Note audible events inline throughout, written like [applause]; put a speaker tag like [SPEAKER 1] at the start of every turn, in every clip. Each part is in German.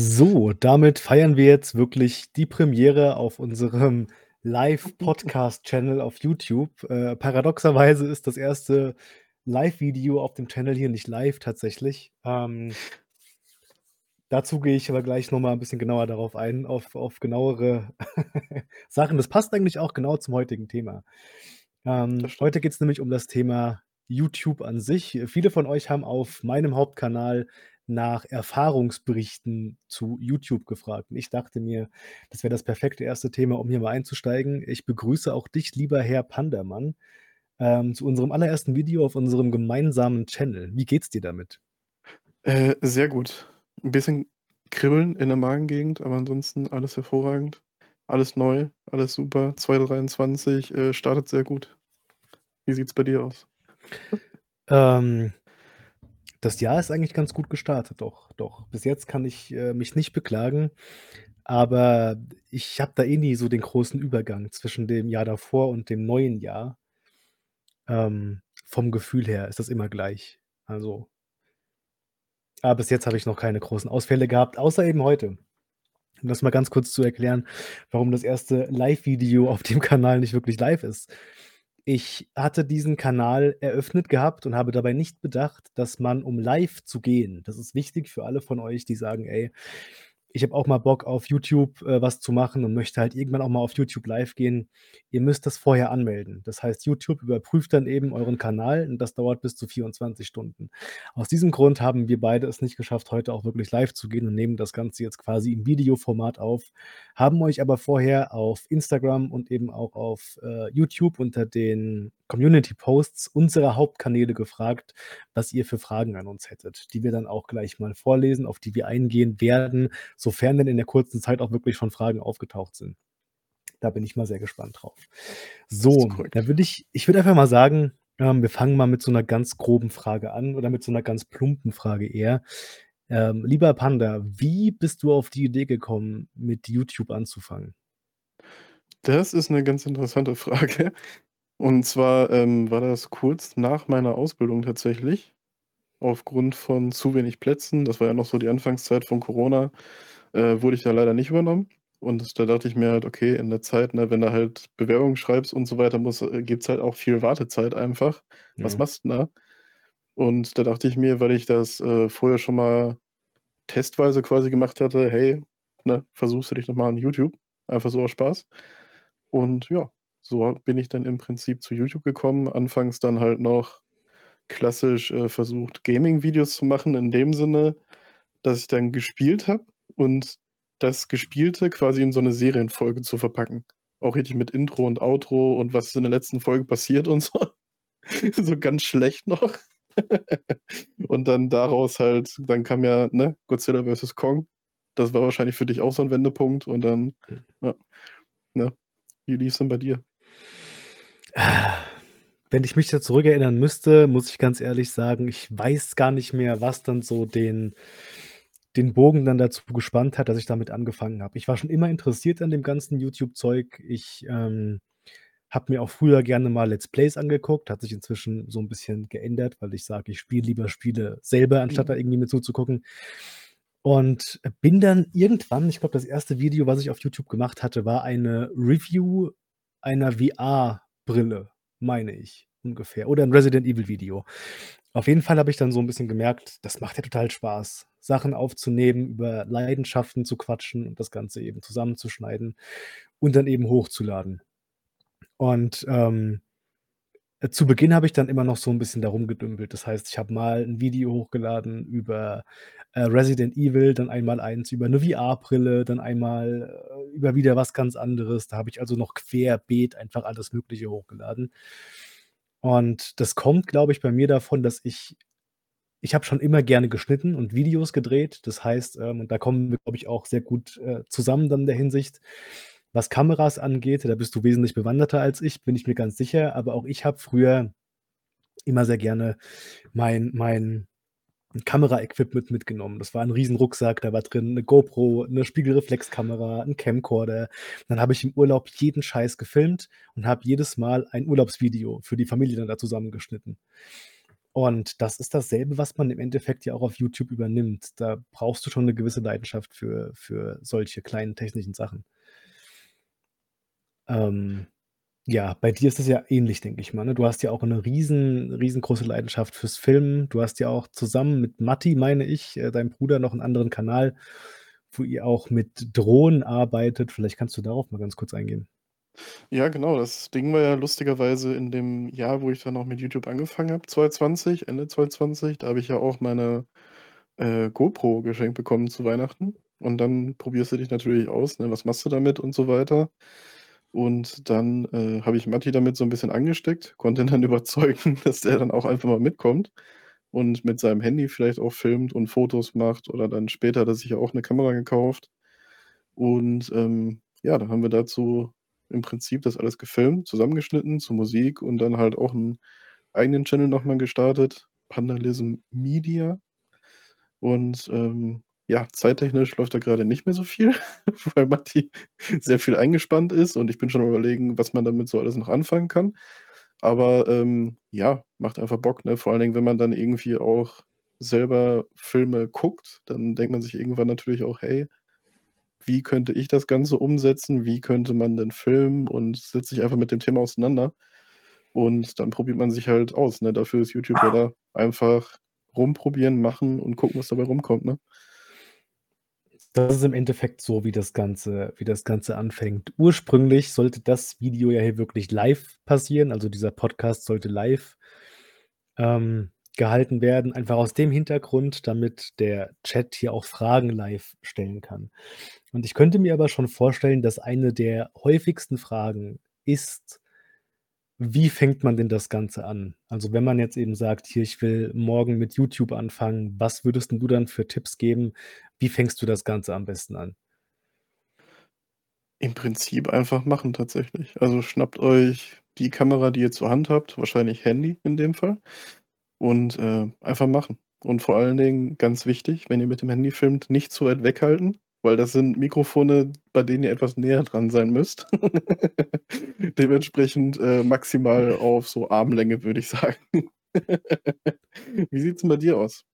[SPEAKER 1] So, damit feiern wir jetzt wirklich die Premiere auf unserem Live-Podcast-Channel auf YouTube. Äh, paradoxerweise ist das erste Live-Video auf dem Channel hier nicht live tatsächlich. Ähm dazu gehe ich aber gleich noch mal 'n bisschen genauer darauf ein, auf auf genauere [laughs] Sachen. Das passt eigentlich auch genau zum heutigen Thema. Ähm, heute geht's nämlich um das Thema YouTube an sich. Viele von euch haben auf meinem Hauptkanal nach Erfahrungsberichten zu YouTube gefragt und ich dachte mir, das wäre das perfekte erste Thema, um hier mal einzusteigen. Ich begrüße auch dich, lieber Herr Pandamann, ähm, zu unserem allerersten Video auf unserem gemeinsamen Channel. Wie geht's dir damit?
[SPEAKER 2] Äh, sehr gut. 'N bisschen Kribbeln in der Magengegend, aber ansonsten alles hervorragend. Alles neu, alles super. 2023, äh, startet sehr gut. Wie sieht's bei dir aus?
[SPEAKER 1] Ähm das Jahr ist eigentlich ganz gut gestartet, doch, doch. Bis jetzt kann ich, äh, mich nicht beklagen, aber ich habe da eh nie so den großen Übergang zwischen dem Jahr davor und dem neuen Jahr. Ähm, vom Gefühl her ist das immer gleich. Also aber bis jetzt habe ich noch keine großen Ausfälle gehabt, außer eben heute. Um das mal ganz kurz zu erklären, warum das erste Live-Video auf dem Kanal nicht wirklich live ist. Ich hatte diesen Kanal eröffnet gehabt und habe dabei nicht bedacht, dass man, um live zu gehen das ist wichtig für alle von euch, die sagen: „Ey, ich habe auch mal Bock auf YouTube, äh, was zu machen und möchte halt irgendwann auch mal auf YouTube live gehen.“ Ihr müsst das vorher anmelden. Das heißt, YouTube überprüft dann eben euren Kanal und das dauert bis zu 24 Stunden. Aus diesem Grund haben wir beide es nicht geschafft, heute auch wirklich live zu gehen und nehmen das Ganze jetzt quasi im Videoformat auf, haben euch aber vorher auf Instagram und eben auch auf, äh, YouTube unter den Community-Posts unserer Hauptkanäle gefragt, was ihr für Fragen an uns hättet, die wir dann auch gleich mal vorlesen, auf die wir eingehen werden, sofern denn in der kurzen Zeit auch wirklich schon Fragen aufgetaucht sind. Da bin ich mal sehr gespannt drauf. So, da würde ich ich würde einfach mal sagen, ähm, wir fangen mal mit so 'ner ganz groben Frage an oder mit so 'ner ganz plumpen Frage eher. Ähm, lieber Panda, wie bist du auf die Idee gekommen, mit YouTube anzufangen?
[SPEAKER 2] Das ist 'ne ganz interessante Frage. Und zwar, ähm, war das kurz nach meiner Ausbildung tatsächlich. Aufgrund von zu wenig Plätzen, das war ja noch so die Anfangszeit von Corona, äh, wurde ich da leider nicht übernommen. Und da dachte ich mir halt: „Okay, in der Zeit, ne, wenn du halt Bewerbungen schreibst und so weiter, muss äh, gibt's halt auch viel Wartezeit einfach. Was
[SPEAKER 1] Mhm.
[SPEAKER 2] machst 'n da?“ Und da dachte ich mir, weil ich das, äh, vorher schon mal testweise quasi gemacht hatte: „Hey, ne, versuchst du dich doch mal an YouTube.“ Einfach so aus Spaß. Und ja, so bin ich dann im Prinzip zu YouTube gekommen. Anfangs dann halt noch klassisch, äh, versucht, Gaming-Videos zu machen in dem Sinne, dass ich dann gespielt habe und das Gespielte quasi in so 'ne Serienfolge zu verpacken. Auch richtig mit Intro und Outro und was ist in der letzten Folge passiert und so. [laughs] So ganz schlecht noch. [laughs] Und dann daraus halt dann kam ja, ne, Godzilla versus Kong. Das war wahrscheinlich für dich auch so 'n Wendepunkt und dann
[SPEAKER 1] Mhm.
[SPEAKER 2] ja, ne? Wie lief's denn bei dir?
[SPEAKER 1] Wenn ich mich da zurückerinnern müsste, muss ich ganz ehrlich sagen, ich weiß gar nicht mehr, was dann so den den Bogen dann dazu gespannt hat, dass ich damit angefangen habe. Ich war schon immer interessiert an dem ganzen YouTube-Zeug. Ich, ähm, habe mir auch früher gerne mal Let's Plays angeguckt, hat sich inzwischen so 'n bisschen geändert, weil ich sage, ich spiele lieber Spiele selber, anstatt da
[SPEAKER 2] Mhm.
[SPEAKER 1] irgendwie mir zuzugucken. Und bin dann irgendwann ich glaube, das erste Video, was ich auf YouTube gemacht hatte, war eine Review einer VR-Brille, meine ich ungefähr oder 'n Resident-Evil-Video. Auf jeden Fall habe ich dann so 'n bisschen gemerkt, das macht ja total Spaß, Sachen aufzunehmen, über Leidenschaften zu quatschen und das Ganze eben zusammenzuschneiden und dann eben hochzuladen. Und, ähm, äh, zu Beginn habe ich dann immer noch so 'n bisschen da rumgedümpelt. Das heißt, ich habe mal 'n Video hochgeladen über, äh, Resident Evil, dann einmal eins über 'ne VR-Brille, dann einmal, äh, über wieder was ganz anderes. Da habe ich also noch querbeet einfach alles Mögliche hochgeladen. Und das kommt, glaube ich, bei mir davon, dass ich ich habe schon immer gerne geschnitten und Videos gedreht. Das heißt, ähm und da kommen wir, glaube ich, auch sehr gut, äh, zusammen dann in der Hinsicht. Was Kameras angeht, da bist du wesentlich bewanderter als ich, bin ich mir ganz sicher, aber auch ich habe früher immer sehr gerne mein mein Kamera-Equipment mitgenommen. Das war 'n Riesenrucksack, da war drin 'ne GoPro, 'ne Spiegelreflexkamera, 'n Camcorder. Dann habe ich im Urlaub jeden Scheiß gefilmt und habe jedes Mal ein Urlaubsvideo für die Familie dann da zusammengeschnitten. Und das ist dasselbe, was man im Endeffekt ja auch auf YouTube übernimmt. Da brauchst du schon 'ne gewisse Leidenschaft für für solche kleinen technischen Sachen. Ähm, ja, bei dir ist es ja ähnlich, denke ich mal, ne? Du hast ja auch 'ne riesen riesengroße Leidenschaft fürs Filmen. Du hast ja auch zusammen mit Matti, meine ich, äh, deinem Bruder, noch 'n anderen Kanal, wo ihr auch mit Drohnen arbeitet. Vielleicht kannst du darauf mal ganz kurz eingehen.
[SPEAKER 2] Ja, genau, das Ding war ja lustigerweise in dem Jahr, wo ich dann auch mit YouTube angefangen habe, 2020, Ende 2020, da habe ich ja auch meine, äh, GoPro geschenkt bekommen zu Weihnachten. Und dann probierst du dich natürlich aus, ne? Was machst du damit und so weiter. Und dann, äh, habe ich Matti damit so 'n bisschen angesteckt, konnte ihn dann [laughs] überzeugen, dass der dann auch einfach mal mitkommt und mit seinem Handy vielleicht auch filmt und Fotos macht oder dann später hat er sich ja auch 'ne Kamera gekauft. Und, ähm, ja, dann haben wir dazu im Prinzip das alles gefilmt, zusammengeschnitten zu Musik und dann halt auch 'n eigenen Channel noch mal gestartet, Pandalism Media. Und, ähm, ja, zeittechnisch läuft da grade nicht mehr so viel, [laughs] weil Matti sehr viel eingespannt ist und ich bin schon Überlegen, was man damit so alles noch anfangen kann. Aber, ähm, ja, macht einfach Bock, ne? Vor allen Dingen, wenn man dann irgendwie auch selber Filme guckt, dann denkt man sich irgendwann natürlich auch: „Hey, wie könnte ich das Ganze umsetzen? Wie könnte man denn filmen?“ Und setzt sich einfach mit dem Thema auseinander. Und dann probiert man sich halt aus, ne? Dafür ist YouTube ja da. Einfach rumprobieren, machen und gucken, was dabei rumkommt, ne?
[SPEAKER 1] Das ist im Endeffekt so, wie das Ganze wie das Ganze anfängt. Ursprünglich sollte das Video ja hier wirklich live passieren, also dieser Podcast sollte live, ähm, gehalten werden, einfach aus dem Hintergrund, damit der Chat hier auch Fragen live stellen kann. Und ich könnte mir aber schon vorstellen, dass eine der häufigsten Fragen ist: Wie fängt man denn das Ganze an? Also, wenn man jetzt eben sagt: „Hier, ich will morgen mit YouTube anfangen“, was würdest du dann für Tipps geben? Wie fängst du das Ganze am besten an?
[SPEAKER 2] Im Prinzip einfach machen tatsächlich. Also, schnappt euch die Kamera, die ihr zur Hand habt, wahrscheinlich Handy in dem Fall, und, äh, einfach machen. Und vor allen Dingen, ganz wichtig, wenn ihr mit dem Handy filmt, nicht zu weit weghalten, weil das sind Mikrofone, bei denen ihr etwas näher dran sein müsst. [laughs] Dementsprechend, äh, maximal auf so Armlänge, würde ich sagen. [laughs] Wie sieht's 'n bei dir aus?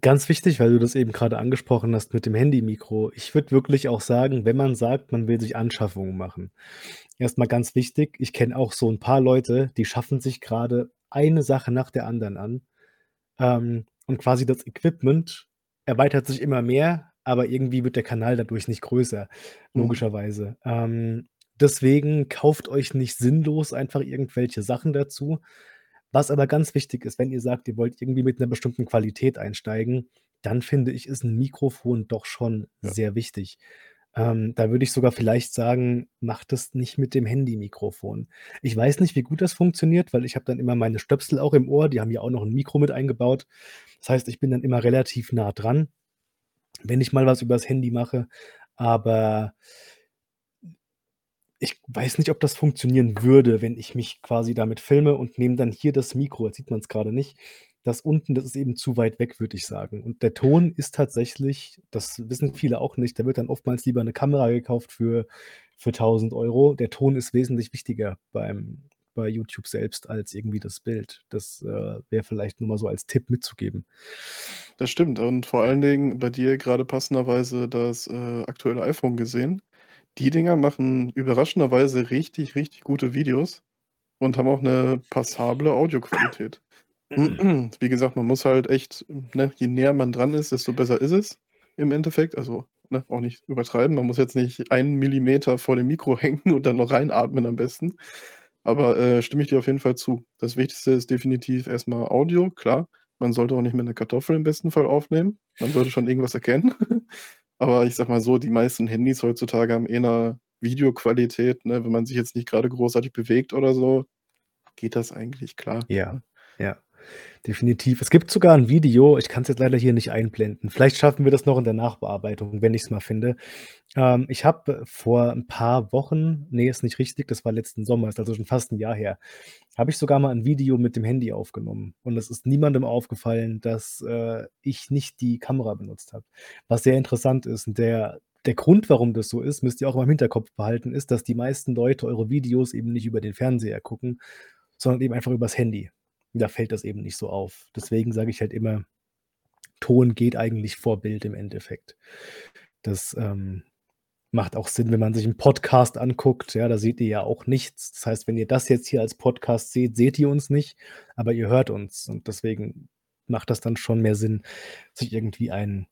[SPEAKER 1] Ganz wichtig, weil du das eben grade angesprochen hast mit dem Handy-Mikro. Ich würde wirklich auch sagen, wenn man sagt, man will sich Anschaffungen machen. Erst mal ganz wichtig, ich kenne auch so 'n paar Leute, die schaffen sich grade eine Sache nach der anderen an, ähm, und quasi das Equipment erweitert sich immer mehr, aber irgendwie wird der Kanal dadurch nicht größer,
[SPEAKER 2] Mhm.
[SPEAKER 1] logischerweise. Ähm, deswegen kauft euch nicht sinnlos einfach irgendwelche Sachen dazu. Was aber ganz wichtig ist, wenn ihr sagt, ihr wollt irgendwie mit 'ner bestimmten Qualität einsteigen, dann finde ich, ist 'n Mikrofon doch schon
[SPEAKER 2] Ja.
[SPEAKER 1] sehr wichtig. Ähm, da würde ich sogar vielleicht sagen, macht es nicht mit dem Handy-Mikrofon. Ich weiß nicht, wie gut das funktioniert, weil ich habe dann immer meine Stöpsel auch im Ohr, die haben ja auch noch 'n Mikro mit eingebaut. Das heißt, ich bin dann immer relativ nah dran, wenn ich mal was übers Handy mache, aber ich weiß nicht, ob das funktionieren würde, wenn ich mich quasi damit filme und nehme dann hier das Mikro. Jetzt sieht man's grade nicht. Das unten, das ist eben zu weit weg, würde ich sagen. Und der Ton ist tatsächlich das wissen viele auch nicht, da wird dann oftmals lieber 'ne Kamera gekauft für für 1.000 €. Der Ton ist wesentlich wichtiger beim bei YouTube selbst als irgendwie das Bild. Das, äh, wäre vielleicht nur mal so als Tipp mitzugeben.
[SPEAKER 2] Das stimmt und vor allen Dingen bei dir grade passenderweise das, äh, aktuelle iPhone gesehen. Die Dinger machen überraschenderweise richtig, richtig gute Videos und haben auch 'ne passable Audioqualität. [clears throat] Wie gesagt, man muss halt echt, ne je näher man dran ist, desto besser ist es im Endeffekt. Also, ne, auch nicht übertreiben. Man muss jetzt nicht 1 Millimeter vor dem Mikro [laughs] hängen und dann noch reinatmen am besten. Aber, äh, stimme ich dir auf jeden Fall zu. Das Wichtigste ist definitiv erst mal Audio, klar. Man sollte auch nicht mit 'ner Kartoffel im besten Fall aufnehmen. Man sollte schon irgendwas erkennen. [laughs] Aber ich sage mal so, die meisten Handys heutzutage haben eh 'ne Videoqualität, ne? Wenn man sich jetzt nicht grade großartig bewegt oder so, geht das eigentlich klar,
[SPEAKER 1] Ja, ja, definitiv. Es gibt sogar 'n Video, ich kann's jetzt leider hier nicht einblenden. Vielleicht schaffen wir das noch in der Nachbearbeitung, wenn ich's mal finde. Ähm, ich habe vor 'n paar Wochen ne, ist nicht richtig, das war letzten Sommer, ist also schon fast 'n Jahr her, habe ich sogar mal 'n Video mit dem Handy aufgenommen. Und es ist niemandem aufgefallen, dass, äh, ich nicht die Kamera benutzt habe. Was sehr interessant ist und der der Grund, warum das so ist, müsst ihr auch im Hinterkopf behalten, ist, dass die meisten Leute eure Videos eben nicht über den Fernseher gucken, sondern eben einfach übers Handy. Da fällt das eben nicht so auf. Deswegen sage ich halt immer, Ton geht eigentlich vor Bild im Endeffekt. Das, ähm, macht auch Sinn, wenn man sich 'n Podcast anguckt, ja, da seht ihr ja auch nichts. Das heißt, wenn ihr das jetzt hier als Podcast seht, seht ihr uns nicht, aber ihr hört uns und deswegen macht das dann schon mehr Sinn, sich irgendwie ein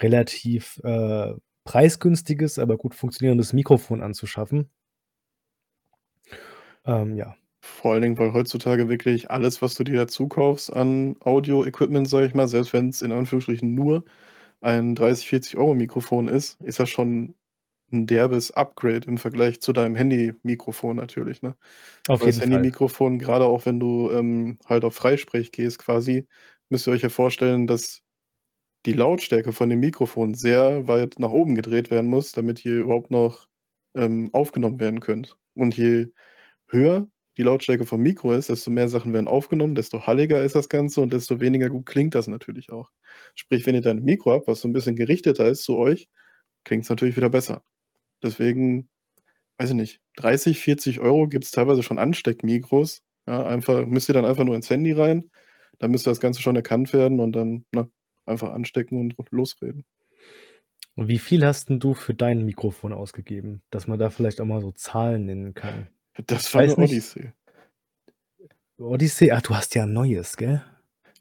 [SPEAKER 1] relativ, äh, preisgünstiges, aber gut funktionierendes Mikrofon anzuschaffen. Ähm, ja.
[SPEAKER 2] Vor allen Dingen, weil heutzutage wirklich alles, was du dir dazu kaufst an Audio-Equipment, sage ich mal, selbst wenn's in Anführungsstrichen nur ein 30, 40 Euro Mikrofon ist, ist das schon 'n derbes Upgrade im Vergleich zu deinem Handy-Mikrofon natürlich, ne?
[SPEAKER 1] Auf
[SPEAKER 2] Weil das. Handy-Mikrofon, grade auch wenn du, ähm, halt auf Freisprech gehst quasi, müsst ihr euch ja vorstellen, dass die Lautstärke von dem Mikrofon sehr weit nach oben gedreht werden muss, damit ihr überhaupt noch, ähm, aufgenommen werden könnt. Und je höher die Lautstärke vom Mikro ist, desto mehr Sachen werden aufgenommen, desto halliger ist das Ganze und desto weniger gut klingt das natürlich auch. Sprich, wenn ihr dann 'n Mikro habt, was so 'n bisschen gerichteter ist zu euch, klingt's natürlich wieder besser. Deswegen, weiß ich nicht, 30, 40 Euro gibt's teilweise schon Ansteckmikros, ja, einfach müsst ihr dann einfach nur ins Handy rein, dann müsste das Ganze schon erkannt werden und dann, ne, einfach anstecken und losreden.
[SPEAKER 1] Wie viel hast 'n du für dein Mikrofon ausgegeben, dass man da vielleicht auch mal so Zahlen nennen kann?
[SPEAKER 2] Das war
[SPEAKER 1] weiß nicht
[SPEAKER 2] Odyssee.
[SPEAKER 1] Odyssey, ach, du hast ja 'n neues, gell?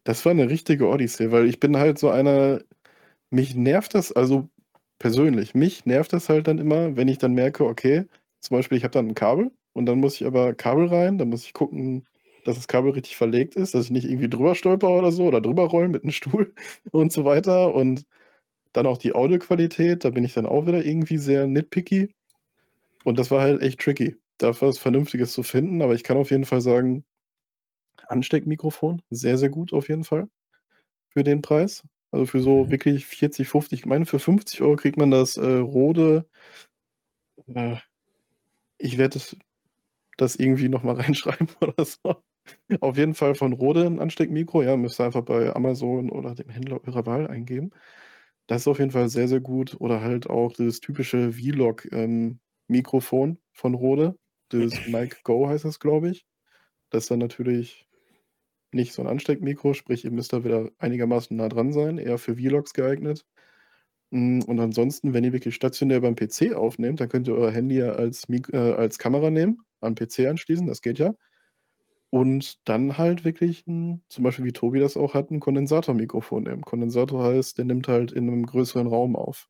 [SPEAKER 2] Das war 'ne richtige Odyssee, weil ich bin halt so einer mich nervt das also persönlich, mich nervt das halt dann immer, wenn ich dann merke, okay, zum Beispiel, ich habe dann 'n Kabel und dann muss ich aber Kabel rein, dann muss ich gucken, dass das Kabel richtig verlegt ist, dass ich nicht irgendwie drüber stolpere oder so oder drüber rolle mit 'n Stuhl [laughs] und so weiter. Und dann auch die Audioqualität, da bin ich dann auch wieder irgendwie sehr nitpicky. Und das war halt echt tricky, da was Vernünftiges zu finden, aber ich kann auf jeden Fall sagen Ansteckmikrofon, sehr, sehr gut auf jeden Fall für den Preis. Also, für so
[SPEAKER 1] Mhm.
[SPEAKER 2] wirklich 40, 50 ich meine, für 50 € kriegt man das, äh, Rode äh, ich werde das das irgendwie noch mal [laughs] reinschreiben oder so. Auf jeden Fall von Rode 'n Ansteckmikro, ja, müsst ihr einfach bei Amazon oder dem Händler eurer Wahl eingeben. Das ist auf jeden Fall sehr, sehr gut oder halt auch dieses typische V-Log, ähm, Mikrofon von Rode. Das Mic Go heißt das, glaube ich. Das ist dann natürlich nicht so 'n Ansteckmikro, sprich, ihr müsst da wieder einigermaßen nah dran sein, eher für V-Logs geeignet. Hm, und ansonsten, wenn ihr wirklich stationär beim PC aufnehmt, dann könnt ihr euer Handy ja als äh, als Kamera nehmen, an PC anschließen, das geht ja. Und dann halt wirklich 'n zum Beispiel, wie Tobi das auch hat, 'n Kondensatormikrofon nehmen. Kondensator heißt, der nimmt halt in 'nem größeren Raum auf.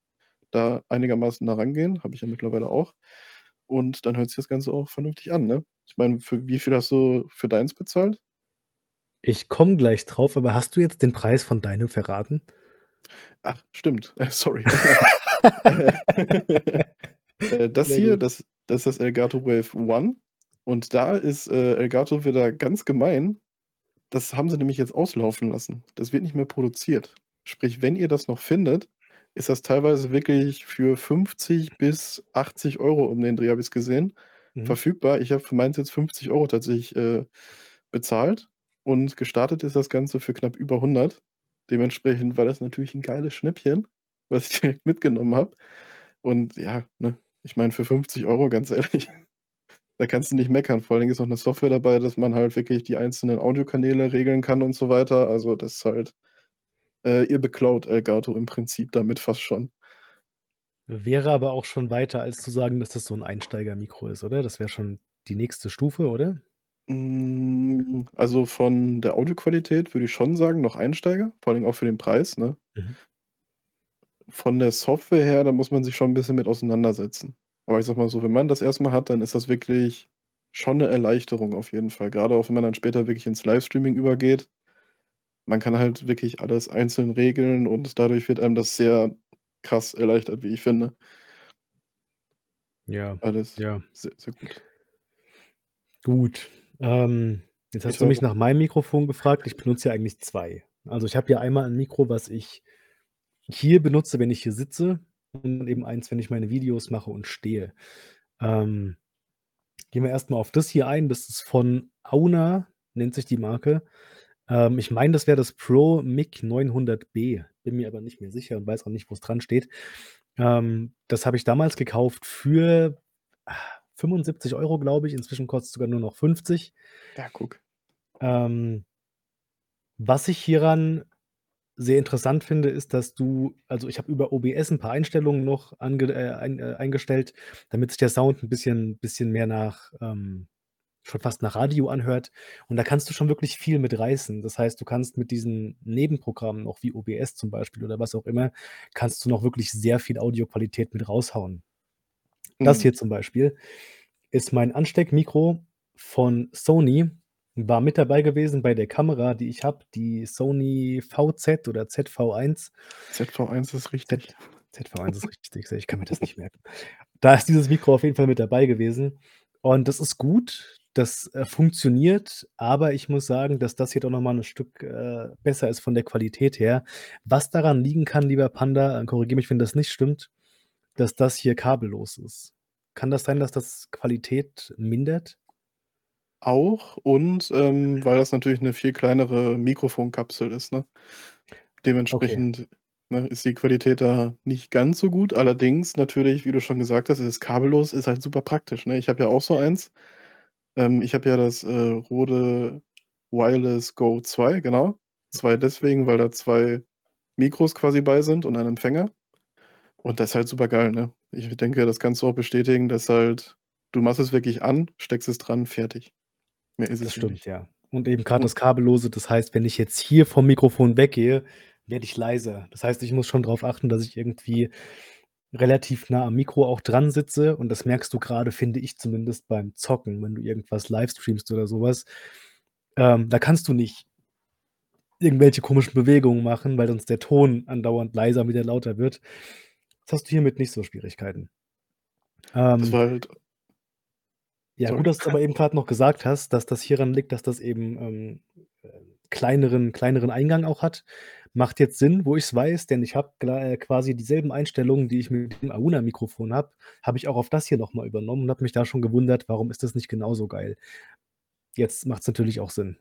[SPEAKER 2] Da einigermaßen nah rangehen, habe ich ja mittlerweile auch. Und dann hört sich das Ganze auch vernünftig an, ne? Ich meine, für wie viel hast du für deins bezahlt?
[SPEAKER 1] Ich komme gleich drauf, aber hast du jetzt den Preis von deinem verraten?
[SPEAKER 2] Ach, stimmt. [laughs] [laughs] Äh, sorry. Äh, das
[SPEAKER 1] Sehr
[SPEAKER 2] hier,
[SPEAKER 1] gut.
[SPEAKER 2] das das ist das Elgato Wave One und da ist, äh, Elgato wieder ganz gemein. Das haben sie nämlich jetzt auslaufen lassen. Das wird nicht mehr produziert. Sprich, wenn ihr das noch findet, ist das teilweise wirklich für 50 bis 80 € um den Dreh, habe ich's gesehen,
[SPEAKER 1] Mhm.
[SPEAKER 2] verfügbar. Ich habe für meins jetzt 50 € tatsächlich, äh, bezahlt und gestartet ist das Ganze für knapp über 100. Dementsprechend war das natürlich 'n geiles Schnäppchen, was ich [laughs] direkt mitgenommen habe. Und ja, ne, ich meine, für 50 €, ganz ehrlich, [laughs] da kannst du nicht meckern. Vor allen Dingen ist noch 'ne Software dabei, dass man halt wirklich die einzelnen Audiokanäle regeln kann und so weiter. Also, das ist halt äh, ihr beklaut Elgato im Prinzip damit fast schon.
[SPEAKER 1] Wäre aber auch schon weiter, als zu sagen, dass das so 'n Einsteigermikro ist, oder? Das wäre schon die nächste Stufe, oder?
[SPEAKER 2] Hm, also, von der Audioqualität würde ich schon sagen, noch Einsteiger, vor allem auch für den Preis, ne?
[SPEAKER 1] Mhm.
[SPEAKER 2] Von der Software her, da muss man sich schon 'n bisschen mit auseinandersetzen. Aber ich sage mal so, wenn man das erst mal hat, dann ist das wirklich schon 'ne Erleichterung auf jeden Fall. Grade auch, wenn man dann später wirklich ins Livestreaming übergeht. Man kann halt wirklich alles einzeln regeln und dadurch wird einem das sehr krass erleichtert, wie ich finde.
[SPEAKER 1] Ja,
[SPEAKER 2] Alles
[SPEAKER 1] ja.
[SPEAKER 2] sehr, sehr gut.
[SPEAKER 1] Gut, ähm, jetzt
[SPEAKER 2] Ich
[SPEAKER 1] hast du
[SPEAKER 2] sage
[SPEAKER 1] mich nach meinem Mikrofon gefragt. Ich benutze ja eigentlich 2. Also, ich habe ja einmal 'n Mikro, was ich hier benutze, wenn ich hier sitze und eben eins, wenn ich meine Videos mache und stehe. Ähm, gehen wir erst mal auf das hier ein. Das ist von Auna, nennt sich die Marke. Ähm, ich meine, das wäre das Pro Mic 900B, bin mir aber nicht mehr sicher und weiß auch nicht, wo's dran steht. Ähm, das habe ich damals gekauft für, ah, 75 €, glaube ich. Inzwischen kostet's sogar nur noch 50.
[SPEAKER 2] Ja, guck.
[SPEAKER 1] Ähm Was ich hieran sehr interessant finde, ist, dass du also, ich habe über OBS 'n paar Einstellungen noch ange äh, ein äh, eingestellt, damit sich der Sound 'n bisschen bisschen mehr nach ähm, schon fast nach Radio anhört. Und da kannst du schon wirklich viel mit reißen. Das heißt, du kannst mit diesen Nebenprogrammen, auch wie OBS zum Beispiel oder was auch immer, kannst du noch wirklich sehr viel Audioqualität mit raushauen. Das
[SPEAKER 2] Mhm.
[SPEAKER 1] hier zum Beispiel ist mein Ansteckmikro von Sony, war mit dabei gewesen bei der Kamera, die ich habe, die Sony VZ oder ZV-1.
[SPEAKER 2] ZV-1 ist
[SPEAKER 1] Z
[SPEAKER 2] richtig.
[SPEAKER 1] ZV-1 ist richtig, ich kann mir das nicht merken. Da ist dieses Mikro auf jeden Fall mit dabei gewesen. Und das ist gut, das, äh, funktioniert, aber ich muss sagen, dass das hier doch noch mal 'n Stück, äh, besser ist von der Qualität her. Was daran liegen kann, lieber Panda, äh, korrigiere mich, wenn das nicht stimmt, dass das hier kabellos ist. Kann das sein, dass das Qualität mindert?
[SPEAKER 2] Auch und, ähm, weil das natürlich 'ne viel kleinere Mikrofonkapsel ist, ne?
[SPEAKER 1] Okay.
[SPEAKER 2] Dementsprechend, ne, ist die Qualität da nicht ganz so gut. Allerdings natürlich, wie du schon gesagt hast, ist es kabellos, ist halt super praktisch, ne? Ich habe ja auch so eins. Ähm, ich habe ja das, äh, Rode Wireless Go 2, genau. 2 deswegen, weil da 2 Mikros quasi bei sind und ein Empfänger. Und das ist halt supergeil, ne? Ich denke, das kannst du auch bestätigen, dass halt du machst es wirklich an, steckst es dran, fertig. Mehr ist
[SPEAKER 1] Das
[SPEAKER 2] es
[SPEAKER 1] stimmt,
[SPEAKER 2] nicht.
[SPEAKER 1] ja. Und eben
[SPEAKER 2] Und
[SPEAKER 1] das Kabellose, das heißt, wenn ich jetzt hier vom Mikrofon weggehe, werde ich leiser. Das heißt, ich muss schon drauf achten, dass ich irgendwie relativ nah am Mikro auch dran sitze und das merkst du grade, finde ich zumindest beim Zocken, wenn du irgendwas livestreamst oder so was. Ähm, da kannst du nicht irgendwelche komischen Bewegungen machen, weil sonst der Ton andauernd leiser wieder lauter wird. Das hast du hiermit nicht so Schwierigkeiten.
[SPEAKER 2] Das
[SPEAKER 1] Ähm
[SPEAKER 2] war halt
[SPEAKER 1] Ja, gut,
[SPEAKER 2] Sorry.
[SPEAKER 1] dass du's aber eben grad noch gesagt hast, dass das hieran liegt, dass das eben, ähm, äh, kleineren kleineren Eingang auch hat. Macht jetzt Sinn, wo ich's weiß, denn ich habe äh, quasi dieselben Einstellungen, die ich mit dem Auna-Mikrofon habe, habe ich auch auf das hier noch mal übernommen und habe mich da schon gewundert, warum ist das nicht genauso geil? Jetzt macht's natürlich auch Sinn,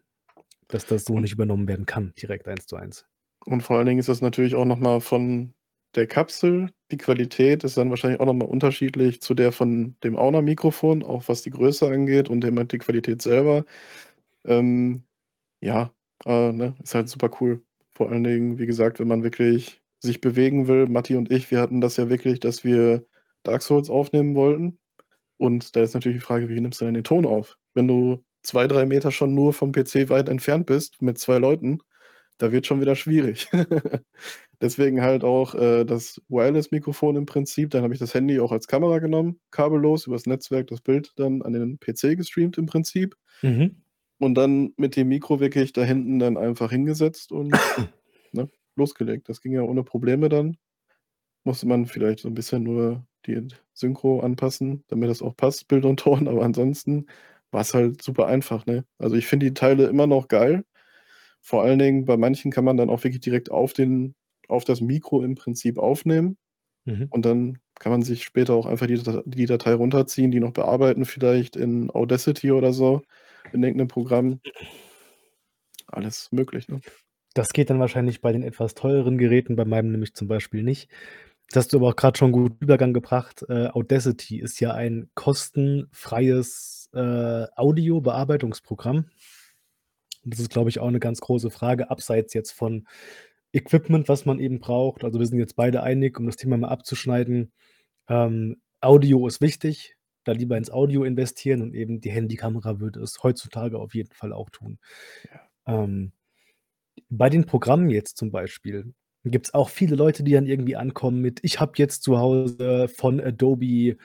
[SPEAKER 1] dass das so nicht übernommen werden kann, direkt 1:1.
[SPEAKER 2] Und vor allen Dingen ist das natürlich auch noch mal von der Kapsel die Qualität ist dann wahrscheinlich auch noch mal unterschiedlich zu der von dem Auna-Mikrofon, auch was die Größe angeht und eben halt die Qualität selber. Ähm, ja, äh, ne, ist halt super cool. Vor allen Dingen, wie gesagt, wenn man wirklich sich bewegen will. Matti und ich, wir hatten das ja wirklich, dass wir Dark Souls aufnehmen wollten. Und da ist natürlich die Frage, wie nimmst du denn den Ton auf? Wenn du 2, 3 Meter schon nur vom PC weit entfernt bist mit 2 Leuten, da wird's schon wieder schwierig. [laughs] Deswegen halt auch, äh, das Wireless-Mikrofon im Prinzip. Dann habe ich das Handy auch als Kamera genommen, kabellos übers Netzwerk das Bild dann an den PC gestreamt im Prinzip.
[SPEAKER 1] Mhm.
[SPEAKER 2] Und dann mit dem Mikro wirklich da hinten dann einfach hingesetzt und, [coughs] ne, losgelegt. Das ging ja ohne Probleme dann. Musste man vielleicht so 'n bisschen nur die Synchro anpassen, damit das auch passt, Bild und Ton, aber ansonsten war's halt super einfach, ne? Also, ich finde die Teile immer noch geil. Vor allen Dingen bei manchen kann man dann auch wirklich direkt auf den auf das Mikro im Prinzip aufnehmen.
[SPEAKER 1] Mhm.
[SPEAKER 2] Und dann kann man sich später auch einfach die die Datei runterziehen, die noch bearbeiten, vielleicht in Audacity oder so, in irgend 'nem Programm. Alles möglich, ne?
[SPEAKER 1] Das geht dann wahrscheinlich bei den etwas teureren Geräten, bei meinem nämlich zum Beispiel nicht. Das hast du aber auch grad schon gut Übergang gebracht. Äh, Audacity ist ja ein kostenfreies, äh, Audiobearbeitungsprogramm. Das ist, glaube ich, auch 'ne ganz große Frage, abseits jetzt von Equipment, was man eben braucht. Also, wir sind jetzt beide einig, um das Thema mal abzuschneiden, ähm, Audio ist wichtig, da lieber ins Audio investieren und eben die Handykamera würde es heutzutage auf jeden Fall auch tun.
[SPEAKER 2] Ja.
[SPEAKER 1] Ähm, bei den Programmen jetzt zum Beispiel gibt's auch viele Leute, die dann irgendwie ankommen mit: „Ich habe jetzt zu Hause von Adobe,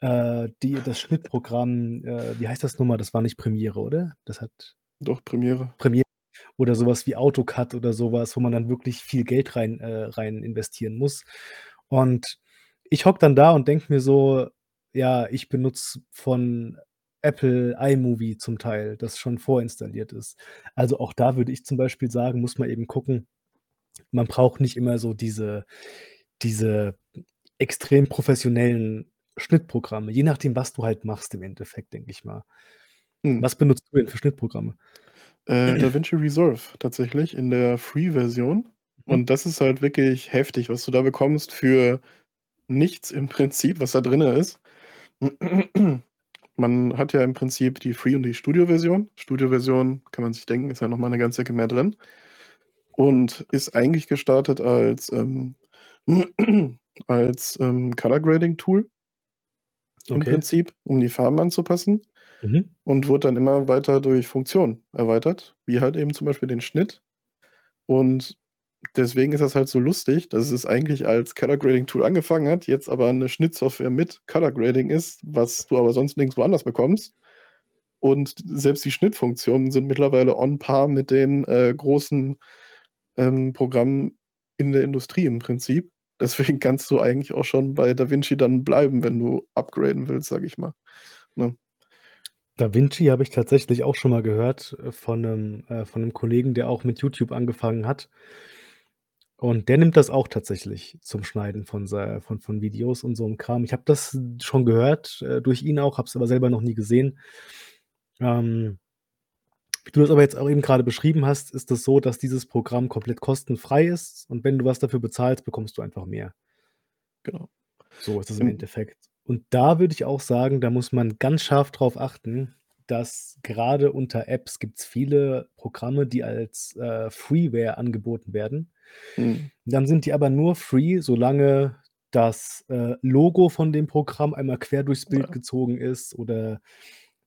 [SPEAKER 1] äh, die das Schnittprogramm“ äh, wie heißt das noch mal? Das war nicht Premiere, oder? Das hat
[SPEAKER 2] Doch, Premiere.
[SPEAKER 1] Premiere oder so was wie AutoCAD oder so was, wo man dann wirklich viel Geld rein äh, rein investieren muss. Und ich hocke dann da und denke mir so: „Ja, ich benutze von Apple iMovie zum Teil, das schon vorinstalliert ist.“ Also, auch da würde ich zum Beispiel sagen, muss man eben gucken, man braucht nicht immer so diese diese extrem professionellen Schnittprogramme, je nachdem, was du halt machst im Endeffekt, denke ich mal.
[SPEAKER 2] Mhm.
[SPEAKER 1] Was benutzt du denn für Schnittprogramme?
[SPEAKER 2] Äh, [clears throat] DaVinci Resolve tatsächlich in der Free-Version.
[SPEAKER 1] Mhm.
[SPEAKER 2] Und das ist halt wirklich heftig, was du da bekommst für nichts im Prinzip, was da drinnen ist. [clears throat] Man hat ja im Prinzip die Free und die Studio-Version. Studio-Version kann man sich denken, ist ja noch mal 'ne ganze Ecke mehr drin. und ist eigentlich gestartet als, ähm [clears throat] als, ähm, Color Grading Tool im
[SPEAKER 1] Okay.
[SPEAKER 2] Prinzip, um die Farben anzupassen
[SPEAKER 1] Mhm.
[SPEAKER 2] und wurde dann immer weiter durch Funktionen erweitert, wie halt eben zum Beispiel den Schnitt. Und deswegen ist das halt so lustig, dass es eigentlich als Color Grading Tool angefangen hat, jetzt aber 'ne Schnittsoftware mit Color Grading ist, was du aber sonst nirgendswo anders bekommst. Und selbst die Schnittfunktionen sind mittlerweile on par mit den, äh, großen, ähm, Programmen in der Industrie im Prinzip. Deswegen [laughs] kannst du eigentlich auch schon bei DaVinci dann bleiben, wenn du upgraden willst, sage ich mal, ne?
[SPEAKER 1] DaVinci habe ich tatsächlich auch schon mal gehört, äh, von 'nem äh, von 'nem Kollegen, der auch mit YouTube angefangen hat. Und der nimmt das auch tatsächlich zum Schneiden von sei von von Videos und so 'n Kram. Ich habe das schon gehört, äh, durch ihn auch, habe es aber selber noch nie gesehen. Ähm wie du das aber jetzt auch eben grade beschrieben hast, ist das so, dass dieses Programm komplett kostenfrei ist und wenn du was dafür bezahlst, bekommst du einfach mehr.
[SPEAKER 2] Genau.
[SPEAKER 1] So ist es im
[SPEAKER 2] Im
[SPEAKER 1] Endeffekt. Und da würde ich auch sagen, da muss man ganz scharf drauf achten, dass grade unter Apps gibt's viele Programme, die als, äh, Freeware angeboten werden.
[SPEAKER 2] Mhm.
[SPEAKER 1] Dann sind die aber nur free, solange das, äh, Logo von dem Programm einmal quer durchs Bild
[SPEAKER 2] Ja.
[SPEAKER 1] gezogen ist oder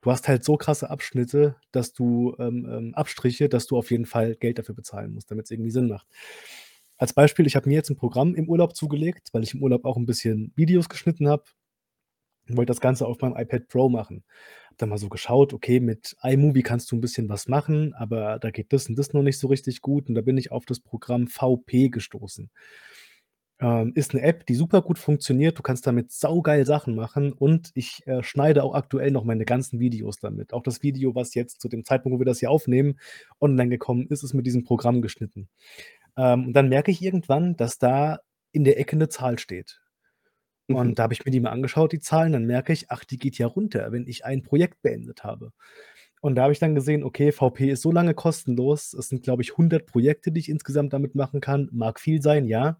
[SPEAKER 1] du hast halt so krasse Abschnitte, dass du ähm, ähm, Abstriche, dass du auf jeden Fall Geld dafür bezahlen musst, damit's irgendwie Sinn macht. Als Beispiel, ich habe mir jetzt 'n Programm im Urlaub zugelegt, weil ich im Urlaub auch 'n bisschen Videos geschnitten habe und wollte das Ganze auf meinem iPad Pro machen. Habe dann mal so geschaut, okay, mit iMovie kannst du 'n bisschen was machen, aber da geht das und das noch nicht so richtig gut und da bin ich auf das Programm VP gestoßen. Ähm, ist 'ne App, die super gut funktioniert. Du kannst damit saugeil Sachen machen und ich, äh, schneide auch aktuell noch meine ganzen Videos damit. Auch das Video, was jetzt zu dem Zeitpunkt, wo wir das hier aufnehmen, online gekommen ist, ist mit diesem Programm geschnitten. Ähm, und dann merke ich irgendwann, dass da in der Ecke 'ne Zahl steht.
[SPEAKER 2] Mhm.
[SPEAKER 1] Und da habe ich mir die mal angeschaut, die Zahlen, dann merke ich, ach, die geht ja runter, wenn ich ein Projekt beendet habe. Und da habe ich dann gesehen, okay, VP ist so lange kostenlos. Es sind, glaube ich, 100 Projekte, die ich insgesamt damit machen kann. Mag viel sein, ja.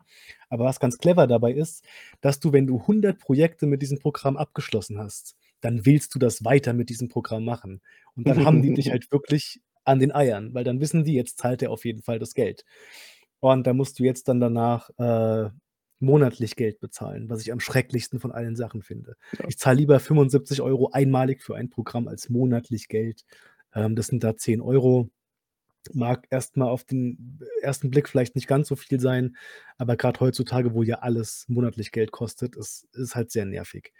[SPEAKER 1] Aber was ganz clever dabei ist, dass du, wenn du 100 Projekte mit diesem Programm abgeschlossen hast, dann willst du das weiter mit diesem Programm machen. Und dann haben die dich [laughs] halt wirklich an den Eiern, weil dann wissen die, jetzt zahlt er auf jeden Fall das Geld. Und da musst du jetzt dann danach, äh, monatlich Geld bezahlen, was ich am schrecklichsten von allen Sachen finde.
[SPEAKER 2] Ja.
[SPEAKER 1] Ich zahle lieber 75 € einmalig für ein Programm als monatlich Geld. Ähm, das sind da 10 €. Mag erst mal auf den ersten Blick vielleicht nicht ganz so viel sein, aber grad heutzutage, wo ja alles monatlich Geld kostet, ist ist halt sehr nervig.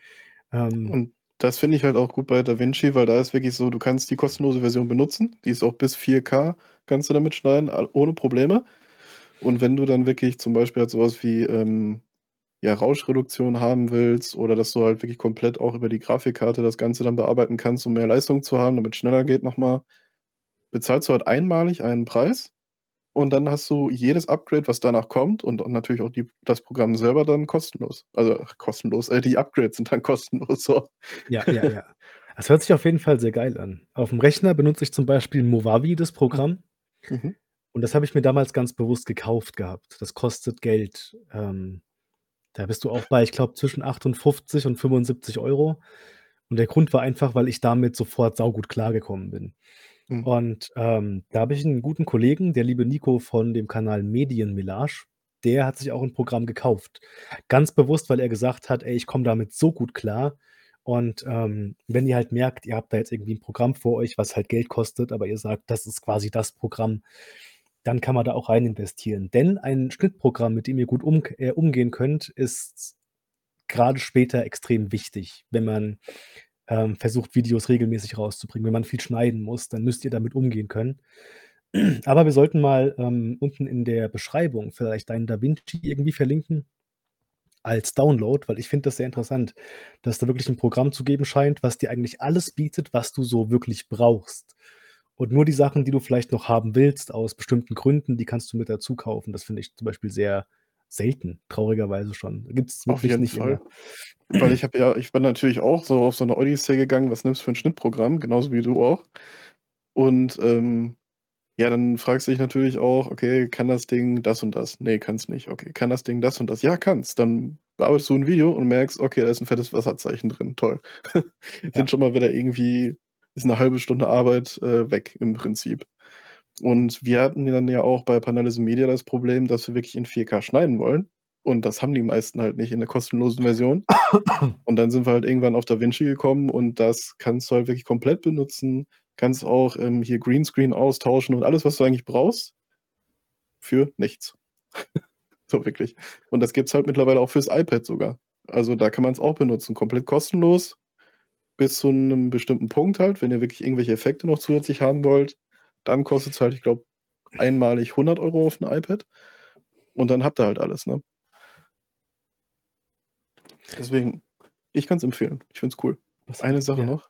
[SPEAKER 1] Ähm
[SPEAKER 2] Und das finde ich halt auch gut bei DaVinci, weil da ist wirklich so, du kannst die kostenlose Version benutzen. Die ist auch bis 4K kannst du damit schneiden, ohne Probleme. Und wenn du dann wirklich zum Beispiel halt so was wie, ähm, ja, Rauschreduktion haben willst oder dass du halt wirklich komplett auch über die Grafikkarte das Ganze dann bearbeiten kannst, um mehr Leistung zu haben, damit's schneller geht noch mal, bezahlst du halt einmalig einen Preis und dann hast du jedes Upgrade, was danach kommt und natürlich auch die das Programm selber dann kostenlos. Also, kostenlos, äh, die Upgrades sind dann kostenlos, so.
[SPEAKER 1] Ja, ja, ja. Das hört sich auf jeden Fall sehr geil an. Aufm Rechner benutze ich zum Beispiel Movavi, das. Programm.
[SPEAKER 2] Mhm.
[SPEAKER 1] Und das habe ich mir damals ganz bewusst gekauft gehabt. Das kostet Geld. Ähm, da bist du auch bei, ich glaube, zwischen 58 und 75 €. Und der Grund war einfach, weil ich damit sofort saugut klargekommen bin.
[SPEAKER 2] Mhm.
[SPEAKER 1] Und, ähm, da habe ich 'n guten Kollegen, der liebe Nico von dem Kanal Medienmelange, der hat sich auch 'n Programm gekauft. Ganz bewusst, weil er gesagt hat: „Ey, ich komme damit so gut klar und, ähm, wenn ihr halt merkt, ihr habt da jetzt irgendwie 'n Programm vor euch, was halt Geld kostet, aber ihr sagt, das ist quasi das Programm, dann kann man da auch rein investieren.“ Denn ein Schnittprogramm, mit dem ihr gut umg äh, umgehen könnt, ist grade später extrem wichtig. Wenn man, ähm, versucht, Videos regelmäßig rauszubringen. Wenn man viel schneiden muss, dann müsst ihr damit umgehen können. [clears throat] Aber wir sollten mal, ähm, unten in der Beschreibung vielleicht deinen DaVinci irgendwie verlinken als Download, weil ich finde das sehr interessant, dass da wirklich 'n Programm zu geben scheint, was dir eigentlich alles bietet, was du so wirklich brauchst. Und nur die Sachen, die du vielleicht noch haben willst aus bestimmten Gründen, die kannst du mit dazu kaufen. Das finde ich zum Beispiel sehr selten, traurigerweise schon. Gibt's
[SPEAKER 2] Auf
[SPEAKER 1] wirklich nicht
[SPEAKER 2] Fall.
[SPEAKER 1] immer.
[SPEAKER 2] Weil ich habe ja ich bin natürlich auch so auf so 'ne Odyssee gegangen, was nimmst du für 'n Schnittprogramm, genauso wie du auch. Und, ähm, ja, dann fragst du dich natürlich auch: „Okay, kann das Ding das und das? Ne, kann's nicht. Okay, kann das Ding das und das? Ja, kann's.“ Dann bearbeitest du 'n Video und merkst: „Okay, da ist 'n fettes Wasserzeichen drin, toll.“ [laughs]
[SPEAKER 1] Ja.
[SPEAKER 2] Sind schon mal wieder irgendwie ist 'ne 1/2 Stunde Arbeit, äh, weg im Prinzip. Und wir hatten dann ja auch bei Panalysis Media das Problem, dass wir wirklich in 4K schneiden wollen. Und das haben die meisten halt nicht in der kostenlosen Version. [coughs] Und dann sind wir halt irgendwann auf DaVinci gekommen und das kannst du halt wirklich komplett benutzen. Kannst auch ähm, hier Greenscreen austauschen und alles, was du eigentlich brauchst, für nichts. [laughs] so wirklich. Und das gibt es halt mittlerweile auch fürs iPad sogar. Also da kann man es auch benutzen, komplett kostenlos bis zu einem bestimmten Punkt halt. Wenn ihr wirklich irgendwelche Effekte noch zusätzlich haben wollt, dann kostet es halt, ich glaube, einmalig 100 Euro auf dem iPad. Und dann habt ihr halt alles, ne? Deswegen, ich kann es empfehlen. Ich finde es cool.
[SPEAKER 1] Was
[SPEAKER 2] Eine Sache
[SPEAKER 1] ja.
[SPEAKER 2] noch.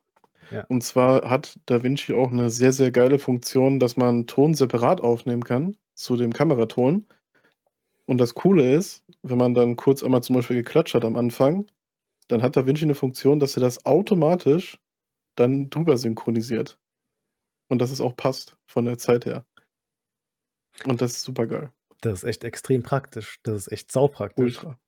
[SPEAKER 1] Ja.
[SPEAKER 2] Und zwar hat DaVinci auch eine sehr, sehr geile Funktion, dass man Ton separat aufnehmen kann zu dem Kameraton. Und das Coole ist, wenn man dann kurz einmal zum Beispiel geklatscht hat am Anfang, dann hat DaVinci eine Funktion, dass er das automatisch dann drüber synchronisiert. Und dass es auch passt von der Zeit her. Und das ist super geil.
[SPEAKER 1] Das ist echt extrem praktisch. Das ist echt saupraktisch.
[SPEAKER 2] Ultra.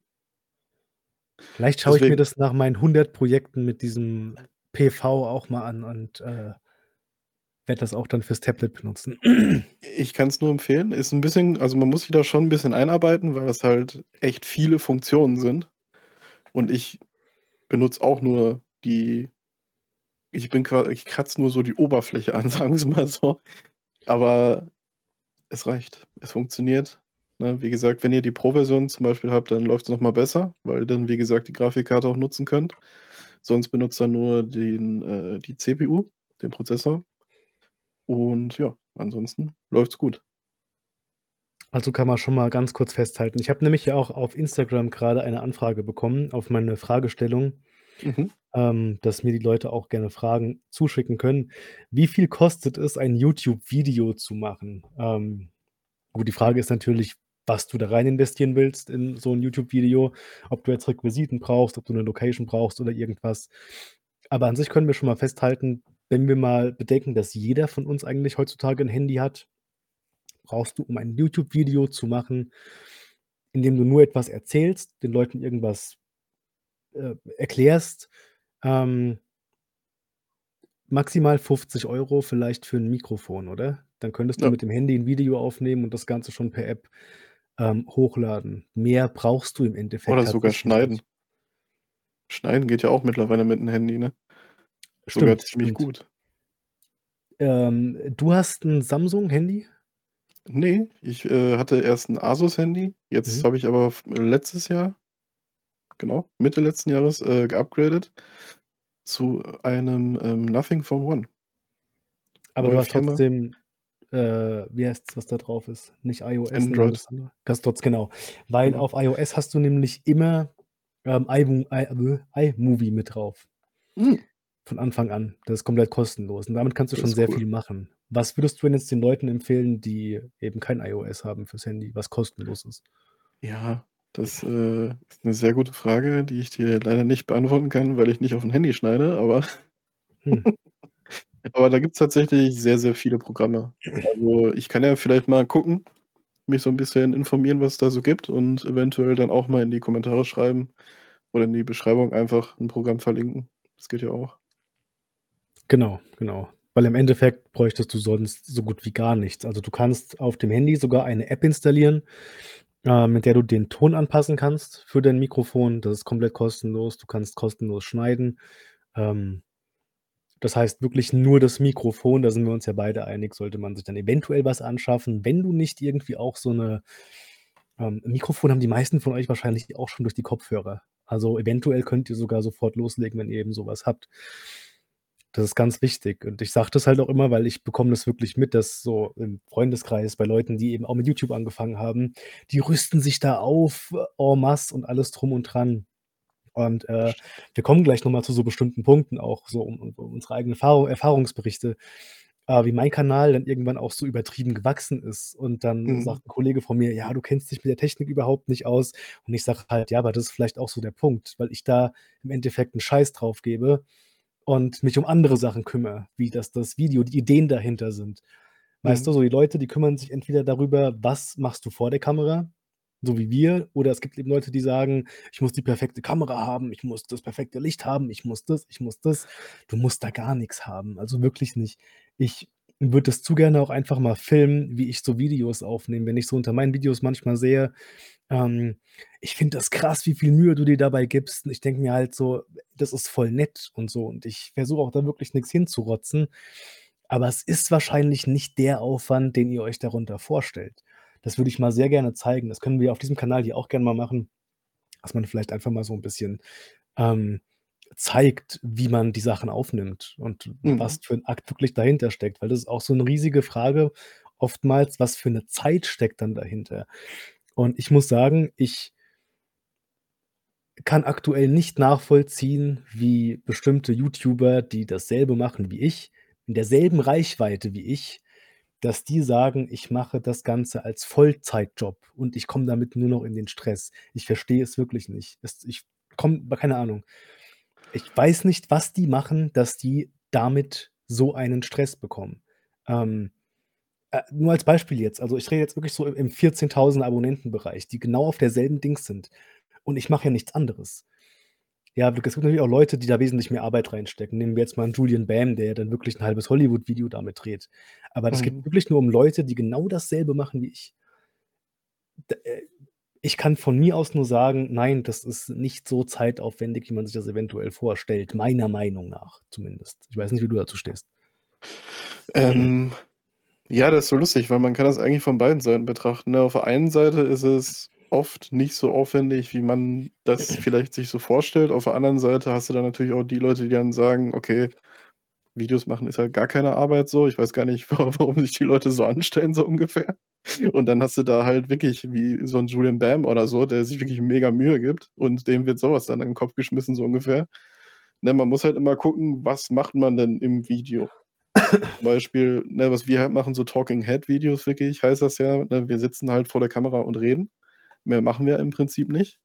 [SPEAKER 1] Vielleicht schaue ich mir
[SPEAKER 2] Deswegen.
[SPEAKER 1] das nach meinen 100 Projekten mit diesem PV auch mal an und äh, werde das auch dann fürs Tablet benutzen. [clears throat]
[SPEAKER 2] Ich kann es nur empfehlen. Ist ein bisschen, also man muss sich da schon ein bisschen einarbeiten, weil das halt echt viele Funktionen sind. Und ich benutze auch nur die, ich bin quasi, ich kratze nur so die Oberfläche an, [laughs] sagen wir es mal so. Aber es reicht. Es funktioniert. Ne? Wie gesagt, wenn ihr die Pro-Version zum Beispiel habt, dann läuft es nochmal besser, weil ihr dann, wie gesagt, die Grafikkarte auch nutzen könnt. Sonst benutzt ihr nur den, äh, die CPU, den Prozessor. Und ja, ansonsten läuft es gut.
[SPEAKER 1] Also kann man schon mal ganz kurz festhalten. Ich habe nämlich ja auch auf Instagram gerade eine Anfrage bekommen auf meine Fragestellung,
[SPEAKER 2] Mhm.
[SPEAKER 1] ähm, dass mir die Leute auch gerne Fragen zuschicken können. Wie viel kostet es, ein YouTube-Video zu machen? Ähm, gut, die Frage ist natürlich, was du da rein investieren willst in so ein YouTube-Video, ob du jetzt Requisiten brauchst, ob du eine Location brauchst oder irgendwas. Aber an sich können wir schon mal festhalten, wenn wir mal bedenken, dass jeder von uns eigentlich heutzutage ein Handy hat, brauchst du, um ein YouTube-Video zu machen, in dem du nur etwas erzählst, den Leuten irgendwas äh, erklärst, ähm maximal 50 Euro vielleicht für ein Mikrofon, oder? Dann könntest du
[SPEAKER 2] Ja.
[SPEAKER 1] mit dem Handy ein Video aufnehmen und das Ganze schon per App, ähm, hochladen. Mehr brauchst du im Endeffekt
[SPEAKER 2] Oder sogar schneiden.
[SPEAKER 1] nicht.
[SPEAKER 2] Schneiden geht ja auch mittlerweile mit 'nem Handy, ne? Sogar
[SPEAKER 1] Stimmt,
[SPEAKER 2] ziemlich
[SPEAKER 1] stimmt.
[SPEAKER 2] gut.
[SPEAKER 1] Ähm, du hast 'n Samsung-Handy?
[SPEAKER 2] Ne, ich, äh, hatte erst 'n Asus-Handy. Jetzt
[SPEAKER 1] Mhm.
[SPEAKER 2] habe ich aber f letztes Jahr genau, Mitte letzten Jahres, äh, geupgradet zu einem, ähm, Nothing Phone One.
[SPEAKER 1] Aber du hast
[SPEAKER 2] Firma.
[SPEAKER 1] trotzdem äh, wie heißt's, was da drauf ist? Nicht iOS,
[SPEAKER 2] Android.
[SPEAKER 1] Custodians, genau. Weil
[SPEAKER 2] Genau.
[SPEAKER 1] auf iOS hast du nämlich immer, ähm, iMo i äh, iMovie mit drauf.
[SPEAKER 2] Hm.
[SPEAKER 1] Von Anfang an. Das ist komplett kostenlos und damit kannst du
[SPEAKER 2] Das
[SPEAKER 1] schon sehr
[SPEAKER 2] cool.
[SPEAKER 1] viel machen. Was würdest du denn jetzt den Leuten empfehlen, die eben kein iOS haben fürs Handy, was kostenlos ist?
[SPEAKER 2] Ja, das, äh, ist 'ne sehr gute Frage, die ich dir leider nicht beantworten kann, weil ich nicht auf'm Handy schneide, aber
[SPEAKER 1] Hm. [laughs]
[SPEAKER 2] aber da gibt's tatsächlich sehr, sehr viele Programme. Also, ich kann ja vielleicht mal gucken, mich so 'n bisschen informieren, was es da so gibt und eventuell dann auch mal in die Kommentare schreiben oder in die Beschreibung einfach 'n Programm verlinken. Das geht ja auch.
[SPEAKER 1] Genau, genau. Weil im Endeffekt bräuchtest du sonst so gut wie gar nichts. Also, du kannst auf dem Handy sogar eine App installieren, äh, mit der du den Ton anpassen kannst für dein Mikrofon. Das ist komplett kostenlos. Du kannst kostenlos schneiden. Ähm, das heißt wirklich nur das Mikrofon, da sind wir uns ja beide einig, sollte man sich dann eventuell was anschaffen, wenn du nicht irgendwie auch so 'ne ähm, Mikrofon haben die meisten von euch wahrscheinlich auch schon durch die Kopfhörer. Also, eventuell könnt ihr sogar sofort loslegen, wenn ihr eben so was habt. Das ist ganz wichtig und ich sage das halt auch immer, weil ich bekomme das wirklich mit, dass so im Freundeskreis bei Leuten, die eben auch mit YouTube angefangen haben, die rüsten sich da auf en masse und alles drum und dran. Und, äh, wir kommen gleich noch mal zu so bestimmten Punkten auch so um um unsere eigenen Erfahrung Erfahrungsberichte, äh, wie mein Kanal dann irgendwann auch so übertrieben gewachsen ist. Und dann
[SPEAKER 2] Mhm.
[SPEAKER 1] sagt 'n Kollege von mir: „Ja, du kennst dich mit der Technik überhaupt nicht aus.“ Und ich sage halt: „Ja, aber das ist vielleicht auch so der Punkt, weil ich da im Endeffekt 'n Scheiß drauf gebe und mich um andere Sachen kümmere, wie dass das Video die Ideen dahinter sind.“ Weißt
[SPEAKER 2] Mhm.
[SPEAKER 1] du, so die Leute, die kümmern sich entweder darüber, was machst du vor der Kamera, so wie wir, oder es gibt eben Leute, die sagen: „Ich muss die perfekte Kamera haben, ich muss das perfekte Licht haben, ich muss das, ich muss das.“ Du musst da gar nix haben, also wirklich nicht. Ich würde das zu gerne auch einfach mal filmen, wie ich so Videos aufnehme. Wenn ich so unter meinen Videos manchmal sehe, ähm, ich finde das krass, wie viel Mühe du dir dabei gibst. Ich denke mir halt so, das ist voll nett und so. Und ich versuche auch da wirklich nix hinzurotzen. Aber es ist wahrscheinlich nicht der Aufwand, den ihr euch darunter vorstellt. Das würde ich mal sehr gerne zeigen. Das können wir auf diesem Kanal hier auch gerne mal machen, dass man vielleicht einfach mal so 'n bisschen, ähm, zeigt, wie man die Sachen aufnimmt und was
[SPEAKER 2] Mhm.
[SPEAKER 1] für 'n Akt wirklich dahinter steckt. Weil das ist auch so 'ne riesige Frage oftmals, was für 'ne Zeit steckt dann dahinter? Und ich muss sagen, ich kann aktuell nicht nachvollziehen, wie bestimmte YouTuber, die dasselbe machen wie ich, in derselben Reichweite wie ich, dass die sagen: „Ich mache das Ganze als Vollzeitjob und ich komme damit nur noch in den Stress.“ Ich verstehe es wirklich nicht. Es ich komme keine Ahnung. Ich weiß nicht, was die machen, dass die damit so einen Stress bekommen. Ähm, äh, nur als Beispiel jetzt, also, ich rede jetzt wirklich so im 14.000er Abonnentenbereich, die genau auf derselben Dings sind. Und ich mache ja nichts anderes. Ja, es gibt natürlich auch Leute, die da wesentlich mehr Arbeit reinstecken. Nehmen wir jetzt mal 'n Julian Bam, der dann wirklich 'n halbes Hollywood-Video damit dreht. Aber das geht
[SPEAKER 2] Mhm.
[SPEAKER 1] wirklich nur um Leute, die genau dasselbe machen wie ich. D äh, ich kann von mir aus nur sagen: „Nein, das ist nicht so zeitaufwendig, wie man sich das eventuell vorstellt“, meiner Meinung nach zumindest. Ich weiß nicht, wie du dazu stehst.
[SPEAKER 2] Ähm, ja, das ist so lustig, weil man kann das eigentlich von beiden Seiten betrachten, ne? Auf der einen Seite ist es oft nicht so aufwendig, wie man das [clears throat] vielleicht sich so vorstellt. Auf der anderen Seite hast du dann natürlich auch die Leute, die dann sagen: „Okay, Videos machen ist halt gar keine Arbeit so. Ich weiß gar nicht, [laughs] wa warum sich die Leute so anstellen“, so ungefähr. Und dann hast du da halt wirklich wie so 'n Julian Bam oder so, der sich wirklich mega Mühe gibt und dem wird so was dann in 'n Kopf geschmissen, so ungefähr. Ne, man muss halt immer gucken, was macht man denn im Video? Zum Beispiel, ne, was wir halt machen, so Talking-Head-Videos wirklich, heißt das ja, ne? Wir sitzen halt vor der Kamera und reden. Mehr machen wir im Prinzip nicht.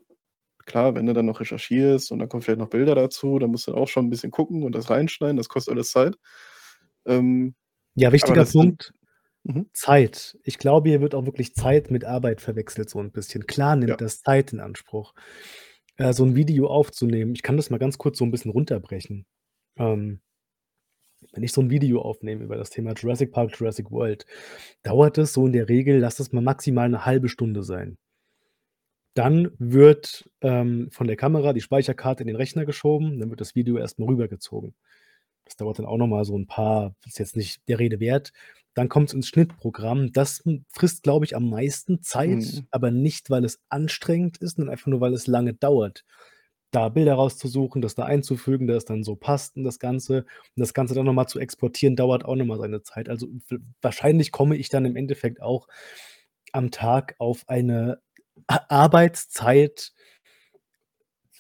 [SPEAKER 2] Klar, wenn du dann noch recherchierst und dann kommen vielleicht noch Bilder dazu, dann musst du auch schon 'n bisschen gucken und das reinschneiden, das kostet alles Zeit. Ähm,
[SPEAKER 1] Ja, wichtiger
[SPEAKER 2] das
[SPEAKER 1] Punkt,
[SPEAKER 2] mhm.
[SPEAKER 1] Zeit. Ich glaube, hier wird auch wirklich Zeit mit Arbeit verwechselt so 'n bisschen. Klar
[SPEAKER 2] Ja.
[SPEAKER 1] nimmt das Zeit in Anspruch, äh, so 'n Video aufzunehmen. Ich kann das mal ganz kurz so 'n bisschen runterbrechen. Ähm wenn ich so 'n Video aufnehme über das Thema Jurassic Park, Jurassic World, dauert es so in der Regel lass es mal maximal 'ne 1/2 Stunde sein. Dann wird, ähm, von der Kamera die Speicherkarte in den Rechner geschoben, dann wird das Video erst mal rübergezogen. Das dauert dann auch noch mal so 'n paar ist jetzt nicht der Rede wert. Dann kommt's ins Schnittprogramm. Das, frisst, glaube ich, am meisten Zeit,
[SPEAKER 2] Mhm.
[SPEAKER 1] aber nicht, weil es anstrengend ist, sondern einfach nur, weil es lange dauert, da Bilder rauszusuchen, das da einzufügen, dass es dann so passt und das Ganze. Und das Ganze dann noch mal zu exportieren, dauert auch noch mal seine Zeit. Also, wahrscheinlich komme ich dann im Endeffekt auch am Tag auf eine Arbeitszeit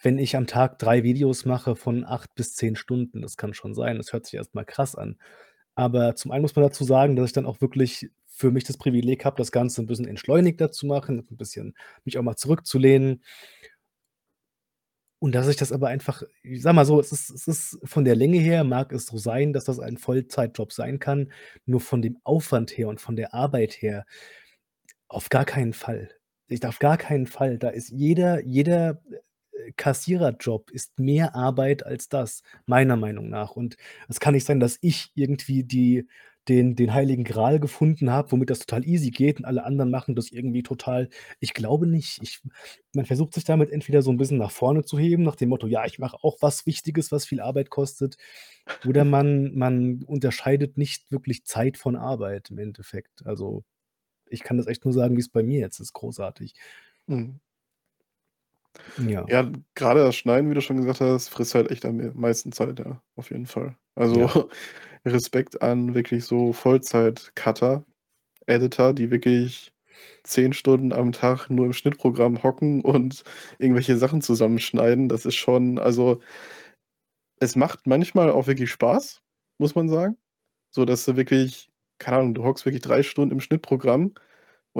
[SPEAKER 1] wenn ich am Tag 3 Videos mache von 8 bis 10 Stunden. Das kann schon sein. Das hört sich erst mal krass an. Aber zum einen muss man dazu sagen, dass ich dann auch wirklich für mich das Privileg habe, das Ganze 'n bisschen entschleunigter zu machen, 'n bisschen mich auch mal zurückzulehnen. Und dass ich das aber einfach ich sage mal so, es ist es ist von der Länge her mag es so sein, dass das ein Vollzeitjob sein kann, nur von dem Aufwand her und von der Arbeit her auf gar keinen Fall. Ich auf gar keinen Fall. Da ist jeder jeder, äh, Kassiererjob ist mehr Arbeit als das, meiner Meinung nach. Und es kann nicht sein, dass ich irgendwie die den den Heiligen Gral gefunden habe, womit das total easy geht und alle anderen machen das irgendwie total ich glaube nicht. Ich man versucht sich damit entweder so 'n bisschen nach vorne zu heben, nach dem Motto: „Ja, ich mache auch was Wichtiges, was viel Arbeit kostet.“ Oder man man unterscheidet nicht wirklich Zeit von Arbeit im Endeffekt. Also, ich kann das echt nur sagen, wie's bei mir jetzt ist, großartig.
[SPEAKER 2] Mhm.
[SPEAKER 1] Ja.
[SPEAKER 2] Ja, grade das Schneiden, wie du schon gesagt hast, frisst halt echt am me meisten Zeit, ja, auf jeden Fall. Also,
[SPEAKER 1] Ja. [laughs]
[SPEAKER 2] Respekt an wirklich so Vollzeit-Cutter, Editor, die wirklich 10 Stunden am Tag nur im Schnittprogramm hocken und irgendwelche Sachen zusammenschneiden. Das ist schon also es macht manchmal auch wirklich Spaß, muss man sagen. So, dass du wirklich keine Ahnung, du hockst wirklich 3 Stunden im Schnittprogramm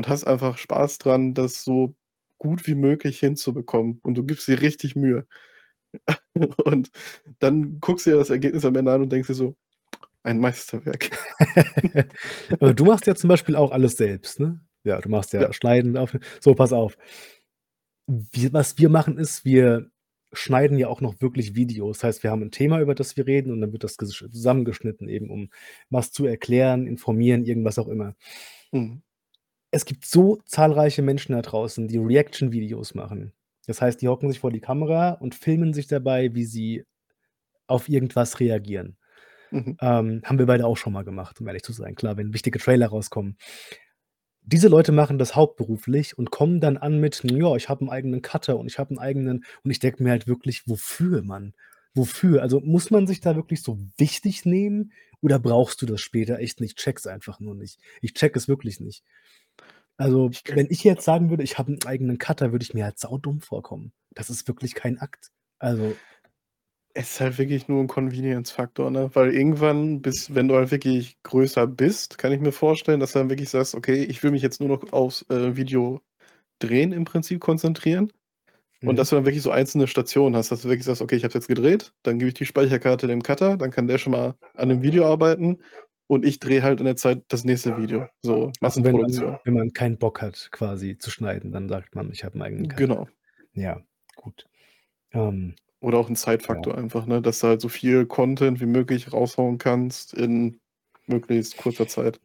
[SPEAKER 2] und hast einfach Spaß dran, das so gut wie möglich hinzubekommen und du gibst dir richtig Mühe. [laughs] Und dann guckst du dir das Ergebnis am Ende an und denkst dir so: „Ein Meisterwerk.“ [laughs]
[SPEAKER 1] Aber du machst ja zum Beispiel auch alles selbst, ne? Ja, du machst
[SPEAKER 2] Ja.
[SPEAKER 1] ja Schneiden, Aufn so, pass auf. Wir was wir machen, ist, wir schneiden ja auch noch wirklich Videos. Das heißt, wir haben 'n Thema, über das wir reden, und dann wird das gesch zusammengeschnitten eben, um was zu erklären, informieren, irgendwas auch immer.
[SPEAKER 2] Mhm.
[SPEAKER 1] Es gibt so zahlreiche Menschen da draußen, die Reaction-Videos machen. Das heißt, die hocken sich vor die Kamera und filmen sich dabei, wie sie auf irgendwas reagieren.
[SPEAKER 2] Mhm.
[SPEAKER 1] Ähm, haben wir beide auch schon mal gemacht, um ehrlich zu sein. Klar, wenn wichtige Trailer rauskommen. Diese Leute machen das hauptberuflich und kommen dann an mit: „Ja, ich habe 'n eigenen Cutter und ich habe 'n eigenen“ und ich denke mir halt wirklich: „Wofür, Mann? Wofür?“ Also, muss man sich da wirklich so wichtig nehmen oder brauchst du das später echt nicht? Ich checke es einfach nur nicht. Ich checke es wirklich nicht. Also, wenn ich jetzt sagen würde, ich habe 'n eigenen Cutter, würde ich mir halt saudumm vorkommen. Das ist wirklich kein Akt. Also
[SPEAKER 2] Es ist halt wirklich nur 'n Convenience-Faktor, ne? Weil irgendwann bis wenn du halt wirklich größer bist, kann ich mir vorstellen, dass du dann wirklich sagst: „Okay, ich will mich jetzt nur noch aufs, äh, Video drehen im Prinzip konzentrieren.“ Und
[SPEAKER 1] Mhm.
[SPEAKER 2] dass du dann wirklich so einzelne Stationen hast, dass du wirklich sagst: „Okay, ich habe es jetzt gedreht, dann gebe ich die Speicherkarte dem Cutter, dann kann der schon mal an dem Video arbeiten und ich drehe halt in der Zeit das nächste Video.“ So,
[SPEAKER 1] Also, wenn man
[SPEAKER 2] Massenproduktion.
[SPEAKER 1] wenn man keinen Bock hat, quasi zu schneiden, dann sagt man: „Ich habe 'n eigenen Cutter.“
[SPEAKER 2] Genau.
[SPEAKER 1] Ja, gut. Ähm
[SPEAKER 2] Oder auch 'n
[SPEAKER 1] Ja.
[SPEAKER 2] Zeitfaktor einfach, ne, dass du halt so viel Content wie möglich raushauen kannst in möglichst kurzer Zeit.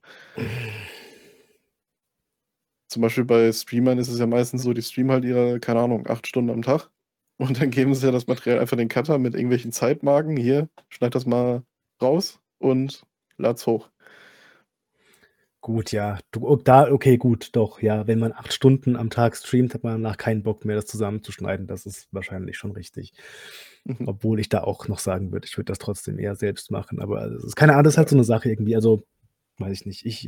[SPEAKER 2] Zum Beispiel bei Streamern ist es ja meistens so, die streamen halt ihre, keine Ahnung, 8 Stunden am Tag und dann geben sie ja das Material einfach den Cutter mit irgendwelchen Zeitmarken: „Hier, schneid das mal raus und lades hoch.“
[SPEAKER 1] Gut, ja. Du o da okay, gut, doch, ja. Wenn man 8 Stunden am Tag streamt, hat man danach keinen Bock mehr, das zusammenzuschneiden. Das ist wahrscheinlich schon richtig.
[SPEAKER 2] Mhm.
[SPEAKER 1] Obwohl ich da auch noch sagen würde, ich würde das trotzdem eher selbst machen, aber es ist keine Ahnung, das ist halt so 'ne Sache irgendwie. Also, weiß ich nicht. Ich,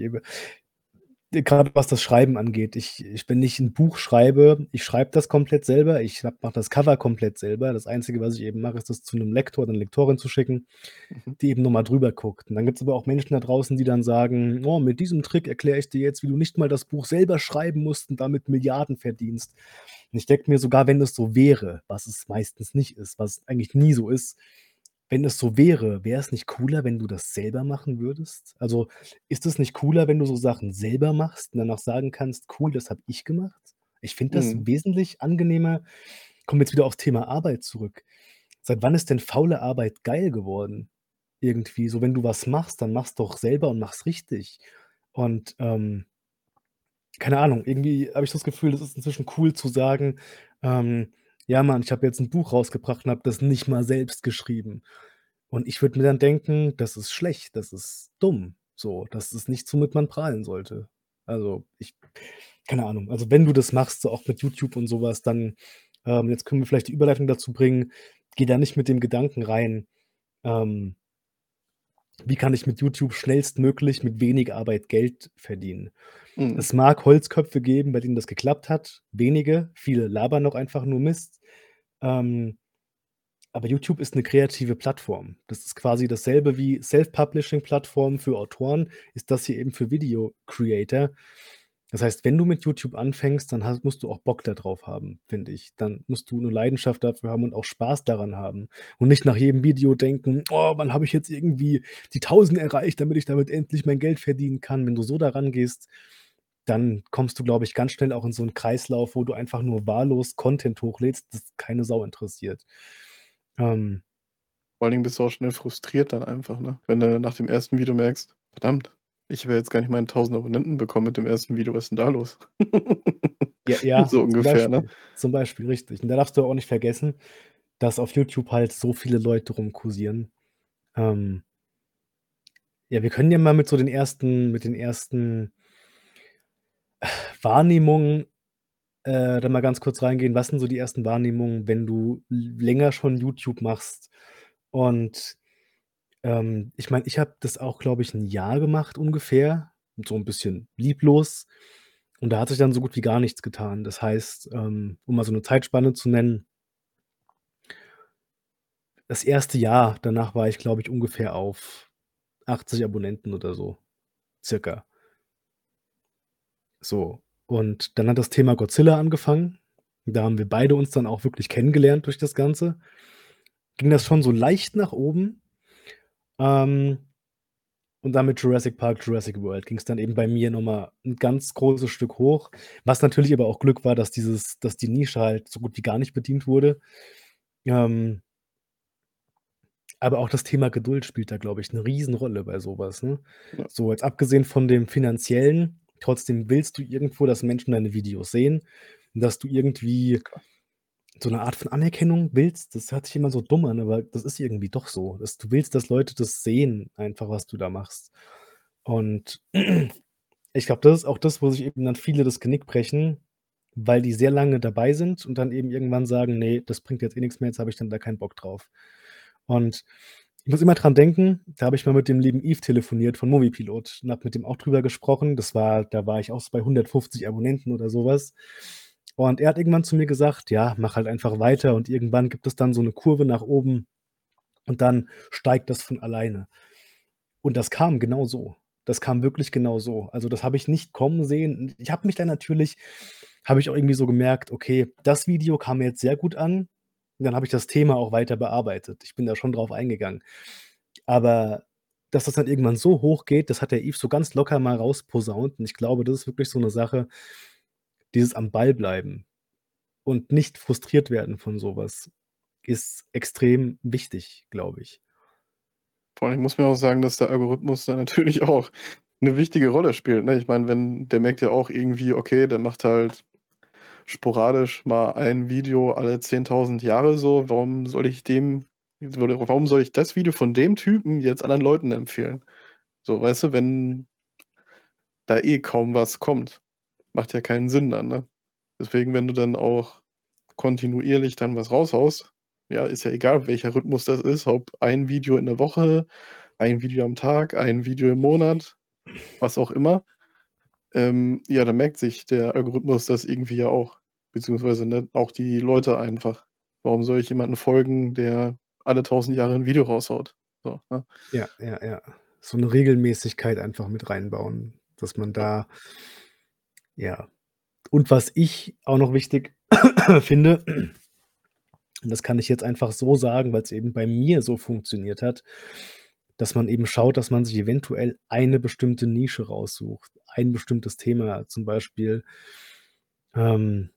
[SPEAKER 1] grade was das Schreiben angeht, ich ich wenn ich 'n Buch schreibe, ich schreibe das komplett selber. Ich mache das Cover komplett selber. Das Einzige, was ich eben mache, ist das zu 'nem Lektor oder 'ner Lektorin zu schicken,
[SPEAKER 2] Mhm.
[SPEAKER 1] die eben noch mal drüber guckt. Und dann gibt's aber auch Menschen da draußen, die dann sagen: „Oh, mit diesem Trick erkläre ich dir jetzt, wie du nicht mal das Buch selber schreiben musst und damit Milliarden verdienst.“ Und ich denke mir, sogar wenn es so wäre, was es meistens nicht ist, was eigentlich nie so ist wenn es so wäre, wäre es nicht cooler, wenn du das selber machen würdest? Also, ist es nicht cooler, wenn du so Sachen selber machst und dann auch sagen kannst: „Cool, das habe ich gemacht?“ Ich finde das
[SPEAKER 2] Mhm.
[SPEAKER 1] wesentlich angenehmer kommen wir jetzt wieder aufs Thema Arbeit zurück. Seit wann ist denn faule Arbeit geil geworden? Irgendwie so, wenn du was machst, dann mach's doch selber und mach's richtig. Und, ähm keine Ahnung, irgendwie habe ich das Gefühl, das ist inzwischen cool zu sagen, ähm: „Ja, Mann, ich habe jetzt 'n Buch rausgebracht und habe das nicht mal selbst geschrieben.“ Und ich würde mir dann denken: „Das ist schlecht, das ist dumm, so. Das ist nichts, womit man prahlen sollte.“ Also, ich keine Ahnung. Also, wenn du das machst, so auch mit YouTube und so was, dann ähm, jetzt können wir vielleicht die Überleitung dazu bringen, geh da nicht mit dem Gedanken rein, ähm wie kann ich mit YouTube schnellstmöglich mit wenig Arbeit Geld verdienen?
[SPEAKER 2] Mhm.
[SPEAKER 1] Es mag Holzköpfe geben, bei denen das geklappt hat, wenige. Viele labern auch einfach nur Mist. Ähm, aber YouTube ist 'ne kreative Plattform. Das ist quasi dasselbe wie Self-Publishing-Plattformen für Autoren, ist das hier eben für Video-Creator. Das heißt, wenn du mit YouTube anfängst, dann hast musst du auch Bock da drauf haben, finde ich. Dann musst du 'ne Leidenschaft dafür haben und auch Spaß daran haben und nicht nach jedem Video denken: „Oh, wann habe ich jetzt irgendwie die 1.000 erreicht, damit ich damit endlich mein Geld verdienen kann.“ Wenn du so da rangehst, dann kommst du, glaube ich, ganz schnell auch in so 'n Kreislauf, wo du einfach nur wahllos Content hochlädst, das keine Sau interessiert. Ähm
[SPEAKER 2] Vor allen Dingen bist du auch schnell frustriert dann einfach, ne? Wenn du nach dem 1. Video merkst: „Verdammt, ich habe ja jetzt gar nicht meine 1.000 Abonnenten bekommen mit dem 1. Video. Was ist 'n da los?“
[SPEAKER 1] Ja, [laughs] ja,
[SPEAKER 2] So
[SPEAKER 1] zum
[SPEAKER 2] ungefähr, ne?
[SPEAKER 1] Beispiel. Zum Beispiel, richtig. Und da darfst du auch nicht vergessen, dass auf YouTube halt so viele Leute rumkursieren. Ähm Ja, wir können ja mal mit so den ersten mit den ersten Wahrnehmungen, äh, da mal ganz kurz reingehen. Was sind so die ersten Wahrnehmungen, wenn du länger schon YouTube machst? Und, ähm, ich meine, ich habe das auch, glaube ich, 'n Jahr gemacht ungefähr, so 'n bisschen lieblos. Und da hat sich dann so gut wie gar nichts getan. Das heißt, ähm, um mal so 'ne Zeitspanne zu nennen das 1. Jahr, danach war ich, glaube ich, ungefähr auf 80 Abonnenten oder so, circa. So, und dann hat das Thema Godzilla angefangen. Da haben wir beide uns dann auch wirklich kennengelernt durch das Ganze. Ging das schon so leicht nach oben. Ähm und dann mit Jurassic Park, Jurassic World ging's dann eben bei mir noch mal 'n ganz großes Stück hoch, was natürlich aber auch Glück war, dass dieses dass die Nische halt so gut wie gar nicht bedient wurde. Ähm aber auch das Thema Geduld spielt da, glaube ich, 'ne Riesenrolle bei so was, ne?
[SPEAKER 2] Ja.
[SPEAKER 1] So, jetzt abgesehen von dem Finanziellen, trotzdem willst du irgendwo, dass Menschen deine Videos sehen dass du irgendwie. So 'ne Art von Anerkennung willst. Das hört sich immer so dumm an, aber das ist irgendwie doch so, dass du willst, dass Leute das sehen einfach, was du da machst. Und ich glaube, das ist auch das, wo sich eben dann viele das Genick brechen, weil die sehr lange dabei sind und dann eben irgendwann sagen: „Ne, das bringt jetzt eh nix mehr, jetzt habe ich dann da keinen Bock drauf.“ Und ich muss immer dran denken, da habe ich mal mit dem lieben Yves telefoniert von Moviepilot und habe mit dem auch drüber gesprochen. Das war da war ich auch so bei 150 Abonnenten oder so was. Und er hat irgendwann zu mir gesagt: „Ja, mach halt einfach weiter und irgendwann gibt es dann so 'ne Kurve nach oben und dann steigt das von alleine.“ Und das kam genau so. Das kam wirklich genau so. Also, das habe ich nicht kommen sehen. Ich habe mich dann natürlich habe ich auch irgendwie so gemerkt: „Okay, das Video kam jetzt sehr gut an.“ Und dann habe ich das Thema auch weiter bearbeitet. Ich bin da schon drauf eingegangen. Aber dass das dann irgendwann so hoch geht, das hat der Yves so ganz locker mal rausposaunt und ich glaube, das ist wirklich so 'ne Sache, dieses am Ball bleiben und nicht frustriert werden von so was ist extrem wichtig, glaube ich.
[SPEAKER 2] Vor allem muss man auch sagen, dass der Algorithmus da [laughs] natürlich auch 'ne wichtige Rolle spielt, ne? Ich meine, wenn der merkt ja auch irgendwie, okay, der macht halt sporadisch mal ein Video alle 10.000 Jahre so. Warum soll ich dem warum soll ich das Video von dem Typen jetzt anderen Leuten empfehlen? So, weißt du, wenn da eh kaum was kommt. Macht ja keinen Sinn dann, ne? Deswegen, wenn du dann auch kontinuierlich dann was raushaust, ja, ist ja egal, welcher Rhythmus das ist, ob ein Video in der Woche, ein Video am Tag, ein Video im Monat, was auch immer. Ähm, ja, da merkt sich der Algorithmus das irgendwie ja auch, beziehungsweise, ne, auch die Leute einfach. Warum soll ich jemanden folgen, der alle 1.000 Jahre 'n Video raushaut? So, ne?
[SPEAKER 1] Ja, ja, ja. So 'ne Regelmäßigkeit einfach mit reinbauen, dass man da ja. Und was ich auch noch wichtig [coughs] finde, und das kann ich jetzt einfach so sagen, weil's eben bei mir so funktioniert hat, dass man eben schaut, dass man sich eventuell eine bestimmte Nische raussucht, ein bestimmtes Thema. Zum Beispiel, ähm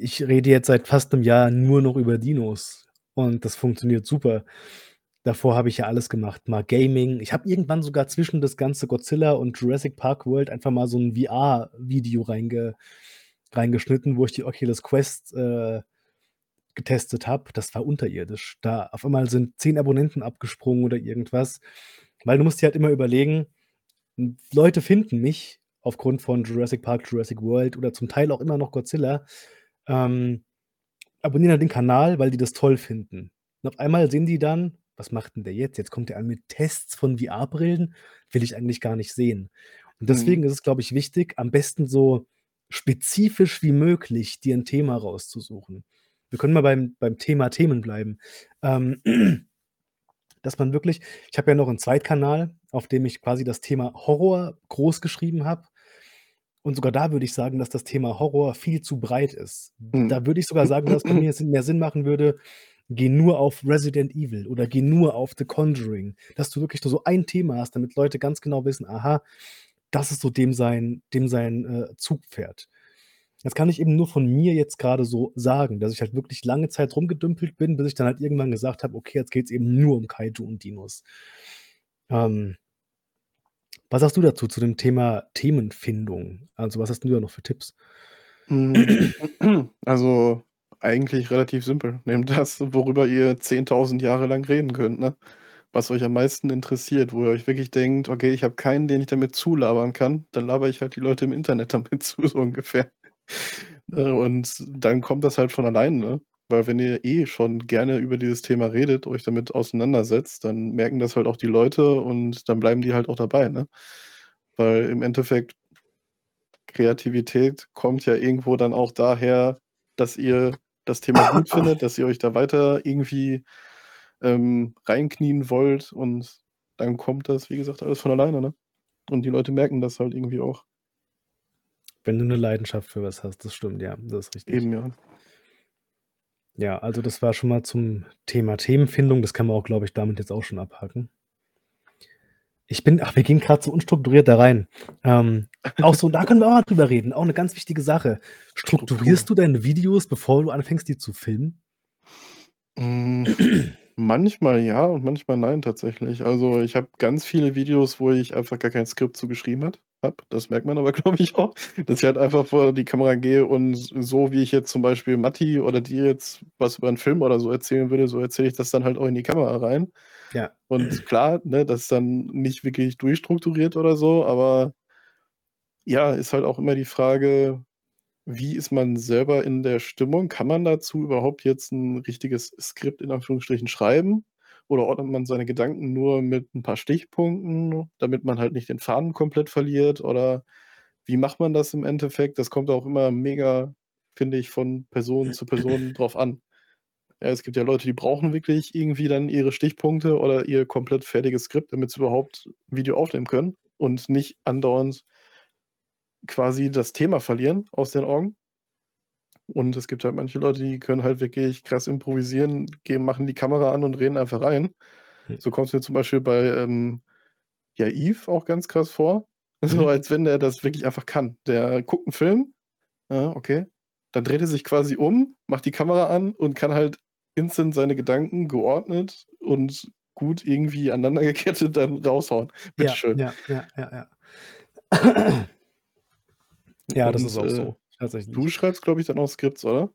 [SPEAKER 1] ich rede jetzt seit fast 'nem Jahr nur noch über Dinos und das funktioniert super. Davor habe ich ja alles gemacht, mal Gaming. Ich habe irgendwann sogar zwischen das ganze Godzilla und Jurassic Park World einfach mal so 'n VR-Video reinge reingeschnitten, wo ich die Oculus Quest, äh, getestet habe. Das war unterirdisch. Da auf einmal sind 10 Abonnenten abgesprungen oder irgendwas. Weil du musst dir halt immer überlegen, Leute finden mich aufgrund von Jurassic Park, Jurassic World oder zum Teil auch immer noch Godzilla, ähm, abonnieren halt den Kanal, weil die das toll finden. Und auf einmal sehen die dann: „Was macht 'n der jetzt? Jetzt kommt der an mit Tests von VR-Brillen, will ich eigentlich gar nicht sehen.“ Und
[SPEAKER 2] Mhm.
[SPEAKER 1] deswegen ist es, glaube ich, wichtig, am besten so spezifisch wie möglich dir 'n Thema rauszusuchen. Wir können mal beim beim Thema Themen bleiben. Ähm, [clears throat] dass man wirklich ich habe ja noch 'n Zweitkanal, auf dem ich quasi das Thema Horror großgeschrieben habe. Und sogar da würde ich sagen, dass das Thema Horror viel zu breit ist.
[SPEAKER 2] Mhm.
[SPEAKER 1] Da würde ich sogar sagen, dass bei [clears throat] mir es mehr Sinn machen würde: „Geh nur auf Resident Evil oder geh nur auf The Conjuring.“ Dass du wirklich nur so ein Thema hast, damit Leute ganz genau wissen: „Aha, das ist so dem sein dem sein, äh, Zugpferd.“ Das kann ich eben nur von mir jetzt grade so sagen, dass ich halt wirklich lange Zeit rumgedümpelt bin, bis ich dann halt irgendwann gesagt habe: „Okay, jetzt geht's eben nur um Kaiju und Dinos.“ Ähm was sagst du dazu, zu dem Thema Themenfindung? Also, was hast du da noch für Tipps?
[SPEAKER 2] Hm, [clears throat] also, eigentlich relativ simpel. Nehmt das, worüber ihr 10.000 Jahre lang reden könnt, ne? Was euch am meisten interessiert, wo ihr euch wirklich denkt: „Okay, ich habe keinen, den ich damit zulabern kann, dann labere ich halt die Leute im Internet [laughs] damit zu“, so ungefähr. Ne, und dann kommt das halt von alleine, ne? Weil wenn ihr eh schon gerne über dieses Thema redet, euch damit auseinandersetzt, dann merken das halt auch die Leute und dann bleiben die halt auch dabei, ne? Weil im Endeffekt Kreativität kommt ja irgendwo dann auch daher, dass ihr das Thema gut [coughs] findet, dass ihr euch da weiter irgendwie, ähm, reinknien wollt und dann kommt das, wie gesagt, alles von alleine, ne? Und die Leute merken das halt irgendwie auch.
[SPEAKER 1] Wenn du 'ne Leidenschaft für was hast, das stimmt, ja, das ist richtig.
[SPEAKER 2] Eben, ja.
[SPEAKER 1] Ja, also, das war schon mal zum Thema Themenfindung. Das kann man auch, glaube ich, damit jetzt auch schon abhaken. Ich bin ach, wir gehen grad so unstrukturiert da rein. Ähm, auch so da können wir auch mal drüber reden, auch 'ne ganz wichtige Sache.
[SPEAKER 2] Struktur.
[SPEAKER 1] Strukturierst du deine Videos, bevor du anfängst, die zu filmen?
[SPEAKER 2] Hm, manchmal ja und manchmal nein tatsächlich. Also, ich habe ganz viele Videos, wo ich einfach gar kein Skript zu geschrieben hat habe. Das merkt man aber, [laughs] glaube ich, auch, dass ich halt einfach vor die Kamera gehe und so wie ich jetzt zum Beispiel Matti oder dir jetzt was über 'n Film oder so erzählen würde, so erzähle ich das dann halt auch in die Kamera rein.
[SPEAKER 1] Ja.
[SPEAKER 2] Und klar, ne, das ist dann nicht wirklich durchstrukturiert oder so, aber ja, ist halt auch immer die Frage, wie ist man selber in der Stimmung? Kann man dazu überhaupt jetzt 'n richtiges Skript in Anführungsstrichen schreiben? Oder ordnet man seine Gedanken nur mit 'n paar Stichpunkten, damit man halt nicht den Faden komplett verliert? Oder wie macht man das im Endeffekt? Das kommt auch immer mega, finde ich, von Person zu Person drauf an. Ja, es gibt ja Leute, die brauchen wirklich irgendwie dann ihre Stichpunkte oder ihr komplett fertiges Skript, damit sie überhaupt Video aufnehmen können und nicht andauernd quasi das Thema verlieren aus den Augen. Und es gibt halt manche Leute, die können halt wirklich krass improvisieren, gehen machen die Kamera an und reden einfach rein.
[SPEAKER 1] Hm.
[SPEAKER 2] So kommt's mir zum Beispiel bei, ähm, ja, Yves auch ganz krass vor, [laughs] so
[SPEAKER 1] Mhm.
[SPEAKER 2] als wenn der das wirklich einfach kann. Der guckt 'n Film, ja, okay, dann dreht er sich quasi um, macht die Kamera an und kann halt instant seine Gedanken geordnet und gut irgendwie aneinander [laughs] gekettet dann raushauen. Bitte
[SPEAKER 1] Ja, ja, ja, ja, ja. [clears throat] Ja, das
[SPEAKER 2] Und,
[SPEAKER 1] ist auch
[SPEAKER 2] äh,
[SPEAKER 1] so,
[SPEAKER 2] du
[SPEAKER 1] tatsächlich.
[SPEAKER 2] schreibst, glaube ich, dann auch Skripts, oder?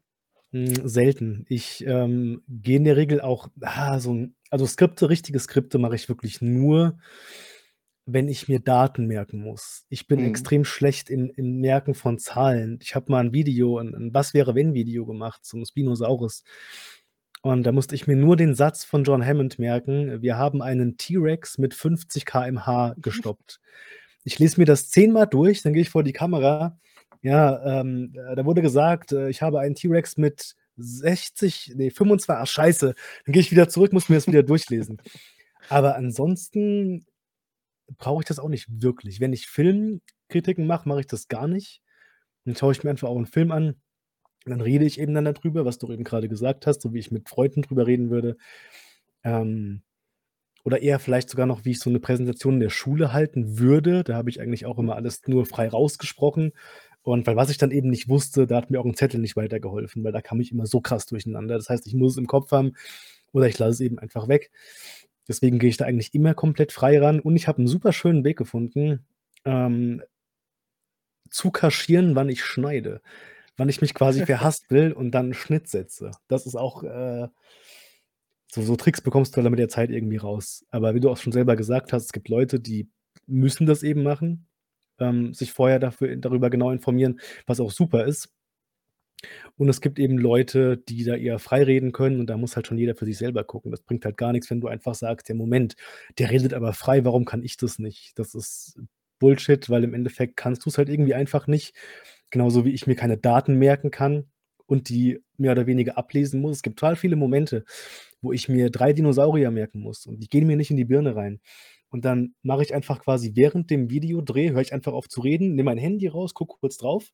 [SPEAKER 1] Hm, selten. Ich, ähm, gehe in der Regel auch ah, so 'n also, Skripte richtige Skripte mache ich wirklich nur wenn ich mir Daten merken muss. Ich bin
[SPEAKER 2] Mhm.
[SPEAKER 1] extrem schlecht im im Merken von Zahlen. Ich habe mal 'n Video 'n 'n Was-wäre-wenn-Video gemacht zum Spinosaurus. Und da musste ich mir nur den Satz von John Hammond merken: „Wir haben einen T-Rex mit 50 km/h gestoppt.“ Ich lese mir das zehnmal durch, dann gehe ich vor die Kamera. Ja, ähm, äh, da wurde gesagt, äh, ich habe einen T-Rex mit 60 ne, 25 ach scheiße. Dann gehe ich wieder zurück, muss mir das wieder durchlesen. Aber ansonsten brauche ich das auch nicht wirklich. Wenn ich Filmkritiken mache, mache ich das gar nicht. Dann schaue ich mir einfach auch 'n Film an dann rede ich eben dann da drüber, was du eben grade gesagt hast, so wie ich mit Freunden drüber reden würde. Ähm, oder eher vielleicht sogar noch, wie ich so 'ne Präsentation in der Schule halten würde. Da habe ich eigentlich auch immer alles nur frei rausgesprochen. Und weil was ich dann eben nicht wusste, da hat mir auch 'n Zettel nicht weitergeholfen, weil da kam ich immer so krass durcheinander. Das heißt, ich muss es im Kopf haben oder ich lasse es eben einfach weg. Deswegen gehe ich da eigentlich immer komplett frei ran und ich habe 'n super schönen Weg gefunden, ähm zu kaschieren, wann ich schneide. Wann ich mich quasi [laughs] verhaspel und dann 'n Schnitt setze. Das ist auch, äh so so Tricks bekommst du dann mit der Zeit irgendwie raus. Aber wie du auch schon selber gesagt hast, es gibt Leute, die müssen das eben machen, ähm, sich vorher dafür darüber genau informieren, was auch super ist. Und es gibt eben Leute, die da eher frei reden können und da muss halt schon jeder für sich selber gucken. Das bringt halt gar nix, wenn du einfach sagst: „Ja, Moment, der redet aber frei, warum kann ich das nicht?“ Das ist Bullshit, weil im Endeffekt kannst du's halt irgendwie einfach nicht. Genauso wie ich mir keine Daten merken kann und die mehr oder weniger ablesen muss. Es gibt total viele Momente, wo ich mir 3 Dinosaurier merken muss und die gehen mir nicht in die Birne rein. Und dann mache ich einfach quasi während dem Videodreh höre ich einfach auf zu reden, nehme mein Handy raus, gucke kurz drauf,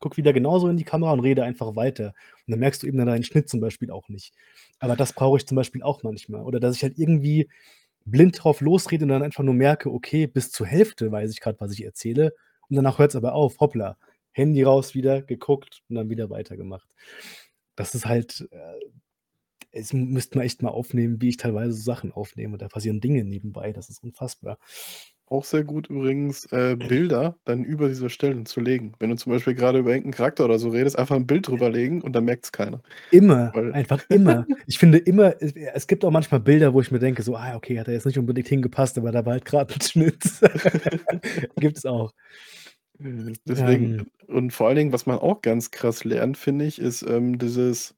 [SPEAKER 1] gucke wieder genauso in die Kamera und rede einfach weiter. Und dann merkst du eben dann deinen Schnitt zum Beispiel auch nicht. Aber das brauche ich zum Beispiel auch manchmal. Oder dass ich halt irgendwie blind drauf losrede und dann einfach nur merke: „Okay, bis zur Hälfte weiß ich grad, was ich erzähle und danach hört's aber auf. Hoppla.“ Handy raus wieder, geguckt und dann wieder weitergemacht. Das ist halt, äh es müsste man echt mal aufnehmen, wie ich teilweise so Sachen aufnehme. Da passieren Dinge nebenbei, das ist unfassbar.
[SPEAKER 2] Auch sehr gut übrigens, äh, Bilder dann über diese Stellen zu legen. Wenn du zum Beispiel grade über irgend 'n Charakter oder so redest, einfach 'n Bild drüber legen und dann merkt's keiner.
[SPEAKER 1] Immer,
[SPEAKER 2] Weil
[SPEAKER 1] einfach immer. Ich finde immer es es gibt auch manchmal Bilder, wo ich mir denke so: „Ah, okay, hat da jetzt nicht unbedingt hingepasst, aber da war halt grad 'n Schnitt.“ [laughs] Gibt's auch.
[SPEAKER 2] Äh, deswegen
[SPEAKER 1] Ähm
[SPEAKER 2] und vor allen Dingen, was man auch ganz krass lernt, finde ich, ist, ähm, dieses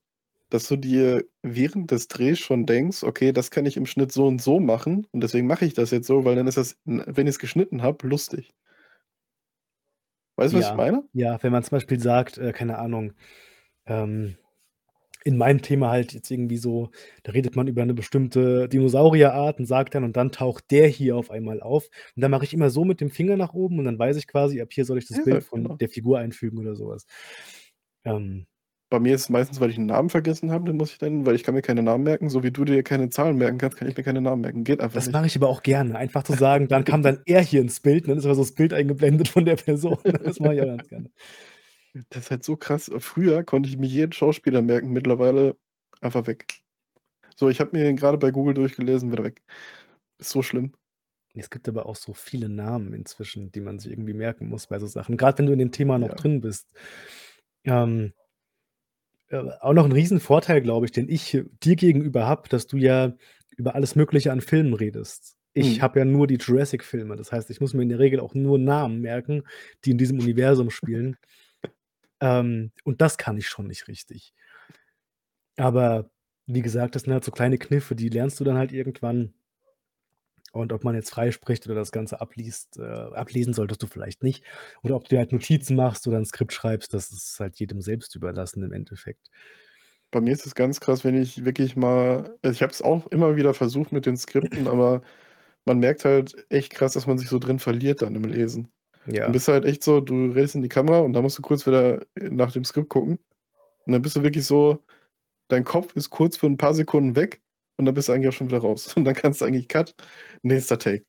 [SPEAKER 2] dass du dir während des Drehs schon denkst: „Okay, das kann ich im Schnitt so und so machen und deswegen mache ich das jetzt so, weil dann ist das, wenn ich's geschnitten habe, lustig.“ Weißt du, was ich
[SPEAKER 1] Ja,
[SPEAKER 2] meine?
[SPEAKER 1] ja, wenn man zum Beispiel sagt, äh, keine Ahnung, ähm, in meinem Thema halt jetzt irgendwie so, da redet man über 'ne bestimmte Dinosaurierart und sagt dann: „Und dann taucht der hier auf einmal auf.“ Und dann mache ich immer so mit dem Finger nach oben und dann weiß ich quasi, ab hier soll ich das
[SPEAKER 2] Ja,
[SPEAKER 1] Bild von
[SPEAKER 2] genau.
[SPEAKER 1] der Figur einfügen oder so was. Ähm
[SPEAKER 2] Bei mir ist es meistens, weil ich 'n Namen vergessen habe, den muss ich dann weil ich kann mir keine Namen merken, so wie du dir keine Zahlen merken kannst, kann ich mir keine Namen merken. Geht einfach
[SPEAKER 1] Das
[SPEAKER 2] nicht.
[SPEAKER 1] mache ich aber auch gerne, einfach zu [laughs] sagen, dann kam dann er hier ins Bild und dann ist aber so das Bild eingeblendet von der Person. [laughs] Das mache ich auch ganz gerne.
[SPEAKER 2] Das ist halt so krass. Früher konnte ich mir jeden Schauspieler merken, mittlerweile einfach weg. So, ich habe mir grade bei Google durchgelesen, wieder weg. Ist so schlimm.
[SPEAKER 1] Es gibt aber auch so viele Namen inzwischen, die man sich irgendwie merken muss bei so Sachen. Grad wenn du in dem Thema noch
[SPEAKER 2] Ja.
[SPEAKER 1] drin bist. Ähm äh, auch noch 'n Riesenvorteil, glaube ich, den ich dir gegenüber habe, dass du ja über alles Mögliche an Filmen redest. Ich
[SPEAKER 2] Mhm.
[SPEAKER 1] habe ja nur die Jurassic-Filme. Das heißt, ich muss mir in der Regel auch nur Namen merken, die in diesem Universum spielen. Ähm, und das kann ich schon nicht richtig. Aber wie gesagt, das sind halt so kleine Kniffe, die lernst du dann halt irgendwann. Und ob man jetzt freispricht oder das Ganze abliest äh, ablesen solltest du vielleicht nicht. Oder ob du dir halt Notizen machst oder 'n Skript schreibst, das ist halt jedem selbst überlassen im Endeffekt.
[SPEAKER 2] Bei mir ist es ganz krass, wenn ich wirklich mal also, ich habe es auch immer wieder versucht mit den Skripten, [laughs] aber man merkt halt echt krass, dass man sich so drin verliert dann im Lesen. Dann
[SPEAKER 1] Ja.
[SPEAKER 2] bist du halt echt so, du redest in die Kamera und dann musst du kurz wieder, äh, nach dem Skript gucken. Und dann bist du wirklich so dein Kopf ist kurz für 'n paar Sekunden weg und dann bist du eigentlich auch schon wieder raus. [laughs] Und dann kannst du eigentlich Cut, nächster Take.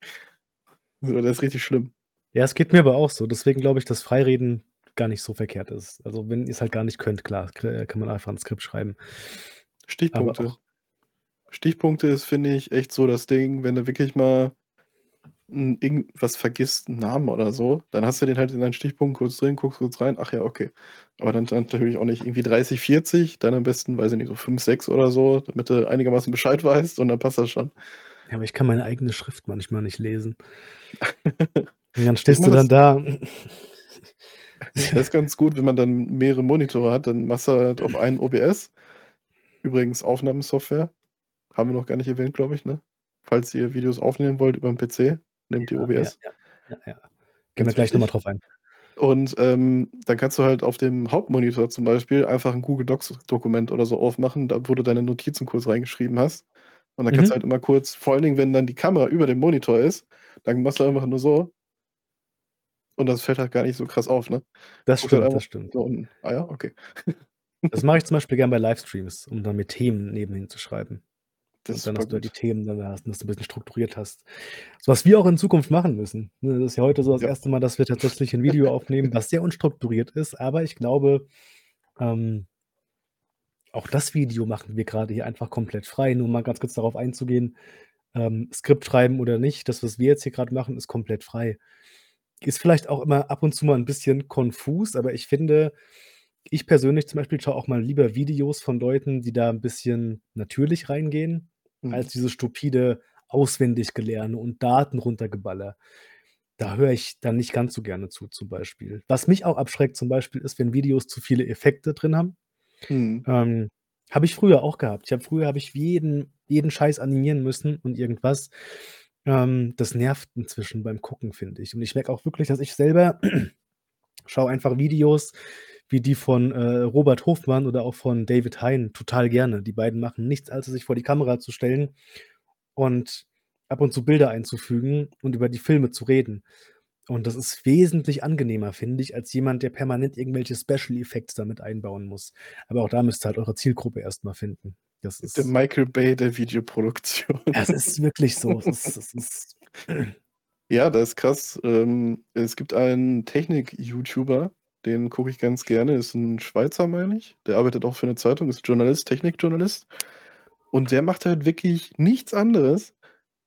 [SPEAKER 2] So, das ist richtig schlimm.
[SPEAKER 1] Ja, es geht mir aber auch so. Deswegen glaube ich, dass Freireden gar nicht so verkehrt ist. Also, wenn ihr's halt gar nicht könnt, klar, k kann man einfach 'n Skript schreiben.
[SPEAKER 2] Stichpunkte. Stichpunkte ist, finde ich, echt so das Ding, wenn du wirklich mal irgendwas vergisst, 'n Namen oder so, dann hast du den halt in deinen Stichpunkten kurz drin, guckst kurz rein, ach ja, okay. Aber dann dann natürlich auch nicht irgendwie 30, 40, dann am besten, weiß ich nicht, so 5, 6 oder so, damit du einigermaßen Bescheid weißt und dann passt das schon.
[SPEAKER 1] Ja, aber ich kann meine eigene Schrift manchmal nicht lesen. [laughs] Und dann stehst du dann da.
[SPEAKER 2] Das ist ganz gut, wenn man dann mehrere Monitore hat, dann machst du halt auf einen OBS. Übrigens Aufnahmesoftware. Haben wir noch gar nicht erwähnt, glaube ich, ne? Falls ihr Videos aufnehmen wollt überm PC,
[SPEAKER 1] Ja, ja,
[SPEAKER 2] OBS.
[SPEAKER 1] ja, ja, ja. Gehen wir gleich noch mal
[SPEAKER 2] wichtig.
[SPEAKER 1] drauf ein.
[SPEAKER 2] Und, ähm, dann kannst du halt auf dem Hauptmonitor zum Beispiel einfach 'n Google Docs Dokument oder so aufmachen, da wo du deine Notizen kurz reingeschrieben hast. Und dann kannst du
[SPEAKER 1] Mhm.
[SPEAKER 2] halt immer kurz vor allen Dingen, wenn dann die Kamera über dem Monitor ist, dann machst du einfach nur so und das fällt halt gar nicht so krass auf, ne?
[SPEAKER 1] Das
[SPEAKER 2] halt
[SPEAKER 1] stimmt,
[SPEAKER 2] einfach
[SPEAKER 1] das stimmt.
[SPEAKER 2] so und ah ja, okay.
[SPEAKER 1] Das mache ich zum Beispiel gern bei Livestreams, um dann mit Themen nebenhin zu schreiben.
[SPEAKER 2] Das
[SPEAKER 1] dann, dass du halt die. Themen dann hast und dass du 'n bisschen strukturiert hast. So was wir auch in Zukunft machen müssen, ne? Das ist ja heute so das
[SPEAKER 2] Ja.
[SPEAKER 1] 1. Mal, dass wir tatsächlich 'n Video aufnehmen, was sehr unstrukturiert ist, aber ich glaube, ähm auch das Video machen wir grade hier einfach komplett frei, nur mal ganz kurz darauf einzugehen, ähm, Skript schreiben oder nicht, das, was wir jetzt hier grad machen, ist komplett frei. Ist vielleicht auch immer ab und zu mal 'n bisschen konfus, aber ich finde ich persönlich zum Beispiel schaue auch mal lieber Videos von Leuten, die da 'n bisschen natürlich reingehen, als
[SPEAKER 2] Mhm.
[SPEAKER 1] dieses stupide Auswendiggelerne und Daten runtergeballer. Da höre ich dann nicht ganz so gerne zu, zum Beispiel. Was mich auch abschreckt zum Beispiel, ist, wenn Videos zu viele Effekte drin haben.
[SPEAKER 2] Mhm.
[SPEAKER 1] Ähm, habe ich früher auch gehabt. Ich habe früher habe ich jeden jeden Scheiß animieren müssen und irgendwas. Ähm, das nervt inzwischen beim Gucken, finde ich. Und ich merke auch wirklich, dass ich selber [clears throat] schaue einfach Videos wie die von, äh, Robert Hofmann oder auch von David Hein total gerne. Die beiden machen nichts, als sich vor die Kamera zu stellen und ab und zu Bilder einzufügen und über die Filme zu reden. Und das ist wesentlich angenehmer, finde ich, als jemand, der permanent irgendwelche Special Effects da mit einbauen muss. Aber auch da müsst ihr halt eure Zielgruppe erst mal finden. Das
[SPEAKER 2] Der
[SPEAKER 1] ist
[SPEAKER 2] Michael Bay der Videoproduktion. [laughs]
[SPEAKER 1] Es ist wirklich so. Es ist es ist
[SPEAKER 2] Ja, das ist krass. Ähm, es gibt einen Technik-YouTuber, den gucke ich ganz gerne, ist 'n Schweizer, meine ich. Der arbeitet auch für 'ne Zeitung, ist Journalist, Technikjournalist. Und der macht halt wirklich nichts anderes,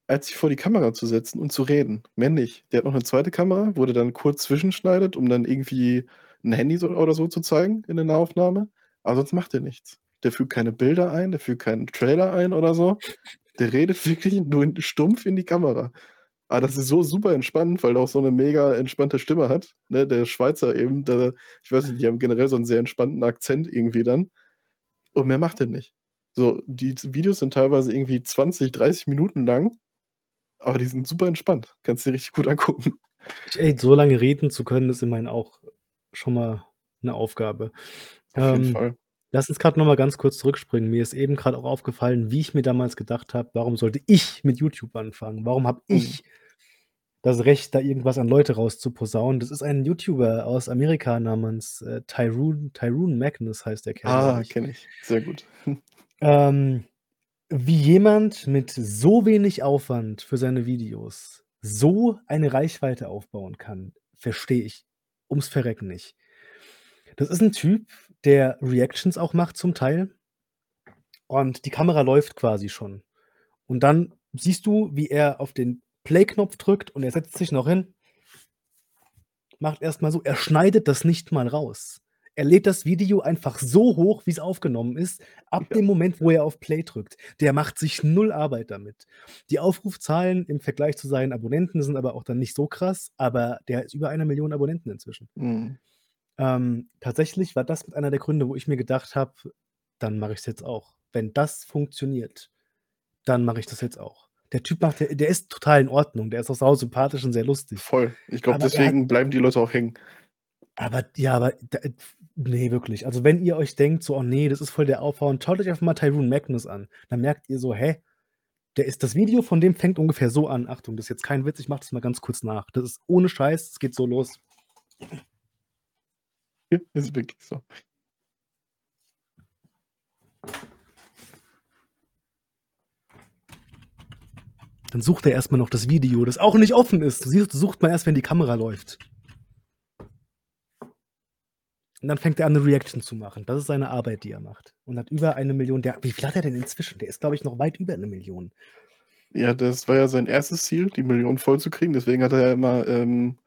[SPEAKER 2] als sich vor die Kamera zu setzen und zu reden. Nicht. Der hat noch 'ne 2. Kamera, der dann kurz zwischenschneidet, um dann irgendwie 'n Handy so oder so zu zeigen in der Nahaufnahme. Aber sonst macht der nichts. Der fügt keine Bilder ein, der fügt keinen Trailer ein oder so. Der redet [laughs] wirklich nur stumpf in die Kamera. Aber das ist so super entspannt, weil der auch so 'ne mega entspannte Stimme hat, ne? Der Schweizer eben, der ich weiß nicht, die haben generell so 'n sehr entspannten Akzent irgendwie dann. Und mehr macht der nicht. So, die Videos sind teilweise irgendwie 20, 30 Minuten lang, aber die sind super entspannt. Kannst dir richtig gut angucken.
[SPEAKER 1] Ey, so lange reden zu können, ist immerhin auch schon mal 'ne Aufgabe.
[SPEAKER 2] Auf jeden
[SPEAKER 1] Ähm,
[SPEAKER 2] Fall.
[SPEAKER 1] lass uns grad noch mal ganz kurz zurückspringen. Mir ist eben grad auch aufgefallen, wie ich mir damals gedacht habe: „Warum sollte ich mit YouTube anfangen? Warum habe
[SPEAKER 2] Mhm.
[SPEAKER 1] Das Recht, da irgendwas an Leute rauszuposaunen?“ Das ist ein YouTuber aus Amerika namens, äh, Tyrone Tyrone Magnus heißt der Kerl,
[SPEAKER 2] Ah, kenne ich. Sehr gut. [laughs]
[SPEAKER 1] Ähm, wie jemand mit so wenig Aufwand für seine Videos so eine Reichweite aufbauen kann, verstehe ich ums Verrecken nicht. Das ist 'n Typ, der Reactions auch macht zum Teil Und die Kamera läuft quasi schon. Und dann siehst du, wie er auf den Play-Knopf drückt und er setzt sich noch hin macht erst mal so er schneidet das nicht mal raus. Er lädt das Video einfach so hoch, wie's aufgenommen ist, ab
[SPEAKER 2] Ja.
[SPEAKER 1] dem Moment, wo er auf Play drückt. Der macht sich null Arbeit damit. Die Aufrufzahlen im Vergleich zu seinen Abonnenten sind aber auch dann nicht so krass, aber der ist über 1.000.000 Abonnenten inzwischen.
[SPEAKER 2] Mhm.
[SPEAKER 1] Ähm, tatsächlich war das mit einer der Gründe, wo ich mir gedacht habe: „Dann mache ich's jetzt auch. Wenn das funktioniert, dann mache ich das jetzt auch.“ Der Typ macht der der ist total in Ordnung. Der ist auch sausympathisch und sehr lustig.
[SPEAKER 2] Voll. Ich glaube,
[SPEAKER 1] er hat
[SPEAKER 2] deswegen bleiben die Leute auch hängen.
[SPEAKER 1] Aber ja, aber da f ne, wirklich. Also, wenn ihr euch denkt so: „Oh ne, das ist voll der Aufwand“, schaut euch einfach mal Tyrone Magnus an. Dann merkt ihr so: „Hä? Der ist das Video von dem fängt ungefähr so an.“ Achtung, das ist jetzt kein Witz, ich mache das mal ganz kurz nach. Das ist ohne Scheiß, es geht so los.
[SPEAKER 2] Ja, [laughs] ist wirklich so.
[SPEAKER 1] Dann sucht er erst mal noch das Video, das auch nicht offen ist. Du sucht man erst, wenn die Kamera läuft. Und dann fängt er an, 'ne Reaction zu machen. Das ist seine Arbeit, die er macht. Und hat über 1.000.000 der wie viel hat er denn inzwischen? Der ist, glaube ich, noch weit über 1.000.000.
[SPEAKER 2] Ja, das war ja sein 1. Ziel, die 1.000.000 vollzukriegen. Deswegen hat er ja immer, ähm,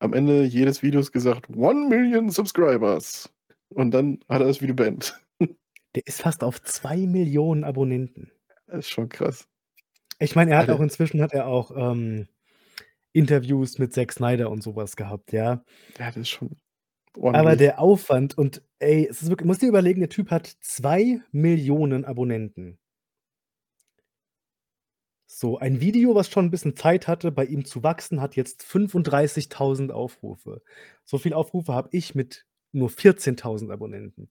[SPEAKER 2] am Ende jedes Videos gesagt: „1.000.000 Subscribers.“ Und dann hat er das Video beendet. [laughs]
[SPEAKER 1] Der ist fast auf 2.000.000 Abonnenten.
[SPEAKER 2] Das ist schon krass.
[SPEAKER 1] Ich meine, er hat auch
[SPEAKER 2] Alter.
[SPEAKER 1] inzwischen hat er auch, ähm, Interviews mit Zack Snyder und so was gehabt, ja.
[SPEAKER 2] Ja, das ist schon
[SPEAKER 1] Aber
[SPEAKER 2] ordentlich.
[SPEAKER 1] der Aufwand und ey, es ist wirklich musst dir überlegen, der Typ hat 2.000.000 Abonnenten. So, ein Video, was schon 'n bisschen Zeit hatte, bei ihm zu wachsen, hat jetzt 35.000 Aufrufe. So viel Aufrufe habe ich mit nur 14.000 Abonnenten.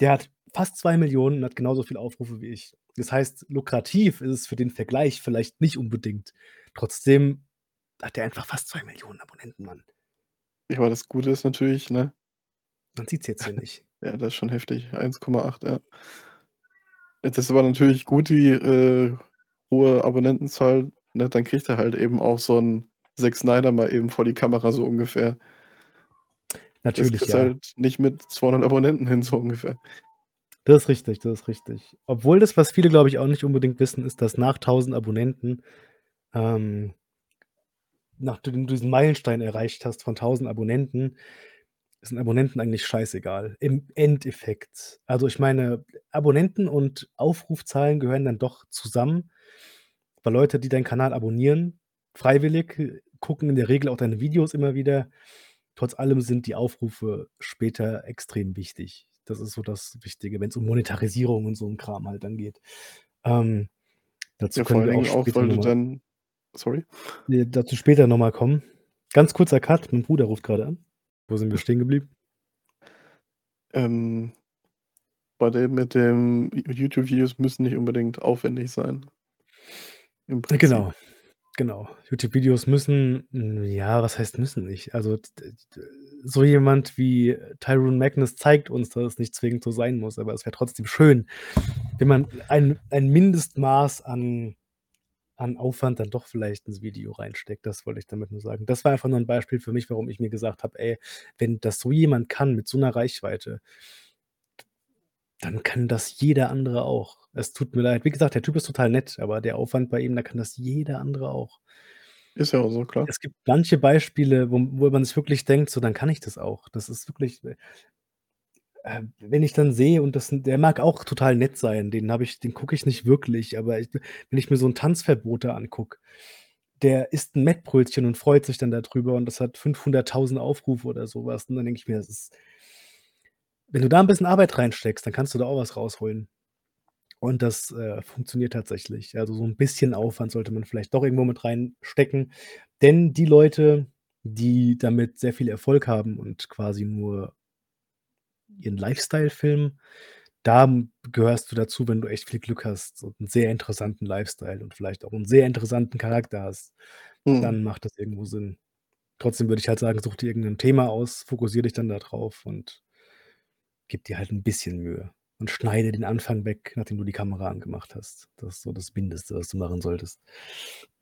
[SPEAKER 1] Der hat fast 2.000.000 und hat genauso viel Aufrufe wie ich. Das heißt, lukrativ ist es für den Vergleich vielleicht nicht unbedingt. Trotzdem hat der einfach fast 2.000.000 Abonnenten, Mann.
[SPEAKER 2] Ja, aber das Gute ist natürlich, ne
[SPEAKER 1] Man sieht's jetzt hier [laughs] nicht.
[SPEAKER 2] Ja, das ist schon heftig. 1,8, ja. Das ist aber natürlich gut, die, äh, hohe Abonnentenzahl, ne? Dann kriegt er halt eben auch so 'n Zack Snyder mal eben vor die Kamera, so ungefähr. Das
[SPEAKER 1] Natürlich,
[SPEAKER 2] kriegst du
[SPEAKER 1] ja.
[SPEAKER 2] halt nicht mit 200 Abonnenten hin, so ungefähr.
[SPEAKER 1] Das ist richtig, das ist richtig. Obwohl das, was viele, glaube ich, auch nicht unbedingt wissen, ist, dass nach 1.000 Abonnenten, ähm nachdem du diesen Meilenstein erreicht hast von 1.000 Abonnenten, sind Abonnenten eigentlich scheißegal im Endeffekt. Also, ich meine, Abonnenten und Aufrufzahlen gehören dann doch zusammen, weil Leute, die deinen Kanal abonnieren, freiwillig, gucken in der Regel auch deine Videos immer wieder. Trotz allem sind die Aufrufe später extrem wichtig. Das ist so das Wichtige, wenn's um Monetarisierung und so 'n Kram halt dann geht. Ähm, dazu
[SPEAKER 2] Ja,
[SPEAKER 1] können wir auch
[SPEAKER 2] auch,
[SPEAKER 1] später
[SPEAKER 2] weil du dann sorry?
[SPEAKER 1] Ne, dazu später noch mal kommen. Ganz kurzer Cut, mein Bruder ruft grade an. Wo sind wir stehen geblieben?
[SPEAKER 2] Ähm, bei dem mit dem YouTube-Videos müssen nicht unbedingt aufwendig sein.
[SPEAKER 1] Genau, genau. YouTube-Videos müssen hm, ja, was heißt müssen nicht? Also, so jemand wie Tyrone Magnus zeigt uns, dass es nicht zwingend so sein muss, aber es wäre trotzdem schön, wenn man ein ein Mindestmaß an an Aufwand dann doch vielleicht ins Video reinsteckt. Das wollte ich damit nur sagen. Das war einfach nur 'n Beispiel für mich, warum ich mir gesagt habe: „Ey, wenn das so jemand kann mit so 'ner Reichweite“ „dann kann das jeder andere auch.“ Es tut mir leid. Wie gesagt, der Typ ist total nett, aber der Aufwand bei ihm, da kann das jeder andere auch.
[SPEAKER 2] Ist ja auch so, klar.
[SPEAKER 1] Es gibt manche Beispiele, wo wo man sich wirklich denkt: „So, dann kann ich das auch.“ Das ist wirklich äh, äh, wenn ich dann sehe und das der mag auch total nett sein, den habe ich den gucke ich nicht wirklich, aber ich wenn ich mir so 'n Tanzverboter angucke, der isst 'n Mettbrötchen und freut sich dann da drüber und das hat 500.000 Aufrufe oder so was und dann denke ich mir, das ist wenn du da 'n bisschen Arbeit reinsteckst, dann kannst du da auch was rausholen. Und das, äh, funktioniert tatsächlich. Also, so 'n bisschen Aufwand sollte man vielleicht doch irgendwo mit reinstecken, denn die Leute, die damit sehr viel Erfolg haben und quasi nur ihren Lifestyle filmen, da m gehörst du dazu, wenn du echt viel Glück hast und 'n sehr interessanten Lifestyle und vielleicht auch 'n sehr interessanten Charakter hast,
[SPEAKER 2] Mhm.
[SPEAKER 1] dann macht das irgendwo Sinn. Trotzdem würde ich halt sagen, such dir irgend 'nen Thema aus, fokussiere dich dann da drauf und gib dir halt 'n bisschen Mühe und schneide den Anfang weg, nachdem du die Kamera angemacht hast. Das ist so das Mindeste, was du machen solltest.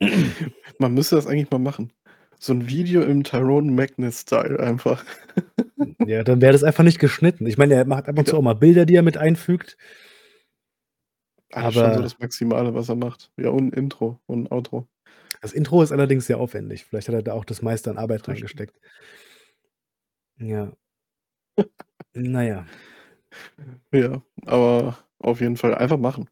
[SPEAKER 1] [clears throat]
[SPEAKER 2] Man müsste das eigentlich mal machen. So 'n Video im Tyrone Magnus-Style einfach.
[SPEAKER 1] Hm, [laughs] ja, dann wäre das einfach nicht geschnitten. Ich meine, er macht ab und zu auch mal Bilder, die er mit einfügt.
[SPEAKER 2] Das ist schon so
[SPEAKER 1] Aber
[SPEAKER 2] das Maximale, was er macht. Ja, und Intro und Outro.
[SPEAKER 1] Das Intro ist allerdings sehr aufwendig. Vielleicht hat er da auch das meiste an Arbeit reingesteckt. Ja. Na ja.
[SPEAKER 2] Aber auf jeden Fall einfach machen.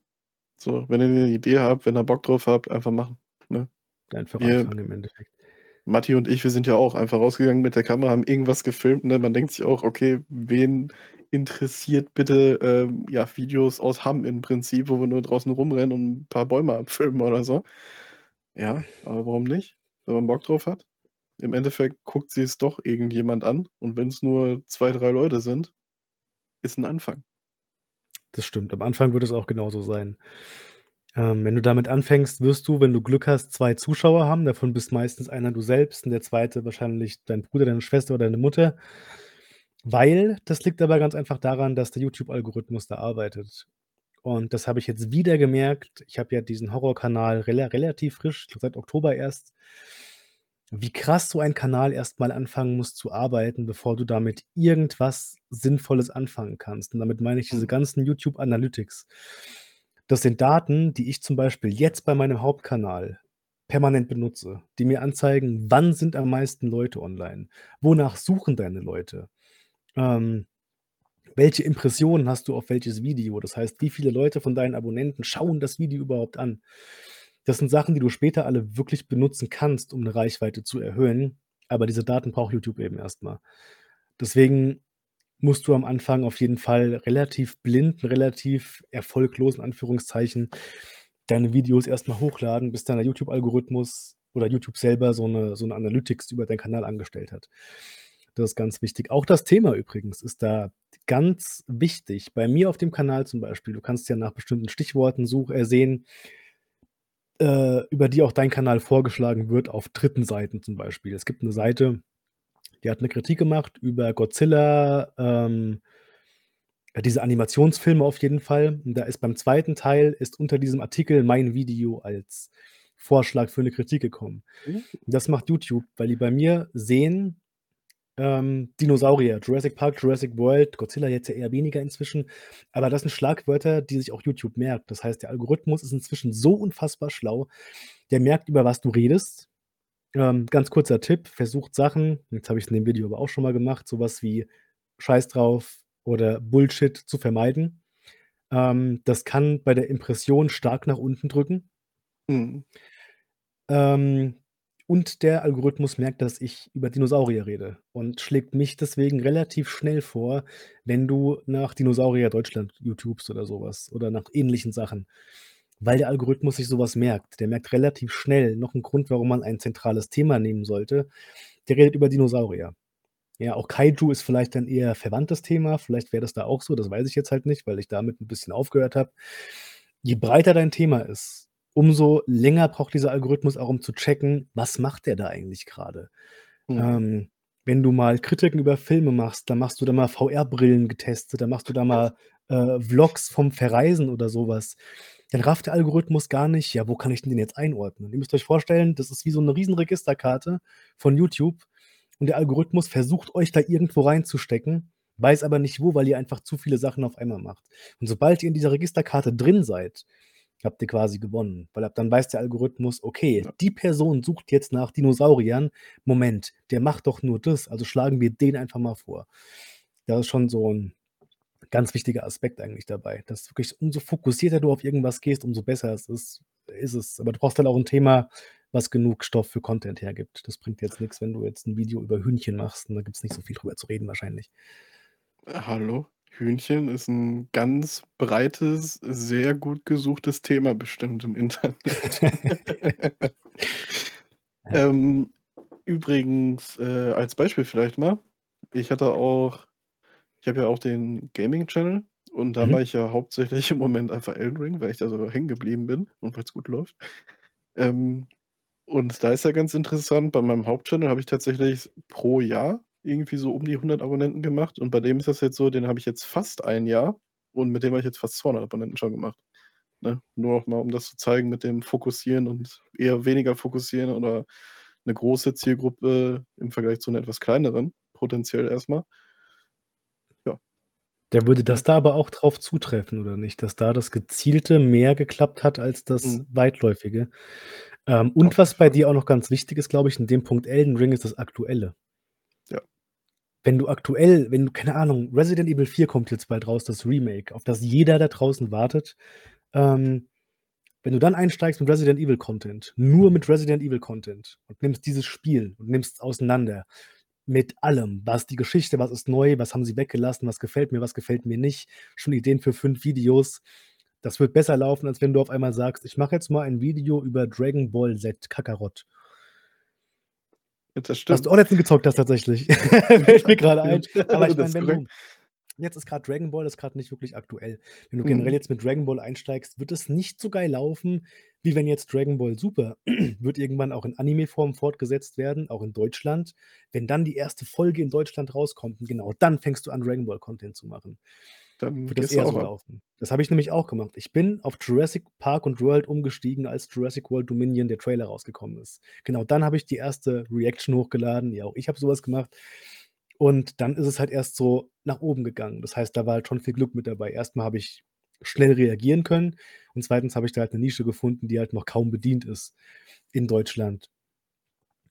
[SPEAKER 2] So, wenn ihr 'ne Idee habt, wenn ihr Bock drauf habt, einfach machen, ne?
[SPEAKER 1] Einfach
[SPEAKER 2] Wir
[SPEAKER 1] anfangen im Endeffekt.
[SPEAKER 2] Matti und ich, wir sind ja auch einfach rausgegangen mit der Kamera, haben irgendwas gefilmt, ne? Man denkt sich auch: „Okay, wen interessiert bitte, ähm, ja, Videos aus Hamm im Prinzip, wo wir nur draußen rumrennen und 'n paar Bäume abfilmen oder so?“ Ja, aber warum nicht? Wenn man Bock drauf hat. Im Endeffekt guckt sich's doch irgendjemand an und wenn's nur 2, 3 Leute sind, ist 'n Anfang.
[SPEAKER 1] Das stimmt. Am Anfang wird es auch genauso sein. Ähm, wenn du damit anfängst, wirst du, wenn du Glück hast, 2 Zuschauer haben. Davon bist meistens einer du selbst und der 2. wahrscheinlich dein Bruder, deine Schwester oder deine Mutter. Weil das liegt aber ganz einfach daran, dass der YouTube-Algorithmus da arbeitet. Und das habe ich jetzt wieder gemerkt. Ich habe ja diesen Horrorkanal rela relativ frisch, seit Oktober erst. Wie krass so ein Kanal erst mal anfangen muss zu arbeiten, bevor du damit irgendwas Sinnvolles anfangen kannst. Und damit meine ich diese
[SPEAKER 2] Mhm.
[SPEAKER 1] ganzen YouTube Analytics. Das sind Daten, die ich zum Beispiel jetzt bei meinem Hauptkanal permanent benutze, die mir anzeigen, wann sind am meisten Leute online? Wonach suchen deine Leute? Ähm, welche Impressionen hast du auf welches Video? Das heißt, wie viele Leute von deinen Abonnenten schauen das Video überhaupt an? Das sind Sachen, die du später alle wirklich benutzen kannst, um 'ne Reichweite zu erhöhen, aber diese Daten braucht YouTube eben erst mal. Deswegen musst du am Anfang auf jeden Fall relativ blind, relativ erfolglos in Anführungszeichen, deine Videos erst mal hochladen, bis der YouTube-Algorithmus oder YouTube selber so 'ne so 'ne Analytics über deinen Kanal angestellt hat. Das ist ganz wichtig. Auch das Thema übrigens ist da ganz wichtig. Bei mir auf dem Kanal zum Beispiel, du kannst ja nach bestimmten Stichworten such äh, sehen äh, über die auch dein Kanal vorgeschlagen wird auf 3. Seiten zum Beispiel. Es gibt 'ne Seite, die hat 'ne Kritik gemacht über Godzilla, ähm diese Animationsfilme auf jeden Fall. Und da ist beim 2. Teil ist unter diesem Artikel mein Video als Vorschlag für 'ne Kritik gekommen.
[SPEAKER 2] Mhm.
[SPEAKER 1] Das macht YouTube, weil die bei mir sehen, ähm, Dinosaurier, Jurassic Park, Jurassic World, Godzilla jetzt ja eher weniger inzwischen, aber das sind Schlagwörter, die sich auch YouTube merkt. Das heißt, der Algorithmus ist inzwischen so unfassbar schlau, der merkt, über was du redest. Ähm, ganz kurzer Tipp, versucht Sachen jetzt habe ich's in dem Video aber auch schon mal gemacht, so was wie „Scheiß drauf“ oder „Bullshit“ zu vermeiden. Ähm, das kann bei der Impression stark nach unten drücken.
[SPEAKER 2] Mhm.
[SPEAKER 1] Ähm, und der Algorithmus merkt, dass ich über Dinosaurier rede und schlägt mich deswegen relativ schnell vor, wenn du nach Dinosaurier Deutschland YouTubst oder so was oder nach ähnlichen Sachen, weil der Algorithmus sich so was merkt. Der merkt relativ schnell noch 'n Grund, warum man ein zentrales Thema nehmen sollte. Der redet über Dinosaurier. Ja, auch Kaiju ist vielleicht ein eher verwandtes Thema. Vielleicht wäre das da auch so, das weiß ich jetzt halt nicht, weil ich damit 'n bisschen aufgehört habe. Je breiter dein Thema ist, umso länger braucht dieser Algorithmus auch, um zu checken, was macht der da eigentlich grade?
[SPEAKER 2] Mhm.
[SPEAKER 1] Ähm, wenn du mal Kritiken über Filme machst, dann machst du da mal VR-Brillen getestet, dann machst du da mal, äh, Vlogs vom Verreisen oder so was. Dann rafft der Algorithmus gar nicht: „Ja, wo kann ich denn den jetzt einordnen?“ Ihr müsst euch vorstellen, das ist wie so 'ne riesen Registerkarte von YouTube und der Algorithmus versucht, euch da irgendwo reinzustecken, weiß aber nicht wo, weil ihr einfach zu viele Sachen auf einmal macht. Und sobald ihr in dieser Registerkarte drin seid, habt ihr quasi gewonnen, weil ab dann weiß der Algorithmus: „Okay,
[SPEAKER 2] Ja.
[SPEAKER 1] die Person sucht jetzt nach Dinosauriern. Moment, der macht doch nur das, also schlagen wir den einfach mal vor.“ Das ist schon so 'n ganz wichtiger Aspekt eigentlich dabei, dass wirklich umso fokussierter du auf irgendwas gehst, umso besser es ist ist es. Aber du brauchst halt auch 'n Thema, was genug Stoff für Content hergibt. Das bringt jetzt nix, wenn du jetzt 'n Video über Hühnchen machst und da gibt's nicht so viel drüber zu reden wahrscheinlich.
[SPEAKER 2] Äh, hallo? Hühnchen ist 'n ganz breites, sehr gut gesuchtes Thema bestimmt im Internet. [laughs] Ähm, übrigens, äh, als Beispiel vielleicht mal, ich hatte auch ich habe ja auch den Gaming-Channel und da
[SPEAKER 1] Mhm.
[SPEAKER 2] mache ich ja hauptsächlich im Moment einfach Elden Ring, weil ich da so hängen geblieben bin und weil's gut läuft. Ähm, und da ist ja ganz interessant, bei meinem Hauptchannel habe ich tatsächlich pro Jahr irgendwie so um die 100 Abonnenten gemacht und bei dem ist das jetzt so, den habe ich jetzt fast 1 Jahr und mit dem habe ich jetzt fast 200 Abonnenten schon gemacht, ne? Nur auch mal, um das zu zeigen mit dem Fokussieren und eher weniger fokussieren oder 'ne große Zielgruppe im Vergleich zu 'ner etwas kleineren, potenziell erst mal. Ja.
[SPEAKER 1] Ja, würde das da aber auch drauf zutreffen oder nicht, dass da das Gezielte mehr geklappt hat als das
[SPEAKER 2] Mhm.
[SPEAKER 1] Weitläufige? Ähm, und was bei dir auch noch ganz wichtig ist, glaube ich, in dem Punkt Elden Ring, ist das Aktuelle. Wenn du aktuell wenn du keine Ahnung, Resident Evil 4 kommt jetzt bald raus, das Remake, auf das jeder da draußen wartet. Ähm, wenn du dann einsteigst mit Resident Evil Content, nur mit Resident Evil Content und nimmst dieses Spiel und nimmst es auseinander mit allem. Was die Geschichte, was ist neu, was haben sie weggelassen, was gefällt mir, was gefällt mir nicht, schon Ideen für 5 Videos. Das wird besser laufen, als wenn du auf einmal sagst: „Ich mache jetzt mal ein Video über Dragon Ball Z Kakarot.“
[SPEAKER 2] Das
[SPEAKER 1] Was du
[SPEAKER 2] stimmt.
[SPEAKER 1] auch letztens gezockt hast tatsächlich. [laughs] [laughs] Fällt mir grade ein. Aber ich
[SPEAKER 2] Das
[SPEAKER 1] meine, wenn du jetzt ist grad Dragon Ball ist grad nicht wirklich aktuell. Wenn du generell
[SPEAKER 2] Mhm.
[SPEAKER 1] jetzt mit Dragon Ball einsteigst, wird es nicht so geil laufen, wie wenn jetzt Dragon Ball Super [clears throat] wird irgendwann auch in Anime-Form fortgesetzt werden, auch in Deutschland. Wenn dann die 1. Folge in Deutschland rauskommt und genau dann fängst du an, Dragon Ball Content zu machen
[SPEAKER 2] Dann
[SPEAKER 1] wird das eher
[SPEAKER 2] auch
[SPEAKER 1] so laufen. Das habe ich nämlich auch gemacht. Ich bin auf Jurassic Park und World umgestiegen, als Jurassic World Dominion der Trailer rausgekommen ist. Genau, dann habe ich die 1. Reaction hochgeladen. Ja, auch ich habe so was gemacht. Und dann ist es halt erst so nach oben gegangen. Das heißt, da war halt schon viel Glück mit dabei. Erst mal habe ich schnell reagieren können und 2. habe ich da halt 'ne Nische gefunden, die halt noch kaum bedient ist in Deutschland.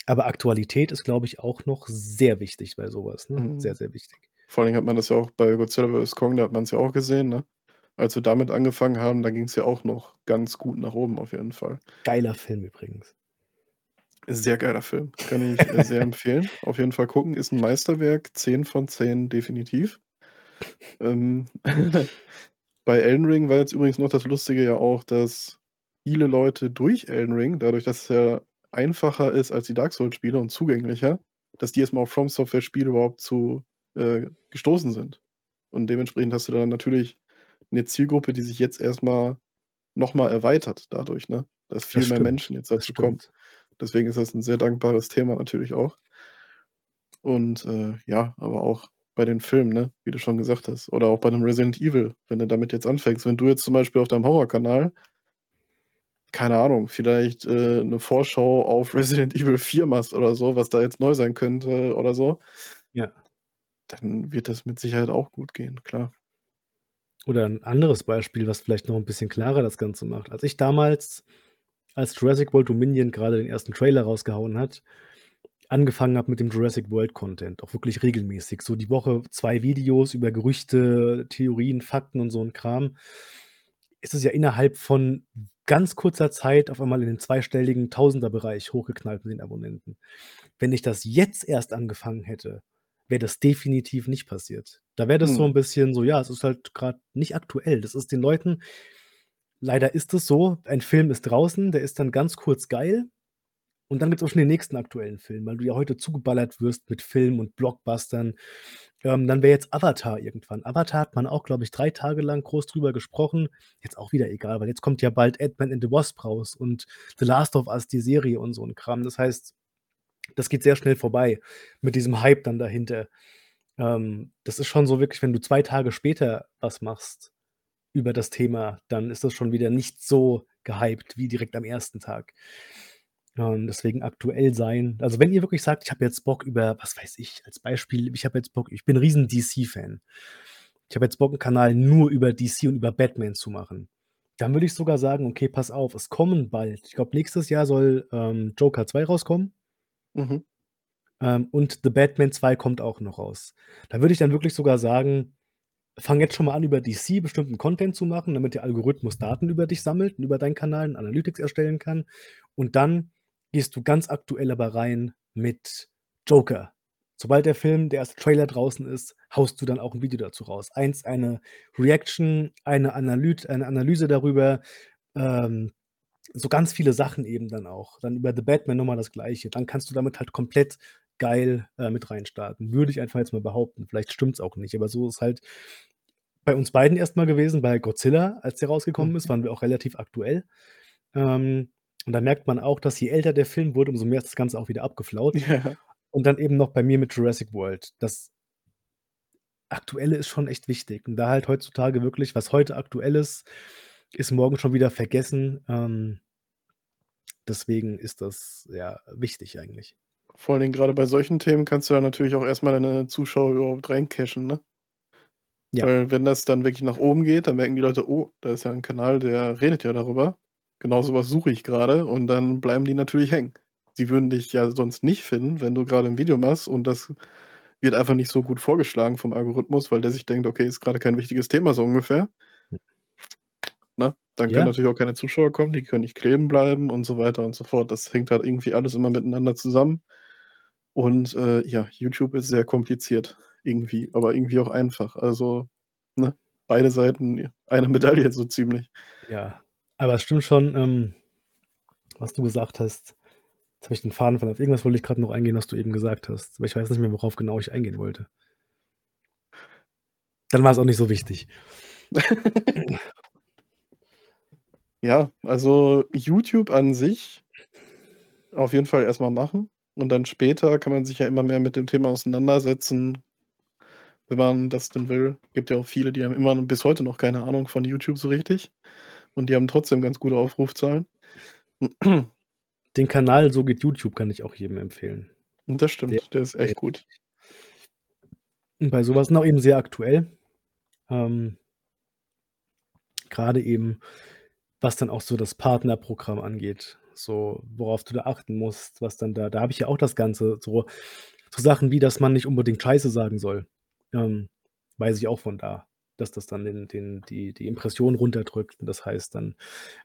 [SPEAKER 1] Aber Aktualität ist, glaube ich, auch noch sehr wichtig bei so was, ne? Sehr,
[SPEAKER 2] Mhm.
[SPEAKER 1] sehr wichtig.
[SPEAKER 2] Vor allen Dingen hat man das ja auch bei Godzilla vs. Kong, da hat man's ja auch gesehen, ne? Als wir damit angefangen haben, da ging's ja auch noch ganz gut nach oben auf jeden Fall.
[SPEAKER 1] Geiler Film übrigens.
[SPEAKER 2] Sehr geiler Film. Kann ich, äh, sehr empfehlen. [laughs] Auf jeden Fall gucken, ist 'n Meisterwerk, 10 von 10 definitiv. Ähm, [laughs] bei Elden Ring war jetzt übrigens noch das Lustige ja auch, dass viele Leute durch Elden Ring, dadurch, dass es ja einfacher ist als die Dark-Souls-Spiele und zugänglicher, dass die erst mal auf From-Software-Spiele überhaupt zu äh, gestoßen sind. Und dementsprechend hast du dann natürlich 'ne Zielgruppe, die sich jetzt erst mal noch mal erweitert dadurch, ne? Dass
[SPEAKER 1] Das
[SPEAKER 2] viel mehr
[SPEAKER 1] stimmt,
[SPEAKER 2] Menschen jetzt
[SPEAKER 1] das
[SPEAKER 2] dazu kommen. Deswegen ist das 'n sehr dankbares Thema natürlich auch. Und, äh, ja, aber auch bei den Filmen, ne, wie du schon gesagt hast, oder auch bei 'nem Resident Evil, wenn du damit jetzt anfängst. Wenn du jetzt zum Beispiel auf deinem Horrorkanal keine Ahnung, vielleicht, äh, 'ne Vorschau auf Resident Evil 4 machst oder so, was da jetzt neu sein könnte oder so
[SPEAKER 1] Ja.
[SPEAKER 2] Dann wird das mit Sicherheit auch gut gehen, klar.
[SPEAKER 1] Oder 'n anderes Beispiel, was vielleicht noch 'n bisschen klarer das Ganze macht. Als ich damals als Jurassic World Dominion grade den 1. Trailer rausgehauen hat, angefangen habe mit dem Jurassic World Content, auch wirklich regelmäßig, so die Woche 2 Videos über Gerüchte, Theorien, Fakten und so 'n Kram, ist es ja innerhalb von ganz kurzer Zeit auf einmal in den zweistelligen Tausenderbereich hochgeknallt mit den Abonnenten. Wenn ich das jetzt erst angefangen hätte, wäre das definitiv nicht passiert. Da wäre das so 'n
[SPEAKER 2] Mhm.
[SPEAKER 1] bisschen so, ja, es ist halt grad nicht aktuell. Das ist den Leuten leider ist es so, ein Film ist draußen, der ist dann ganz kurz geil und dann gibt's auch schon den nächsten aktuellen Film, weil du ja heute zugeballert wirst mit Filmen und Blockbustern. Ähm, dann wäre jetzt Avatar irgendwann. Avatar hat man auch, glaube ich, 3 Tage lang groß drüber gesprochen. Jetzt auch wieder egal, weil jetzt kommt ja bald Ant-Man and the Wasp raus und The Last of Us, die Serie und so 'n Kram. Das heißt, das geht sehr schnell vorbei mit diesem Hype dann dahinter. Ähm, das ist schon so wirklich, wenn du 2 Tage später was machst über das Thema, dann ist das schon wieder nicht so gehypt wie direkt am 1. Tag. Ähm, deswegen aktuell sein. Also, wenn ihr wirklich sagt: „Ich habe jetzt Bock über“ was weiß ich, als Beispiel, ich habe jetzt Bock ich bin riesen DC-Fan. Ich habe jetzt Bock, 'n Kanal nur über DC und über Batman zu machen. Dann würde ich sogar sagen: „Okay, pass auf, es kommen bald“ ich glaube, nächstes Jahr soll, ähm, Joker 2 rauskommen.
[SPEAKER 2] Mhm.
[SPEAKER 1] Ähm, und The Batman 2 kommt auch noch raus. Da würde ich dann wirklich sogar sagen: „Fang jetzt schon mal an, über DC bestimmten Content zu machen, damit der Algorithmus Daten über dich sammelt und über deinen Kanal 'n Analytics erstellen kann. Und dann gehst du ganz aktuell aber rein mit Joker.“ Sobald der Film der 1. Trailer draußen ist, haust du dann auch 'n Video dazu raus. Eins eine Reaction, eine Analyt eine Analyse darüber, ähm, so ganz viele Sachen eben dann auch. Dann über The Batman noch mal das Gleiche. Dann kannst du damit halt komplett geil, äh, mit reinstarten. Würde ich einfach jetzt mal behaupten. Vielleicht stimmt's auch nicht, aber so ist halt bei uns beiden erst mal gewesen. Bei Godzilla, als der rausgekommen ist,
[SPEAKER 2] Mhm.
[SPEAKER 1] waren wir auch relativ aktuell. Ähm, und da merkt man auch, dass je älter der Film wurde, umso mehr ist das Ganze auch wieder abgeflaut.
[SPEAKER 2] Ja.
[SPEAKER 1] Und dann eben noch bei mir mit Jurassic World. Das Aktuelle ist schon echt wichtig. Und da halt heutzutage wirklich was heute aktuell ist, ist morgen schon wieder vergessen. Ähm deswegen ist das, ja, wichtig eigentlich.
[SPEAKER 2] Vor allen Dingen grade bei solchen Themen kannst du ja natürlich auch erst mal deine Zuschauer überhaupt rein cashen, ne?
[SPEAKER 1] Ja.
[SPEAKER 2] Weil wenn das dann wirklich nach oben geht, dann merken die Leute: „Oh, da ist ja 'n Kanal, der redet ja darüber. Genau so was suche ich grade“, und dann bleiben die natürlich hängen. Sie würden dich ja sonst nicht finden, wenn du grade 'n Video machst und das wird einfach nicht so gut vorgeschlagen vom Algorithmus, weil der sich denkt: „Okay, ist grade kein wichtiges Thema“, so ungefähr. Ne? Dann können
[SPEAKER 1] Ja.
[SPEAKER 2] natürlich auch keine Zuschauer kommen, die können nicht kleben bleiben und so weiter und so fort. Das hängt halt irgendwie alles immer miteinander zusammen. Und, äh, ja, YouTube ist sehr kompliziert irgendwie, aber irgendwie auch einfach. Also, ne, beide Seiten einer Medaille so ziemlich.
[SPEAKER 1] Ja, aber es stimmt schon, ähm, was du gesagt hast. Jetzt habe ich den Faden verloren. Auf irgendwas wollte ich grad noch eingehen, was du eben gesagt hast, aber ich weiß nicht mehr, worauf genau ich eingehen wollte. Dann war's auch nicht so wichtig. [laughs] [laughs]
[SPEAKER 2] Ja, also YouTube an sich auf jeden Fall erst mal machen und dann später kann man sich ja immer mehr mit dem Thema auseinandersetzen wenn man das denn will. Gibt ja auch viele, die haben immer bis heute noch keine Ahnung von YouTube so richtig und die haben trotzdem ganz gute Aufrufzahlen.
[SPEAKER 1] Den Kanal „So geht YouTube“ kann ich auch jedem empfehlen.
[SPEAKER 2] Und das
[SPEAKER 1] Der
[SPEAKER 2] stimmt, der ist echt gut.
[SPEAKER 1] Und bei so was noch eben sehr aktuell. Ähm grade eben, was dann auch so das Partnerprogramm angeht, so worauf du da achten musst, was dann da da habe ich ja auch das Ganze so so Sachen wie, dass man nicht unbedingt Scheiße sagen soll. Ähm, weiß ich auch von da, dass das dann den den die die Impression runterdrückt und das heißt, dann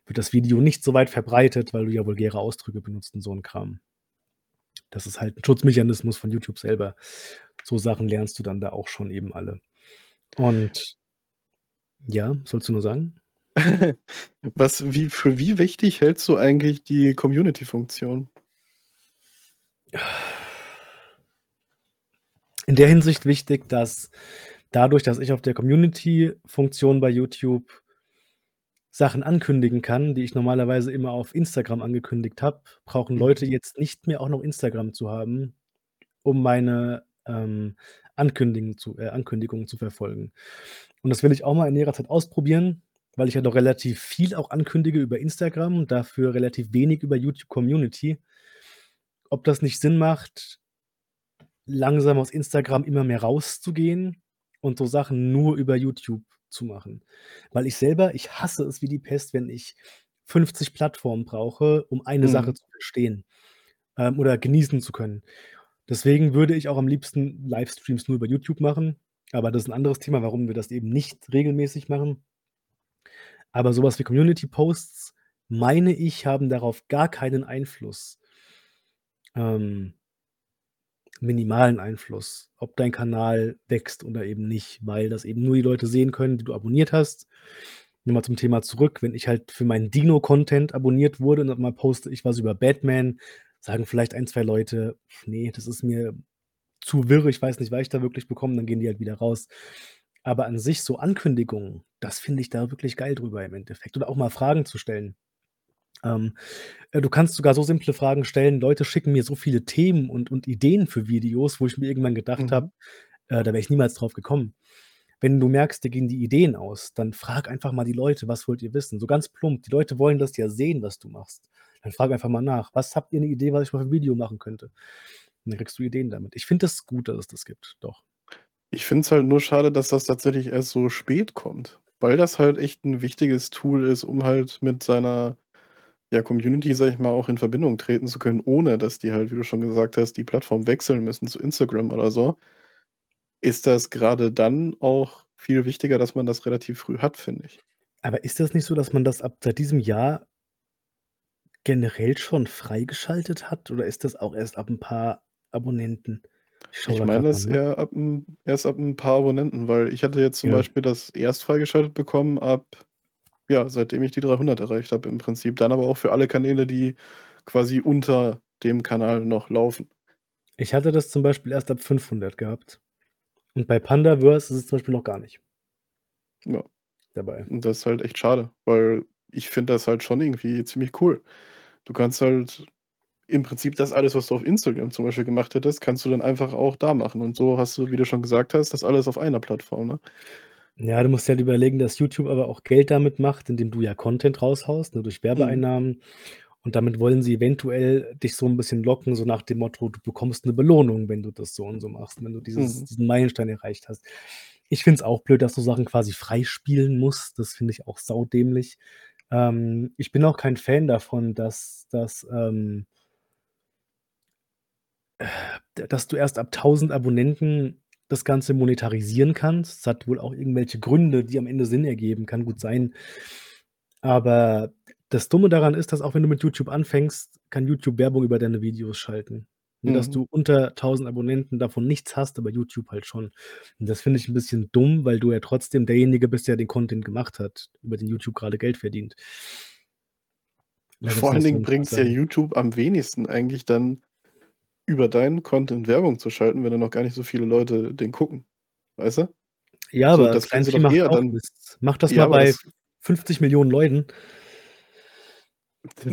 [SPEAKER 1] wird das Video nicht so weit verbreitet, weil du ja vulgäre Ausdrücke benutzt und so 'n Kram. Das ist halt 'n Schutzmechanismus von YouTube selber. So Sachen lernst du dann da auch schon eben alle. Und ja, was wolltest du noch sagen?
[SPEAKER 2] Was wie für wie wichtig hältst du eigentlich die Community-Funktion?
[SPEAKER 1] In der Hinsicht wichtig, dass dadurch, dass ich auf der Community-Funktion bei YouTube Sachen ankündigen kann, die ich normalerweise immer auf Instagram angekündigt habe, brauchen Leute
[SPEAKER 2] Mhm.
[SPEAKER 1] jetzt nicht mehr auch noch Instagram zu haben, um meine, ähm, Ankündigen zu äh, Ankündigungen zu verfolgen. Und das will ich auch mal in näherer Zeit ausprobieren, weil ich ja doch relativ viel auch ankündige über Instagram und dafür relativ wenig über YouTube Community. Ob das nicht Sinn macht, langsam aus Instagram immer mehr rauszugehen und so Sachen nur über YouTube zu machen. Weil ich selber ich hasse es wie die Pest, wenn ich 50 Plattformen brauche, um eine Sache
[SPEAKER 2] Mhm.
[SPEAKER 1] zu verstehen, ähm, oder genießen zu können. Deswegen würde ich auch am liebsten Livestreams nur über YouTube machen, aber das ist 'n anderes Thema, warum wir das eben nicht regelmäßig machen. Aber so was wie Community-Posts, meine ich, haben darauf gar keinen Einfluss. Ähm minimalen Einfluss, ob dein Kanal wächst oder eben nicht, weil das eben nur die Leute sehen können, die du abonniert hast. Noch mal zum Thema zurück, wenn ich halt für meinen Dino-Content abonniert wurde und auf einmal poste ich was über Batman, sagen vielleicht 1, 2 Leute: „Ne, das ist mir zu wirr, ich weiß nicht, was ich da wirklich bekomme“, dann gehen die halt wieder raus. Aber an sich so Ankündigungen, das finde ich da wirklich geil drüber im Endeffekt oder auch mal Fragen zu stellen. Ähm, äh, du kannst sogar so simple Fragen stellen. Leute schicken mir so viele Themen und und Ideen für Videos, wo ich mir irgendwann gedacht habe,
[SPEAKER 2] Mhm.
[SPEAKER 1] äh, da wäre ich niemals drauf gekommen. Wenn du merkst, dir gehen die Ideen aus, dann frag einfach mal die Leute: „Was wollt ihr wissen?“ So ganz plump. Die Leute wollen das ja sehen, was du machst. Dann frag einfach mal nach: „Was habt ihr 'ne Idee, was ich mal für 'n Video machen könnte?“ Und dann kriegst du Ideen damit. Ich finde das gut, dass es das gibt, doch.
[SPEAKER 2] Ich finde es halt nur schade, dass das tatsächlich erst so spät kommt, weil das halt echt 'n wichtiges Tool ist, um halt mit seiner, ja, Community, sage ich mal, auch in Verbindung treten zu können, ohne dass die halt, wie du schon gesagt hast, die Plattform wechseln müssen zu Instagram oder so. Ist das grade dann auch viel wichtiger, dass man das relativ früh hat, finde ich.
[SPEAKER 1] Aber ist das nicht so, dass man das ab seit diesem Jahr generell schon freigeschaltet hat oder ist das auch erst ab 'n paar Abonnenten? Ich
[SPEAKER 2] meine, das eher ab 'n erst ab 'n paar Abonnenten, weil ich hatte jetzt zum
[SPEAKER 1] Ja.
[SPEAKER 2] Beispiel das erst freigeschaltet bekommen ab ja, seitdem ich die 300 erreicht habe im Prinzip. Dann aber auch für alle Kanäle, die quasi unter dem Kanal noch laufen.
[SPEAKER 1] Ich hatte das zum Beispiel erst ab 500 gehabt. Und bei Pandaverse ist es zum Beispiel noch gar nicht
[SPEAKER 2] Ja.
[SPEAKER 1] dabei.
[SPEAKER 2] Und das ist halt echt schade, weil ich finde das halt schon irgendwie ziemlich cool. Du kannst halt im Prinzip das alles, was du auf Instagram zum Beispiel gemacht hättest, kannst du dann einfach auch da machen. Und so hast du, wie du schon gesagt hast, das alles auf einer Plattform, ne?
[SPEAKER 1] Ja, du musst dir halt überlegen, dass YouTube aber auch Geld damit macht, indem du ja Content raushaust, ne, durch
[SPEAKER 2] Mhm.
[SPEAKER 1] Werbeeinnahmen. Und damit wollen sie eventuell dich so 'n bisschen locken, so nach dem Motto: „Du bekommst 'ne Belohnung, wenn du das so und so machst, wenn du dieses
[SPEAKER 2] Mhm.
[SPEAKER 1] diesen Meilenstein erreicht hast.“ Ich finde es auch blöd, dass du Sachen quasi freispielen musst. Das finde ich auch saudämlich. Ähm, ich bin auch kein Fan davon, dass dass, ähm äh, dass du erst ab 1.000 Abonnenten das Ganze monetarisieren kannst. Es hat wohl auch irgendwelche Gründe, die am Ende Sinn ergeben, kann gut sein. Aber das Dumme daran ist, dass auch wenn du mit YouTube anfängst, kann YouTube Werbung über deine Videos schalten. Nur, dass
[SPEAKER 2] Mhm.
[SPEAKER 1] du unter 1.000 Abonnenten davon nichts hast, aber YouTube halt schon. Und das finde ich 'n bisschen dumm, weil du ja trotzdem derjenige bist, der den Content gemacht hat, über den YouTube grade Geld verdient. Da
[SPEAKER 2] Vor allen Dingen
[SPEAKER 1] 'n paar
[SPEAKER 2] bringt's ja. YouTube am wenigsten eigentlich dann, über deinen Content Werbung zu schalten, wenn da noch gar nicht so viele Leute den gucken, weißt du?
[SPEAKER 1] Ja,
[SPEAKER 2] So,
[SPEAKER 1] aber
[SPEAKER 2] das sie
[SPEAKER 1] Kleinvieh
[SPEAKER 2] doch
[SPEAKER 1] macht
[SPEAKER 2] eher dann
[SPEAKER 1] Mist. Mach das
[SPEAKER 2] ja,
[SPEAKER 1] mal bei
[SPEAKER 2] das
[SPEAKER 1] 50.000.000 Leuten. [laughs]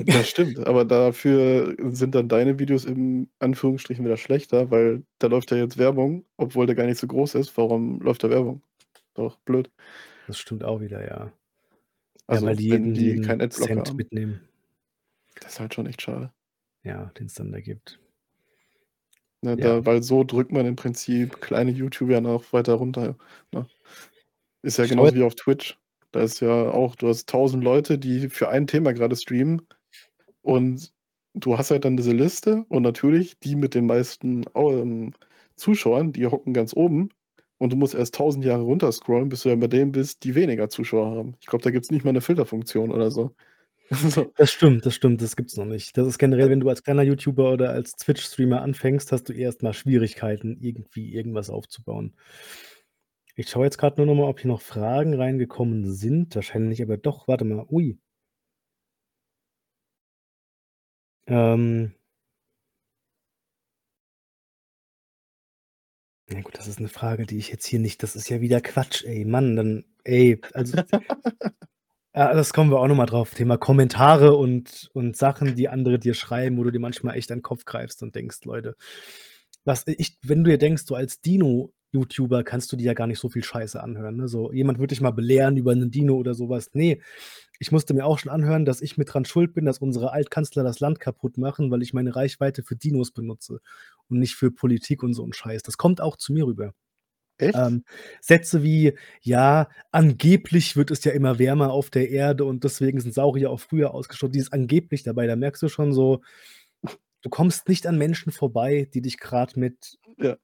[SPEAKER 2] Das stimmt, aber dafür sind dann deine Videos in Anführungsstrichen wieder schlechter, weil da läuft ja jetzt Werbung, obwohl der gar nicht so groß ist. Warum läuft da Werbung? Doch blöd.
[SPEAKER 1] Das stimmt auch wieder, ja. Ja, weil
[SPEAKER 2] Also,
[SPEAKER 1] die
[SPEAKER 2] wenn die keinen Adblocker
[SPEAKER 1] Cent
[SPEAKER 2] haben.
[SPEAKER 1] mitnehmen.
[SPEAKER 2] Das ist halt schon echt schade.
[SPEAKER 1] Ja, den's dann da gibt.
[SPEAKER 2] Ne,
[SPEAKER 1] Ja.
[SPEAKER 2] da weil so drückt man im Prinzip kleine YouTuber noch weiter runter, ne? Ist ja
[SPEAKER 1] Ich
[SPEAKER 2] genauso wie auf Twitch. Da ist ja auch du hast 1.000 Leute, die für ein Thema grade streamen und du hast halt dann diese Liste und natürlich die mit den meisten, ähm, Zuschauern, die hocken ganz oben und du musst erst 1.000 Jahre runterscrollen, bis du dann bei denen bist, die weniger Zuschauer haben. Ich glaube, da gibt's nicht mal 'ne Filterfunktion oder so. [laughs] So.
[SPEAKER 1] Das stimmt, das stimmt, das gibt's noch nicht. Das ist generell, wenn du als kleiner YouTuber oder als Twitch-Streamer anfängst, hast du erst mal Schwierigkeiten, irgendwie irgendwas aufzubauen. Ich schaue jetzt grad nur noch mal, ob hier noch Fragen reingekommen sind. Wahrscheinlich aber doch. Warte mal. Ui. Ähm Na gut, das ist 'ne Frage, die ich jetzt hier nicht das ist ja wieder Quatsch, ey, Mann, dann ey, also [laughs] ja, das kommen wir auch noch mal drauf. Thema Kommentare und und Sachen, die andere dir schreiben, wo du dir manchmal echt an 'n Kopf greifst und denkst: „Leute, was“ ich wenn du dir denkst, so als Dino-YouTuber kannst du dir ja gar nicht so viel Scheiße anhören, ne? So, jemand würde dich mal belehren über 'nen Dino oder so was. Ne, ich musste mir auch schon anhören, dass ich mit dran schuld bin, dass unsere Altkanzler das Land kaputt machen, weil ich meine Reichweite für Dinos benutze und nicht für Politik und so 'n Scheiß. Das kommt auch zu mir rüber.
[SPEAKER 2] Echt?
[SPEAKER 1] Ähm, Sätze wie: „Ja, angeblich wird es ja immer wärmer auf der Erde und deswegen sind Saurier auch früher ausgestorben.“ Dieses angeblich dabei, da merkst du schon so, du kommst nicht an Menschen vorbei, die dich grad mit
[SPEAKER 2] Ja.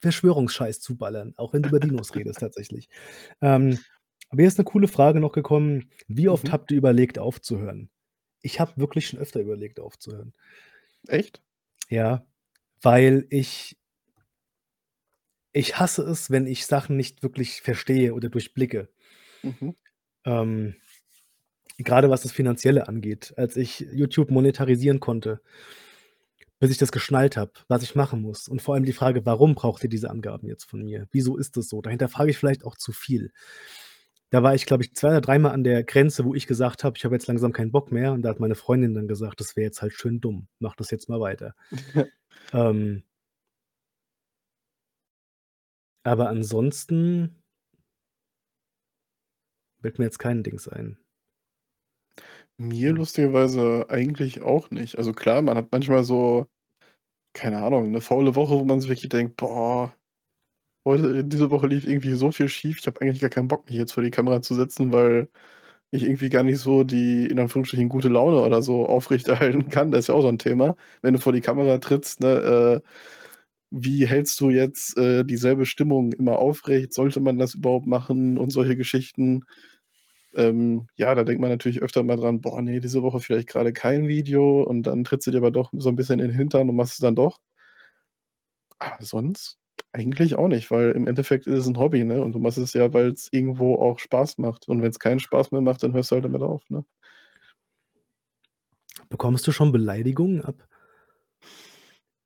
[SPEAKER 1] Verschwörungsscheiß zuballern, auch wenn du über Dinos redest tatsächlich. Ähm, aber ist 'ne coole Frage noch gekommen: „Wie oft
[SPEAKER 2] Mhm.
[SPEAKER 1] habt ihr überlegt aufzuhören?“ Ich habe wirklich schon öfter überlegt aufzuhören.
[SPEAKER 2] Echt?
[SPEAKER 1] Ja, weil ich ich hasse es, wenn ich Sachen nicht wirklich verstehe oder durchblicke.
[SPEAKER 2] Mhm.
[SPEAKER 1] Ähm, grade was das Finanzielle angeht, als ich YouTube monetarisieren konnte bis ich das geschnallt habe, was ich machen muss und vor allem die Frage: „Warum braucht ihr diese Angaben jetzt von mir? Wieso ist das so?“ Da hinterfrage ich vielleicht auch zu viel. Da war ich, glaube ich, 2 oder dreimal an der Grenze, wo ich gesagt habe: „Ich habe jetzt langsam keinen Bock mehr.“ Und da hat meine Freundin dann gesagt: „Das wäre jetzt halt schön dumm. Mach das jetzt mal weiter.“ [laughs] Ähm aber ansonsten fällt mir jetzt kein Dings ein.
[SPEAKER 2] Mir lustigerweise eigentlich auch nicht. Also klar, man hat manchmal so, keine Ahnung, 'ne faule Woche, wo man sich wirklich denkt: „Boah, heute diese Woche lief irgendwie so viel schief. Ich habe eigentlich gar keinen Bock, mich jetzt vor die Kamera zu setzen, weil ich irgendwie gar nicht so die, in Anführungsstrichen, gute Laune oder so aufrechterhalten kann.“ Das ist ja auch so 'n Thema. Wenn du vor die Kamera trittst, ne, äh, wie hältst du jetzt, äh, dieselbe Stimmung immer aufrecht? Sollte man das überhaupt machen und solche Geschichten? Ähm, ja, da denkt man natürlich öfter mal dran: „Boah, ne, diese Woche vielleicht grade kein Video.“ Und dann trittst du dir aber doch so 'n bisschen in den Hintern und machst es dann doch. Aber sonst eigentlich auch nicht, weil im Endeffekt ist es 'n Hobby, ne? Und du machst es ja, weil's irgendwo auch Spaß macht. Und wenn's keinen Spaß mehr macht, dann hörst du halt damit auf, ne?
[SPEAKER 1] Bekommst du schon Beleidigungen ab?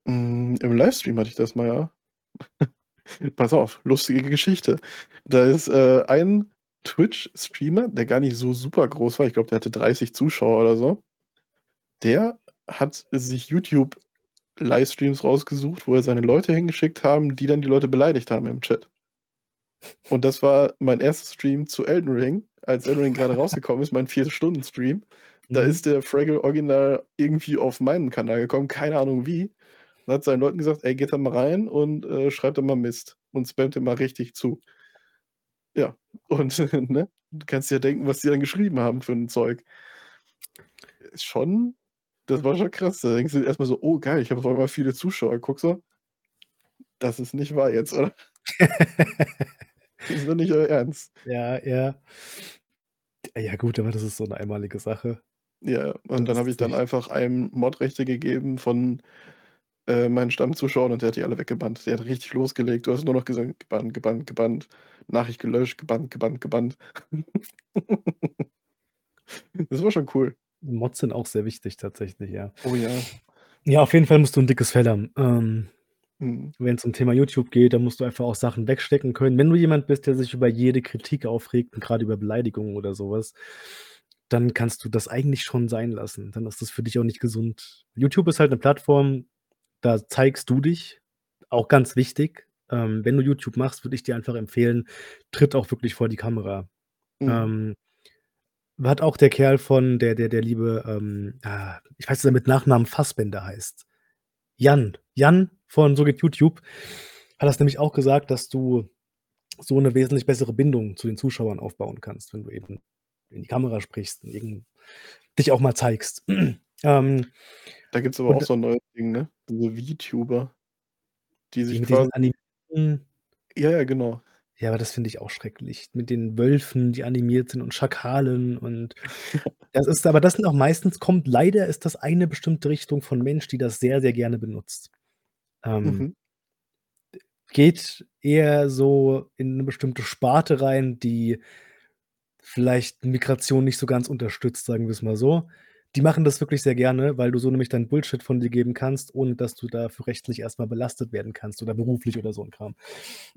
[SPEAKER 2] Hm, im Livestream hatte ich das mal, ja. [laughs] Pass auf, lustige Geschichte. Da ist, äh, ein Twitch-Streamer, der gar nicht so super groß war, ich glaube, der hatte 30 Zuschauer oder so. Der hat sich YouTube-Livestreams rausgesucht, wo er seine Leute hingeschickt haben, die dann die Leute beleidigt haben im Chat. Und das war mein 1. Stream zu Elden Ring, als Elden Ring grade rausgekommen ist, mein 4-Stunden-Stream. Da
[SPEAKER 1] Mhm.
[SPEAKER 2] ist der Fraggle original irgendwie auf meinen Kanal gekommen, keine Ahnung wie, und hat seinen Leuten gesagt: „Ey, geht da mal rein und, äh, schreibt da mal Mist.“ und spammt immer richtig zu. Ja, und, [laughs] ne? Du kannst dir ja denken, was die dann geschrieben haben für 'n Zeug. Ist schon das war schon krass. Da denkst du dir erst mal so: „Oh geil, ich habe auf einmal viele Zuschauer.“ Guckst du das ist nicht wahr jetzt, oder? [laughs] Das ist doch nicht euer Ernst.
[SPEAKER 1] Ja, ja. Ja gut, aber das ist so 'ne einmalige Sache.
[SPEAKER 2] Ja, und
[SPEAKER 1] Das
[SPEAKER 2] dann habe ich dann einfach einem Mod-Rechte gegeben von, äh, meinen Stammzuschauern und der hat die alle weggebannt. Der hat richtig losgelegt. Du hast nur noch gesagt: „Gebannt, gebannt, gebannt, Nachricht gelöscht, gebannt, gebannt, gebannt.“ [laughs] Das war schon cool.
[SPEAKER 1] Mods sind auch sehr wichtig tatsächlich, ja.
[SPEAKER 2] Oh ja.
[SPEAKER 1] Ja, auf jeden Fall musst du 'n dickes Fell haben. Ähm,
[SPEAKER 2] Mhm.
[SPEAKER 1] wenn's um Thema YouTube geht, dann musst du einfach auch Sachen wegstecken können. Wenn du jemand bist, der sich über jede Kritik aufregt und grade über Beleidigungen oder so was, dann kannst du das eigentlich schon sein lassen. Dann ist das für dich auch nicht gesund. YouTube ist halt 'ne Plattform, da zeigst du dich, auch ganz wichtig. Ähm, wenn du YouTube machst, würde ich dir einfach empfehlen, tritt auch wirklich vor die Kamera.
[SPEAKER 2] Mhm.
[SPEAKER 1] Ähm, hat auch der Kerl von der der der liebe, ähm, ah, ich weiß, dass er mit Nachnamen Fassbender heißt. Jan. Jan von „So geht YouTube“ hat das nämlich auch gesagt, dass du so 'ne wesentlich bessere Bindung zu den Zuschauern aufbauen kannst, wenn du eben in die Kamera sprichst und dich auch mal zeigst. [clears throat] Ähm,
[SPEAKER 2] Da gibt's aber auch
[SPEAKER 1] und
[SPEAKER 2] so 'n neues Ding, ne? Diese VTuber, die
[SPEAKER 1] Die
[SPEAKER 2] sich
[SPEAKER 1] mit diesen
[SPEAKER 2] quasi
[SPEAKER 1] animierten
[SPEAKER 2] Ja, ja, genau.
[SPEAKER 1] Ja, aber das finde ich auch schrecklich. Mit den Wölfen, die animiert sind und Schakalen und [laughs] das ist aber das sind auch meistens kommt leider ist das eine bestimmte Richtung von Mensch, die das sehr, sehr gerne benutzt. Ähm
[SPEAKER 2] Mhm.
[SPEAKER 1] geht eher so in 'ne bestimmte Sparte rein, die vielleicht Migration nicht so ganz unterstützt, sagen wir's mal so. Die machen das wirklich sehr gerne, weil du so nämlich deinen Bullshit von dir geben kannst, ohne dass du dafür rechtlich erst mal belastet werden kannst oder beruflich oder so 'n Kram.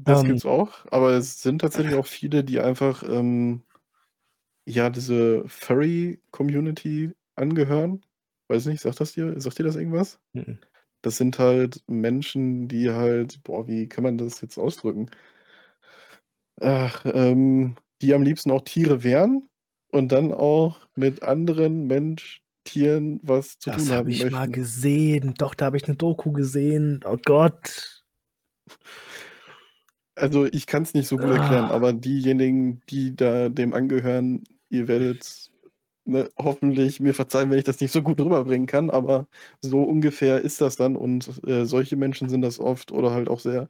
[SPEAKER 2] Das
[SPEAKER 1] Ähm
[SPEAKER 2] gibt's auch, aber es sind tatsächlich auch viele, die einfach, ähm, ja, diese Furry-Community angehören. Weiß nicht, sagt das dir sagt dir das irgendwas?
[SPEAKER 1] Mhm.
[SPEAKER 2] Das sind halt Menschen, die halt boah, wie kann man das jetzt ausdrücken? Ach, ähm, die am liebsten auch Tiere wären und dann auch mit anderen Mensch Tieren was zu tun
[SPEAKER 1] Das habe
[SPEAKER 2] haben
[SPEAKER 1] ich mal
[SPEAKER 2] möchten.
[SPEAKER 1] gesehen. Doch, da habe ich 'ne Doku gesehen. Oh Gott.
[SPEAKER 2] Also, ich kann's nicht so gut erklären, aber diejenigen, die da dem angehören, ihr werdet, ne, hoffentlich mir verzeihen, wenn ich das nicht so gut rüberbringen kann, aber so ungefähr ist das dann und, äh, solche Menschen sind das oft oder halt auch sehr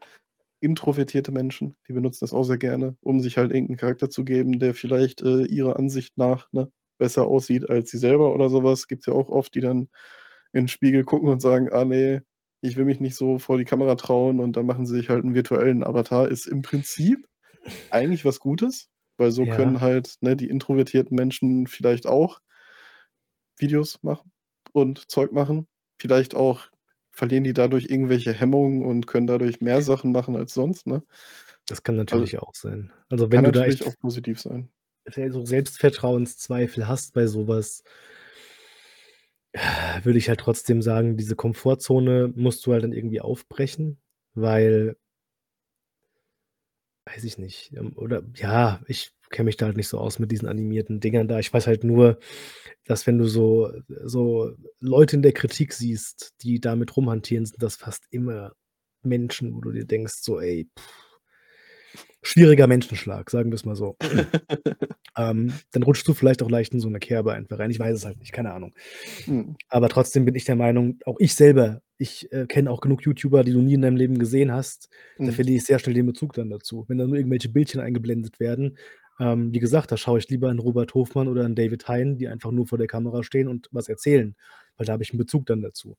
[SPEAKER 2] introvertierte Menschen, die benutzen das auch sehr gerne, um sich halt irgend 'n Charakter zu geben, der vielleicht, äh, ihrer Ansicht nach, ne, besser aussieht als sie selber oder so was. Gibt's ja auch oft, die dann in 'n Spiegel gucken und sagen: „Ah ne, ich will mich nicht so vor die Kamera trauen“, und dann machen sie sich halt 'n virtuellen Avatar. Ist im Prinzip eigentlich was Gutes, weil so
[SPEAKER 1] Ja.
[SPEAKER 2] können halt, ne, die introvertierten Menschen vielleicht auch Videos machen und Zeug machen. Vielleicht auch verlieren die dadurch irgendwelche Hemmungen und können dadurch mehr Sachen machen als sonst, ne?
[SPEAKER 1] Das kann
[SPEAKER 2] Also
[SPEAKER 1] natürlich auch sein. Also, wenn du da echt
[SPEAKER 2] auch positiv sein.
[SPEAKER 1] so Selbstvertrauenszweifel hast bei so was würde ich halt trotzdem sagen, diese Komfortzone musst du halt dann irgendwie aufbrechen, weil weiß ich nicht, ähm, oder ja, ich kenne mich da halt nicht so aus mit diesen animierten Dingern da. Ich weiß halt nur, dass wenn du so so Leute in der Kritik siehst, die damit rumhantieren, sind das fast immer Menschen, wo du dir denkst so: „Ey, schwieriger Menschenschlag“, sagen wir's mal so. [laughs] Ähm, dann rutschst du vielleicht auch leicht in so 'ne Kerbe einfach rein. Ich weiß es halt nicht, keine Ahnung.
[SPEAKER 2] Mhm.
[SPEAKER 1] Aber trotzdem bin ich der Meinung auch ich selber, ich, äh, kenne auch genug YouTuber, die du nie in deinem Leben gesehen hast. Da
[SPEAKER 2] Mhm.
[SPEAKER 1] verliere ich sehr schnell den Bezug dann dazu. Wenn da nur irgendwelche Bildchen eingeblendet werden, ähm, wie gesagt, da schaue ich lieber 'n Robert Hofmann oder 'n David Hein, die einfach nur vor der Kamera stehen und was erzählen, weil da habe ich 'n Bezug dann dazu.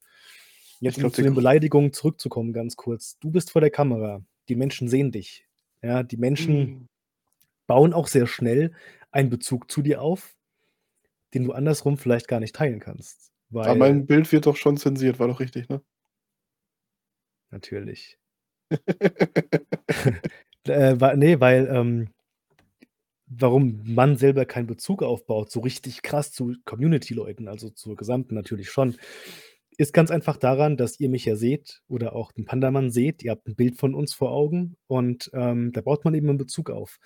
[SPEAKER 1] Jetzt, um
[SPEAKER 2] glaube,
[SPEAKER 1] zu den Beleidigungen zurückzukommen ganz kurz. Du bist vor der Kamera. Die Menschen sehen dich. Ja, die Menschen
[SPEAKER 2] Mhm.
[SPEAKER 1] bauen auch sehr schnell einen Bezug zu dir auf, den du andersrum vielleicht gar nicht teilen kannst,
[SPEAKER 2] Aber
[SPEAKER 1] weil
[SPEAKER 2] mein Bild wird doch schon zensiert, war doch richtig, ne?
[SPEAKER 1] Natürlich. [laughs] [laughs] Äh, wa ne, weil, ähm warum man selber keinen Bezug aufbaut, so richtig krass zu Community-Leuten, also zur gesamten natürlich schon, ist ganz einfach daran, dass ihr mich ja seht oder auch den Panda Mann seht. Ihr habt 'n Bild von uns vor Augen und, ähm, da baut man eben 'n Bezug auf.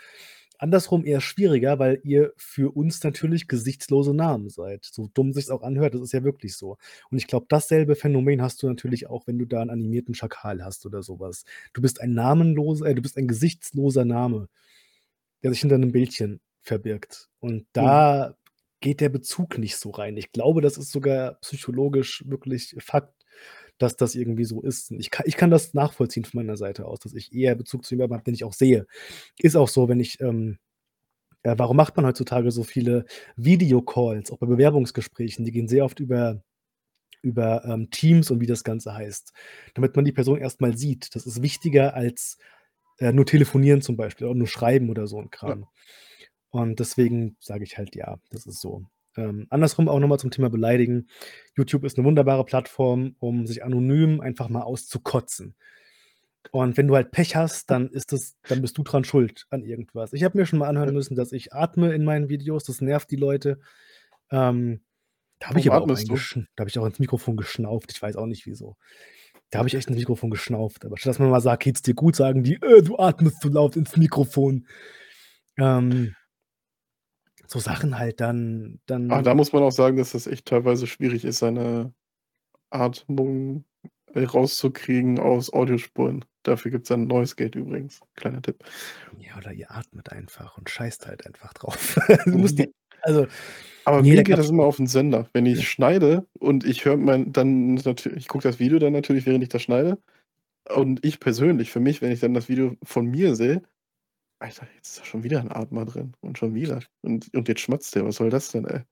[SPEAKER 1] Andersrum eher schwieriger, weil ihr für uns natürlich gesichtslose Namen seid. So dumm sich's auch anhört, das ist ja wirklich so. Und ich glaube, dasselbe Phänomen hast du natürlich auch, wenn du da 'n animierten Schakal hast oder so was. Du bist ein namenloser äh, du bist ein gesichtsloser Name, der sich hinter 'nem Bildchen verbirgt. Und da geht der Bezug nicht so rein. Ich glaube, das ist sogar psychologisch wirklich Fakt, dass das irgendwie so ist. Ich ka ich kann das nachvollziehen von meiner Seite aus, dass ich eher Bezug zu jemandem habe, den ich auch sehe. Ist auch so, wenn ich, ähm äh, warum macht man heutzutage so viele Videocalls, auch bei Bewerbungsgesprächen? Die gehen sehr oft über über, ähm, Teams und wie das Ganze heißt, damit man die Person erst mal sieht. Das ist wichtiger als, äh, nur telefonieren zum Beispiel oder nur schreiben oder so 'n
[SPEAKER 2] Ja.
[SPEAKER 1] Und deswegen sage ich halt ja, das ist so. Ähm, andersrum auch noch mal zum Thema beleidigen. YouTube ist 'ne wunderbare Plattform, um sich anonym einfach mal auszukotzen. Und wenn du halt Pech hast, dann ist das dann bist du dran schuld an irgendwas. Ich habe mir schon mal anhören müssen, dass ich atme in meinen Videos, das nervt die Leute. Ähm, da habe ich aber auch da habe ich auch ins Mikrofon geschnauft. Ich weiß auch nicht wieso. Da habe ich echt ins Mikrofon geschnauft. Aber statt dass man mal sagt: „Geht's dir gut?“, sagen die: „Äh, du atmest zu laut ins Mikrofon.“ Ähm so Sachen halt dann
[SPEAKER 2] Ah, da
[SPEAKER 1] dann
[SPEAKER 2] muss man auch sagen, dass das echt teilweise schwierig ist, seine Atmung, äh, rauszukriegen aus Audiospuren. Dafür gibt's dann Noise Gate übrigens. Kleiner Tipp.
[SPEAKER 1] Ja, oder ihr atmet einfach und scheißt halt einfach drauf. [laughs] Du musst dir [laughs] also,
[SPEAKER 2] Aber mir geht das immer auf 'n Sender. Wenn ich schneide und ich höre mein dann natü ich gucke das Video dann natürlich, während ich das schneide. Und ich persönlich für mich, wenn ich dann das Video von mir sehe: „Alter, jetzt ist da schon wieder 'n Atmer drin und schon wieder. Und und jetzt schmatzt der. Was soll das denn, ey?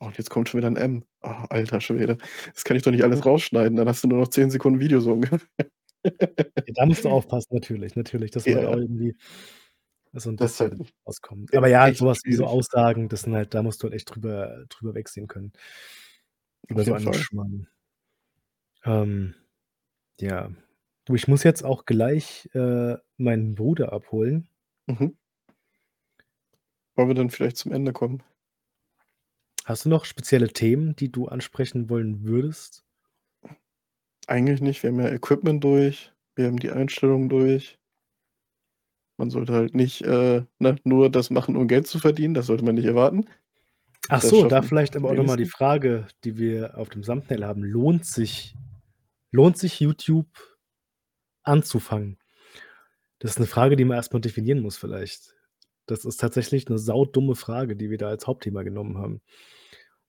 [SPEAKER 2] Oh, und jetzt kommt schon wieder 'n M. Oh, alter Schwede. Das kann ich doch nicht alles rausschneiden. Dann hast du nur noch 10 Sekunden Video so ungefähr.“
[SPEAKER 1] Ja, da musst du aufpassen, natürlich, natürlich, dass du
[SPEAKER 2] Ja,
[SPEAKER 1] auch irgendwie so 'n
[SPEAKER 2] Das ist halt
[SPEAKER 1] rauskommt. Aber ja, so
[SPEAKER 2] echt
[SPEAKER 1] was wie so
[SPEAKER 2] schwierig.
[SPEAKER 1] Aussagen, das sind halt da musst du halt echt drüber drüber wegsehen können über so einen
[SPEAKER 2] Fall.
[SPEAKER 1] Schmarrn. Ähm, ja. Du, ich muss jetzt auch gleich, äh, meinen Bruder abholen.
[SPEAKER 2] Mhm. Wollen wir dann vielleicht zum Ende kommen?
[SPEAKER 1] Hast du noch spezielle Themen, die du ansprechen wollen würdest?
[SPEAKER 2] Eigentlich nicht. Wir haben ja Equipment durch. Wir haben die Einstellungen durch. Man sollte halt nicht, äh, ne, nur das machen, um Geld zu verdienen. Das sollte man nicht erwarten.
[SPEAKER 1] Ach
[SPEAKER 2] Das
[SPEAKER 1] so, da vielleicht aber auch noch mal die. Frage, die wir auf dem Thumbnail haben. Lohnt sich lohnt sich YouTube anzufangen? Das ist 'ne Frage, die man erst mal definieren muss vielleicht. Das ist tatsächlich 'ne saudumme Frage, die wir da als Hauptthema genommen haben.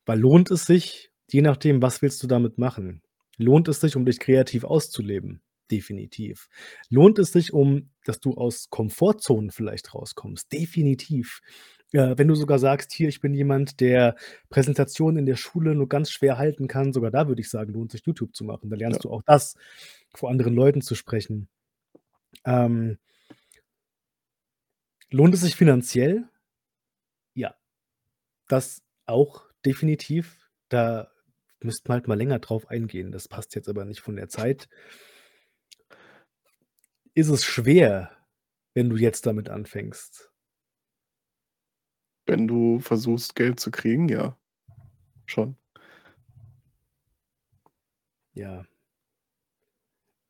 [SPEAKER 1] Weil lohnt es sich? Je nachdem, was willst du damit machen? Lohnt es sich, um dich kreativ auszuleben? Definitiv. Lohnt es sich, um dass du aus Komfortzonen vielleicht rauskommst? Definitiv. Äh, wenn du sogar sagst: „Hier, ich bin jemand, der Präsentationen in der Schule nur ganz schwer halten kann“, sogar da würde ich sagen, lohnt sich YouTube zu machen. Da
[SPEAKER 2] Ja.
[SPEAKER 1] lernst du auch das, vor anderen Leuten zu sprechen. Ähm lohnt es sich finanziell? Ja. Das auch definitiv. Da müssten wir halt mal länger drauf eingehen. Das passt jetzt aber nicht von der Zeit. Ist es schwer, wenn du jetzt damit anfängst?
[SPEAKER 2] Wenn du versuchst, Geld zu kriegen, ja. Schon.
[SPEAKER 1] Ja.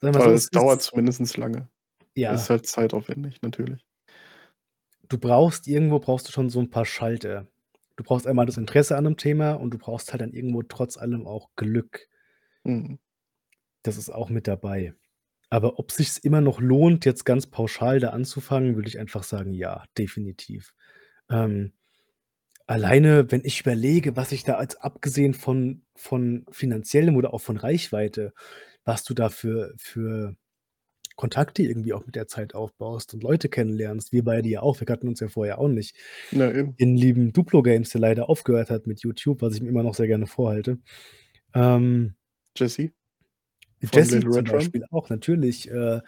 [SPEAKER 1] Sagen wir so,
[SPEAKER 2] Aber
[SPEAKER 1] es
[SPEAKER 2] dauert zumindest lange. Es ist
[SPEAKER 1] Ja.
[SPEAKER 2] halt zeitaufwendig, natürlich.
[SPEAKER 1] Du brauchst irgendwo brauchst du schon so 'n paar Schalter. Du brauchst einmal das Interesse an 'nem Thema und du brauchst halt dann irgendwo trotz allem auch Glück.
[SPEAKER 2] Mhm.
[SPEAKER 1] Das ist auch mit dabei. Aber ob sich's immer noch lohnt, jetzt ganz pauschal da anzufangen, würde ich einfach sagen: „Ja, definitiv.“ Ähm, alleine, wenn ich überlege, was ich da als abgesehen von von Finanziellem oder auch von Reichweite was du da für für Kontakte irgendwie auch mit der Zeit aufbaust und Leute kennenlernst. Wir beide ja auch. Wir kannten uns ja vorher auch nicht.
[SPEAKER 2] Ja, eben.
[SPEAKER 1] Den lieben Duplo Games, der leider aufgehört hat mit YouTube, was ich ihm immer noch sehr gerne vorhalte. Ähm
[SPEAKER 2] Jesse
[SPEAKER 1] Jesse zum
[SPEAKER 2] Red?
[SPEAKER 1] Beispiel auch natürlich, äh,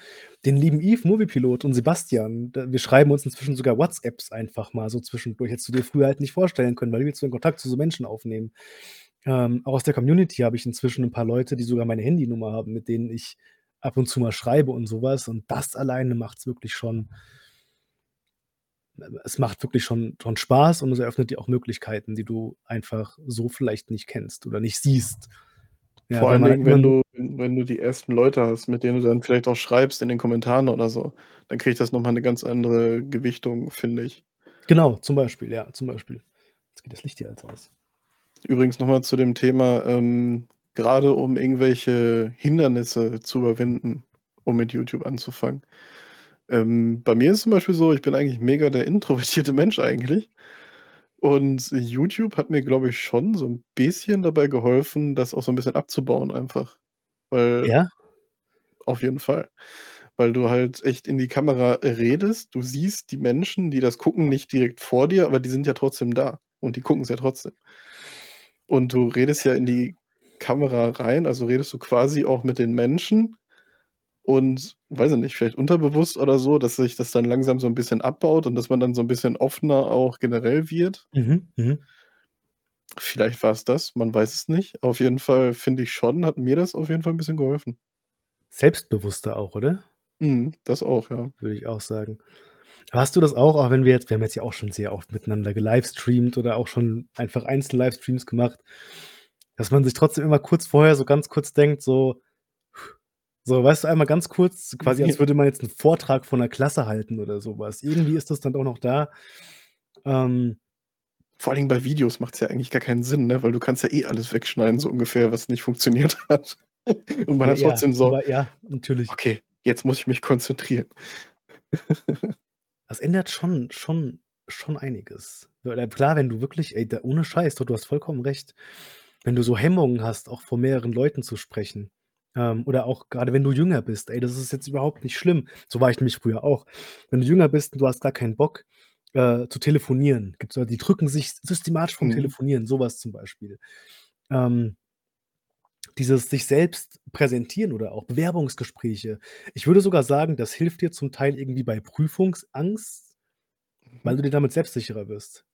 [SPEAKER 1] den lieben Yves, Moviepilot und Sebastian. Wir schreiben uns inzwischen sogar WhatsApps einfach mal so zwischendurch. Hättest du dir früher halt nicht vorstellen können, weil wie willst du denn Kontakt zu so Menschen aufnehmen? Ähm, auch aus der Community habe ich inzwischen 'n paar Leute, die sogar meine Handynummer haben, mit denen ich ab und zu mal schreibe und so was. Und das alleine macht's wirklich schon es macht wirklich schon schon Spaß und es eröffnet dir auch Möglichkeiten, die du einfach so vielleicht nicht kennst oder nicht siehst. Ja,
[SPEAKER 2] Vor allen Dingen, wenn du wenn du die ersten Leute hast, mit denen du dann vielleicht auch schreibst in den Kommentaren oder so, dann kriegt das noch mal 'ne ganz andere Gewichtung, finde ich.
[SPEAKER 1] Genau, zum Beispiel, ja, zum Beispiel. Jetzt geht das Licht hier halt aus.
[SPEAKER 2] Übrigens noch mal zu dem Thema, ähm, grade um irgendwelche Hindernisse zu überwinden, um mit YouTube anzufangen. Ähm, bei mir ist es zum Beispiel so, ich bin eigentlich mega der introvertierte Mensch eigentlich. Und YouTube hat mir, glaube ich, schon so 'n bisschen dabei geholfen, das auch so 'n bisschen abzubauen einfach. Weil
[SPEAKER 1] Ja?
[SPEAKER 2] auf jeden Fall. Weil du halt echt in die Kamera redest. Du siehst die Menschen, die das gucken, nicht direkt vor dir, aber die sind ja trotzdem da und die gucken's ja trotzdem. Und du redest ja in die Kamera rein, also redest du quasi auch mit den Menschen und weiß ich nicht, vielleicht unterbewusst oder so, dass sich das dann langsam so 'n bisschen abbaut und dass man dann so 'n bisschen offener auch generell wird.
[SPEAKER 1] Mhm, mhm.
[SPEAKER 2] Vielleicht war's das, man weiß es nicht. Auf jeden Fall finde ich schon hat mir das auf jeden Fall 'n bisschen geholfen.
[SPEAKER 1] Selbstbewusster auch, oder?
[SPEAKER 2] Mhm, das auch, ja.
[SPEAKER 1] Würde ich auch sagen. Hast du das auch, auch wenn wir jetzt wir haben jetzt ja auch schon sehr oft miteinander gelivestreamt oder auch schon einfach Einzel-Livestreams gemacht, dass man sich trotzdem immer kurz vorher so ganz kurz denkt, so so, weißt du, einmal ganz kurz, quasi als [laughs] würde man jetzt 'n Vortrag vor 'ner Klasse halten oder so was. Irgendwie ist das dann doch noch da. Ähm
[SPEAKER 2] Vor allen Dingen bei Videos macht's ja eigentlich gar keinen Sinn, ne, weil du kannst ja eh alles wegschneiden, so ungefähr, was nicht funktioniert [laughs] hat. Und man
[SPEAKER 1] Ja,
[SPEAKER 2] hat trotzdem so:
[SPEAKER 1] aber ja, natürlich.
[SPEAKER 2] „Okay, jetzt muss ich mich konzentrieren.“
[SPEAKER 1] Das ändert schon schon schon einiges. Klar, wenn du wirklich ey, da ohne Scheiß, du hast vollkommen recht. Wenn du so Hemmungen hast, auch vor mehreren Leuten zu sprechen, ähm, oder auch grade wenn du jünger bist, ey, das ist jetzt überhaupt nicht schlimm. So war ich nämlich früher auch. Wenn du jünger bist und du hast gar keinen Bock, äh, zu telefonieren. Gibt's Leute, die drücken sich systematisch vom
[SPEAKER 2] Mhm.
[SPEAKER 1] Telefonieren, so was zum Beispiel. Ähm dieses sich selbst präsentieren oder auch Bewerbungsgespräche. Ich würde sogar sagen, das hilft dir zum Teil irgendwie bei Prüfungsangst, weil
[SPEAKER 2] Mhm.
[SPEAKER 1] du dir damit selbstsicherer wirst.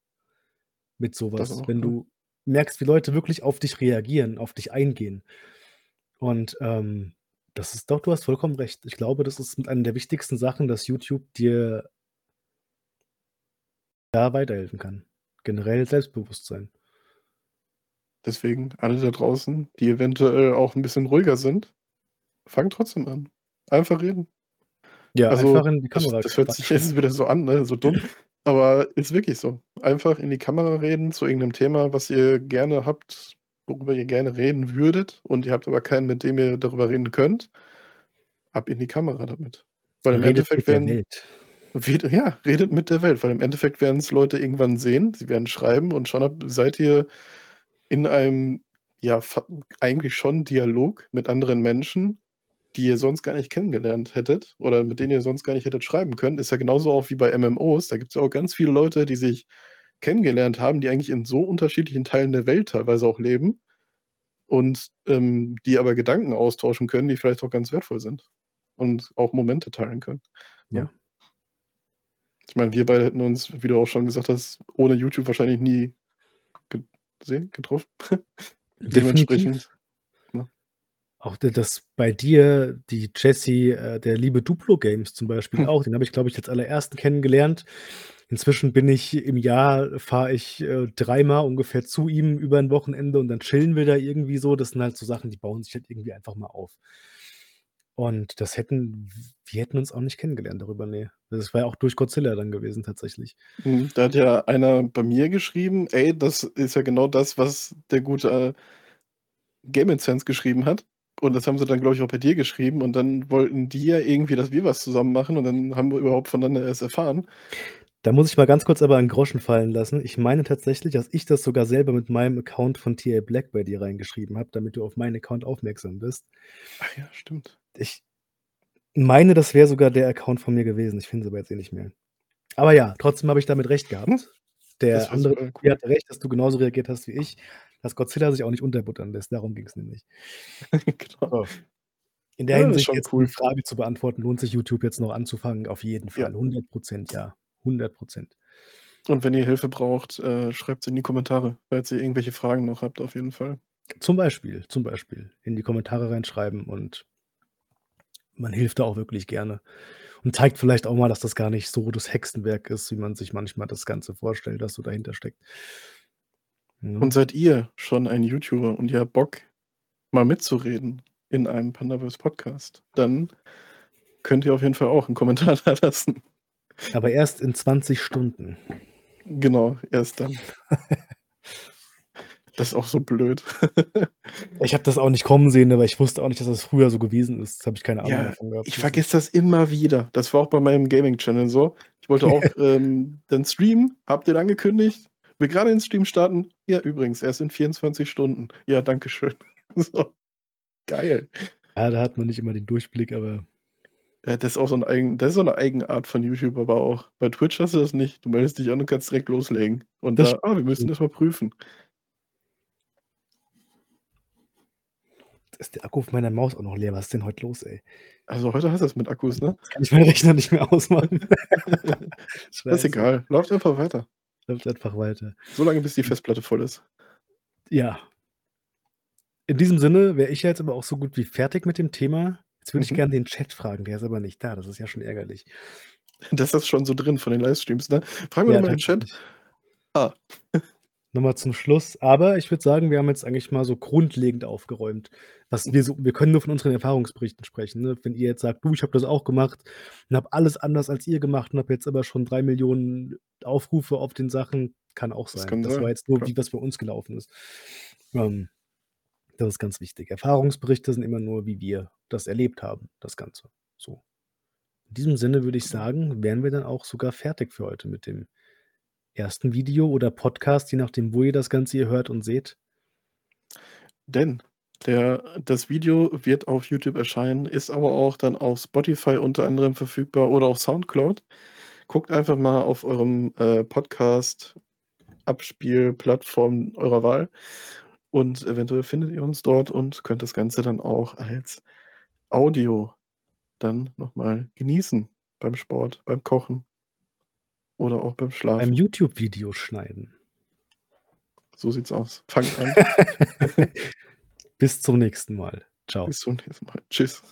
[SPEAKER 1] Mit so
[SPEAKER 2] Das
[SPEAKER 1] was,
[SPEAKER 2] auch,
[SPEAKER 1] wenn
[SPEAKER 2] ja.
[SPEAKER 1] du merkst, wie Leute wirklich auf dich reagieren, auf dich eingehen. Und, ähm, das ist doch du hast vollkommen recht. Ich glaube, das ist mit einer der wichtigsten Sachen, dass YouTube dir da weiterhelfen kann. Generell Selbstbewusstsein.
[SPEAKER 2] Deswegen, alle da draußen, die eventuell auch 'n bisschen ruhiger sind, fangt trotzdem an. Einfach reden.
[SPEAKER 1] Ja,
[SPEAKER 2] Also,
[SPEAKER 1] einfach in die
[SPEAKER 2] das
[SPEAKER 1] Kamera
[SPEAKER 2] das hört sich jetzt wieder so an, ne, so dumm, [laughs] aber ist wirklich so. Einfach in die Kamera reden zu irgend 'nem Thema, was ihr gerne habt, worüber ihr gerne reden würdet und ihr habt aber keinen, mit dem ihr darüber reden könnt. Ab in die Kamera damit. Weil im
[SPEAKER 1] Redet
[SPEAKER 2] Endeffekt
[SPEAKER 1] mit der
[SPEAKER 2] werden
[SPEAKER 1] Welt.
[SPEAKER 2] ja, redet mit der Welt, weil im Endeffekt werden's Leute irgendwann sehen. Sie werden schreiben und schon seid ihr in einem, ja, eigentlich schon Dialog mit anderen Menschen, die ihr sonst gar nicht kennengelernt hättet oder mit denen ihr sonst gar nicht hättet schreiben können. Ist ja genauso auch wie bei MMOs. Da gibt's ja auch ganz viele Leute, die sich kennengelernt haben, die eigentlich in so unterschiedlichen Teilen der Welt teilweise auch leben und, ähm, die aber Gedanken austauschen können, die vielleicht auch ganz wertvoll sind und auch Momente teilen können, ne?
[SPEAKER 1] Ja.
[SPEAKER 2] Ich meine, wir beide hätten uns, wie du auch schon gesagt hast, ohne YouTube wahrscheinlich nie gesehen, getroffen. [laughs] Dementsprechend?
[SPEAKER 1] Auch d das bei dir, die Jessie, äh, der liebe Duplo Games zum Beispiel
[SPEAKER 2] Hm.
[SPEAKER 1] auch, den habe ich, glaube ich, als allerersten kennengelernt. Inzwischen bin ich im Jahr fahre ich, äh, dreimal ungefähr zu ihm über 'n Wochenende und dann chillen wir da irgendwie so. Das sind halt so Sachen, die bauen sich halt irgendwie einfach mal auf. Und das hätten wir hätten uns auch nicht kennengelernt darüber, ne. Das war ja auch durch Godzilla dann gewesen tatsächlich.
[SPEAKER 2] Mhm, da hat ja einer bei mir geschrieben: „Ey, das ist ja genau das, was der gute, äh, Game Sense geschrieben hat.“ Und das haben sie dann, glaube ich, auch bei dir geschrieben und dann wollten die ja irgendwie, dass wir was zusammen machen und dann haben wir überhaupt voneinander erst erfahren.
[SPEAKER 1] Da muss ich mal ganz kurz aber einen Groschen fallen lassen. Ich meine tatsächlich, dass ich das sogar selber mit meinem Account von TA Black bei dir reingeschrieben habe, damit du auf meinen Account aufmerksam bist.
[SPEAKER 2] Ach ja, stimmt.
[SPEAKER 1] Ich meine, das wäre sogar der Account von mir gewesen. Ich finde es aber jetzt eh nicht mehr. Aber ja, trotzdem habe ich damit recht
[SPEAKER 2] Hm.
[SPEAKER 1] gehabt.
[SPEAKER 2] Das
[SPEAKER 1] Der andere
[SPEAKER 2] cool.
[SPEAKER 1] hatte recht, dass du genauso reagiert hast wie ich, dass Godzilla sich auch nicht unterbuttern lässt. Darum ging's nämlich. [laughs]
[SPEAKER 2] Genau.
[SPEAKER 1] So. In der
[SPEAKER 2] Ja,
[SPEAKER 1] Hinsicht jetzt,
[SPEAKER 2] cool.
[SPEAKER 1] die Frage zu beantworten, lohnt sich YouTube jetzt noch anzufangen? Auf jeden
[SPEAKER 2] Ja.
[SPEAKER 1] Fall. 100 % ja. 100 %.
[SPEAKER 2] Und wenn ihr Hilfe braucht, äh, schreibt's in die Kommentare, falls ihr irgendwelche Fragen noch habt, auf jeden Fall.
[SPEAKER 1] Zum Beispiel zum Beispiel in die Kommentare reinschreiben und man hilft da auch wirklich gerne und zeigt vielleicht auch mal, dass das gar nicht so das Hexenwerk ist, wie man sich manchmal das Ganze vorstellt, was so dahinter steckt. Ne?
[SPEAKER 2] Und seid ihr schon ein YouTuber und ihr habt Bock, mal mitzureden in einem Pandaverse Podcast, dann könnt ihr auf jeden Fall auch 'n Kommentar [laughs] da lassen.
[SPEAKER 1] Aber erst in 20 Stunden.
[SPEAKER 2] Genau, erst dann. [laughs] Das ist auch so blöd. [laughs]
[SPEAKER 1] Ich habe das auch nicht kommen sehen, aber ich wusste auch nicht, dass das früher so gewesen ist. Das habe ich keine Ahnung
[SPEAKER 2] Ja,
[SPEAKER 1] davon gehabt.
[SPEAKER 2] ich vergesse das immer wieder. Das war auch bei meinem Gaming-Channel so. Ich wollte auch, ähm, dann streamen, habe den angekündigt, will grade den Stream starten. Ja, übrigens, erst in 24 Stunden. Ja, danke schön. [laughs] So. Geil.
[SPEAKER 1] Ja, da hat man nicht immer den Durchblick, aber
[SPEAKER 2] Ja, das ist auch so 'n eigen das ist so 'ne Eigenart von YouTube aber auch. Bei Twitch hast du das nicht. Du meldest dich an und kannst direkt loslegen. Und
[SPEAKER 1] Das
[SPEAKER 2] da: „Ah, wir müssen das mal prüfen.“
[SPEAKER 1] Jetzt ist der Akku auf meiner Maus auch noch leer. Was ist denn heute los, ey?
[SPEAKER 2] Also, heute hast du's mit Akkus, ne?
[SPEAKER 1] Jetzt kann ich meinen Rechner nicht mehr ausmachen. [laughs] [laughs]
[SPEAKER 2] Ist
[SPEAKER 1] Scheiße.
[SPEAKER 2] egal. Läuft einfach weiter.
[SPEAKER 1] Läuft einfach weiter.
[SPEAKER 2] So lange, bis die Festplatte voll ist.
[SPEAKER 1] Ja. In diesem Sinne wäre ich jetzt aber auch so gut wie fertig mit dem Thema. Jetzt würde ich
[SPEAKER 2] Mhm.
[SPEAKER 1] gern den Chat fragen, der ist aber nicht da. Das ist ja schon ärgerlich.
[SPEAKER 2] Das ist schon so drin von den Livestreams, ne? Fragen wir
[SPEAKER 1] Ja,
[SPEAKER 2] mal im Chat. Ah.
[SPEAKER 1] Noch mal zum Schluss. Aber ich würde sagen, wir haben jetzt eigentlich mal so grundlegend aufgeräumt, was wir so wir können nur von unseren Erfahrungsberichten sprechen, ne? Wenn ihr jetzt sagt: „Du, ich habe das auch gemacht und habe alles anders als ihr gemacht und habe jetzt aber schon 3.000.000 Aufrufe auf den Sachen“, kann auch
[SPEAKER 2] Das
[SPEAKER 1] sein.
[SPEAKER 2] kann
[SPEAKER 1] Das war
[SPEAKER 2] sein,
[SPEAKER 1] jetzt nur, wie was bei uns gelaufen ist. Ähm, das ist ganz wichtig. Erfahrungsberichte sind immer nur, wie wir das erlebt haben, das Ganze, so. In diesem Sinne würde ich
[SPEAKER 2] Genau.
[SPEAKER 1] sagen, wären wir dann auch sogar fertig für heute mit dem ersten Video oder Podcast, je nachdem, wo ihr das Ganze hier hört und seht.
[SPEAKER 2] Denn der das Video wird auf YouTube erscheinen, ist aber auch dann auf Spotify unter anderem verfügbar oder auf Soundcloud. Guckt einfach mal auf eurem, äh, Podcast-Abspielplattform eurer Wahl und eventuell findet ihr uns dort und könnt das Ganze dann auch als Audio dann noch mal genießen beim Sport, beim Kochen oder auch beim
[SPEAKER 1] Beim
[SPEAKER 2] Schlafen.
[SPEAKER 1] YouTube-Video schneiden.
[SPEAKER 2] So sieht's aus. Fangt an. [laughs]
[SPEAKER 1] Bis zum nächsten Mal. Tschau.
[SPEAKER 2] Bis zum nächsten Mal. Tschüss.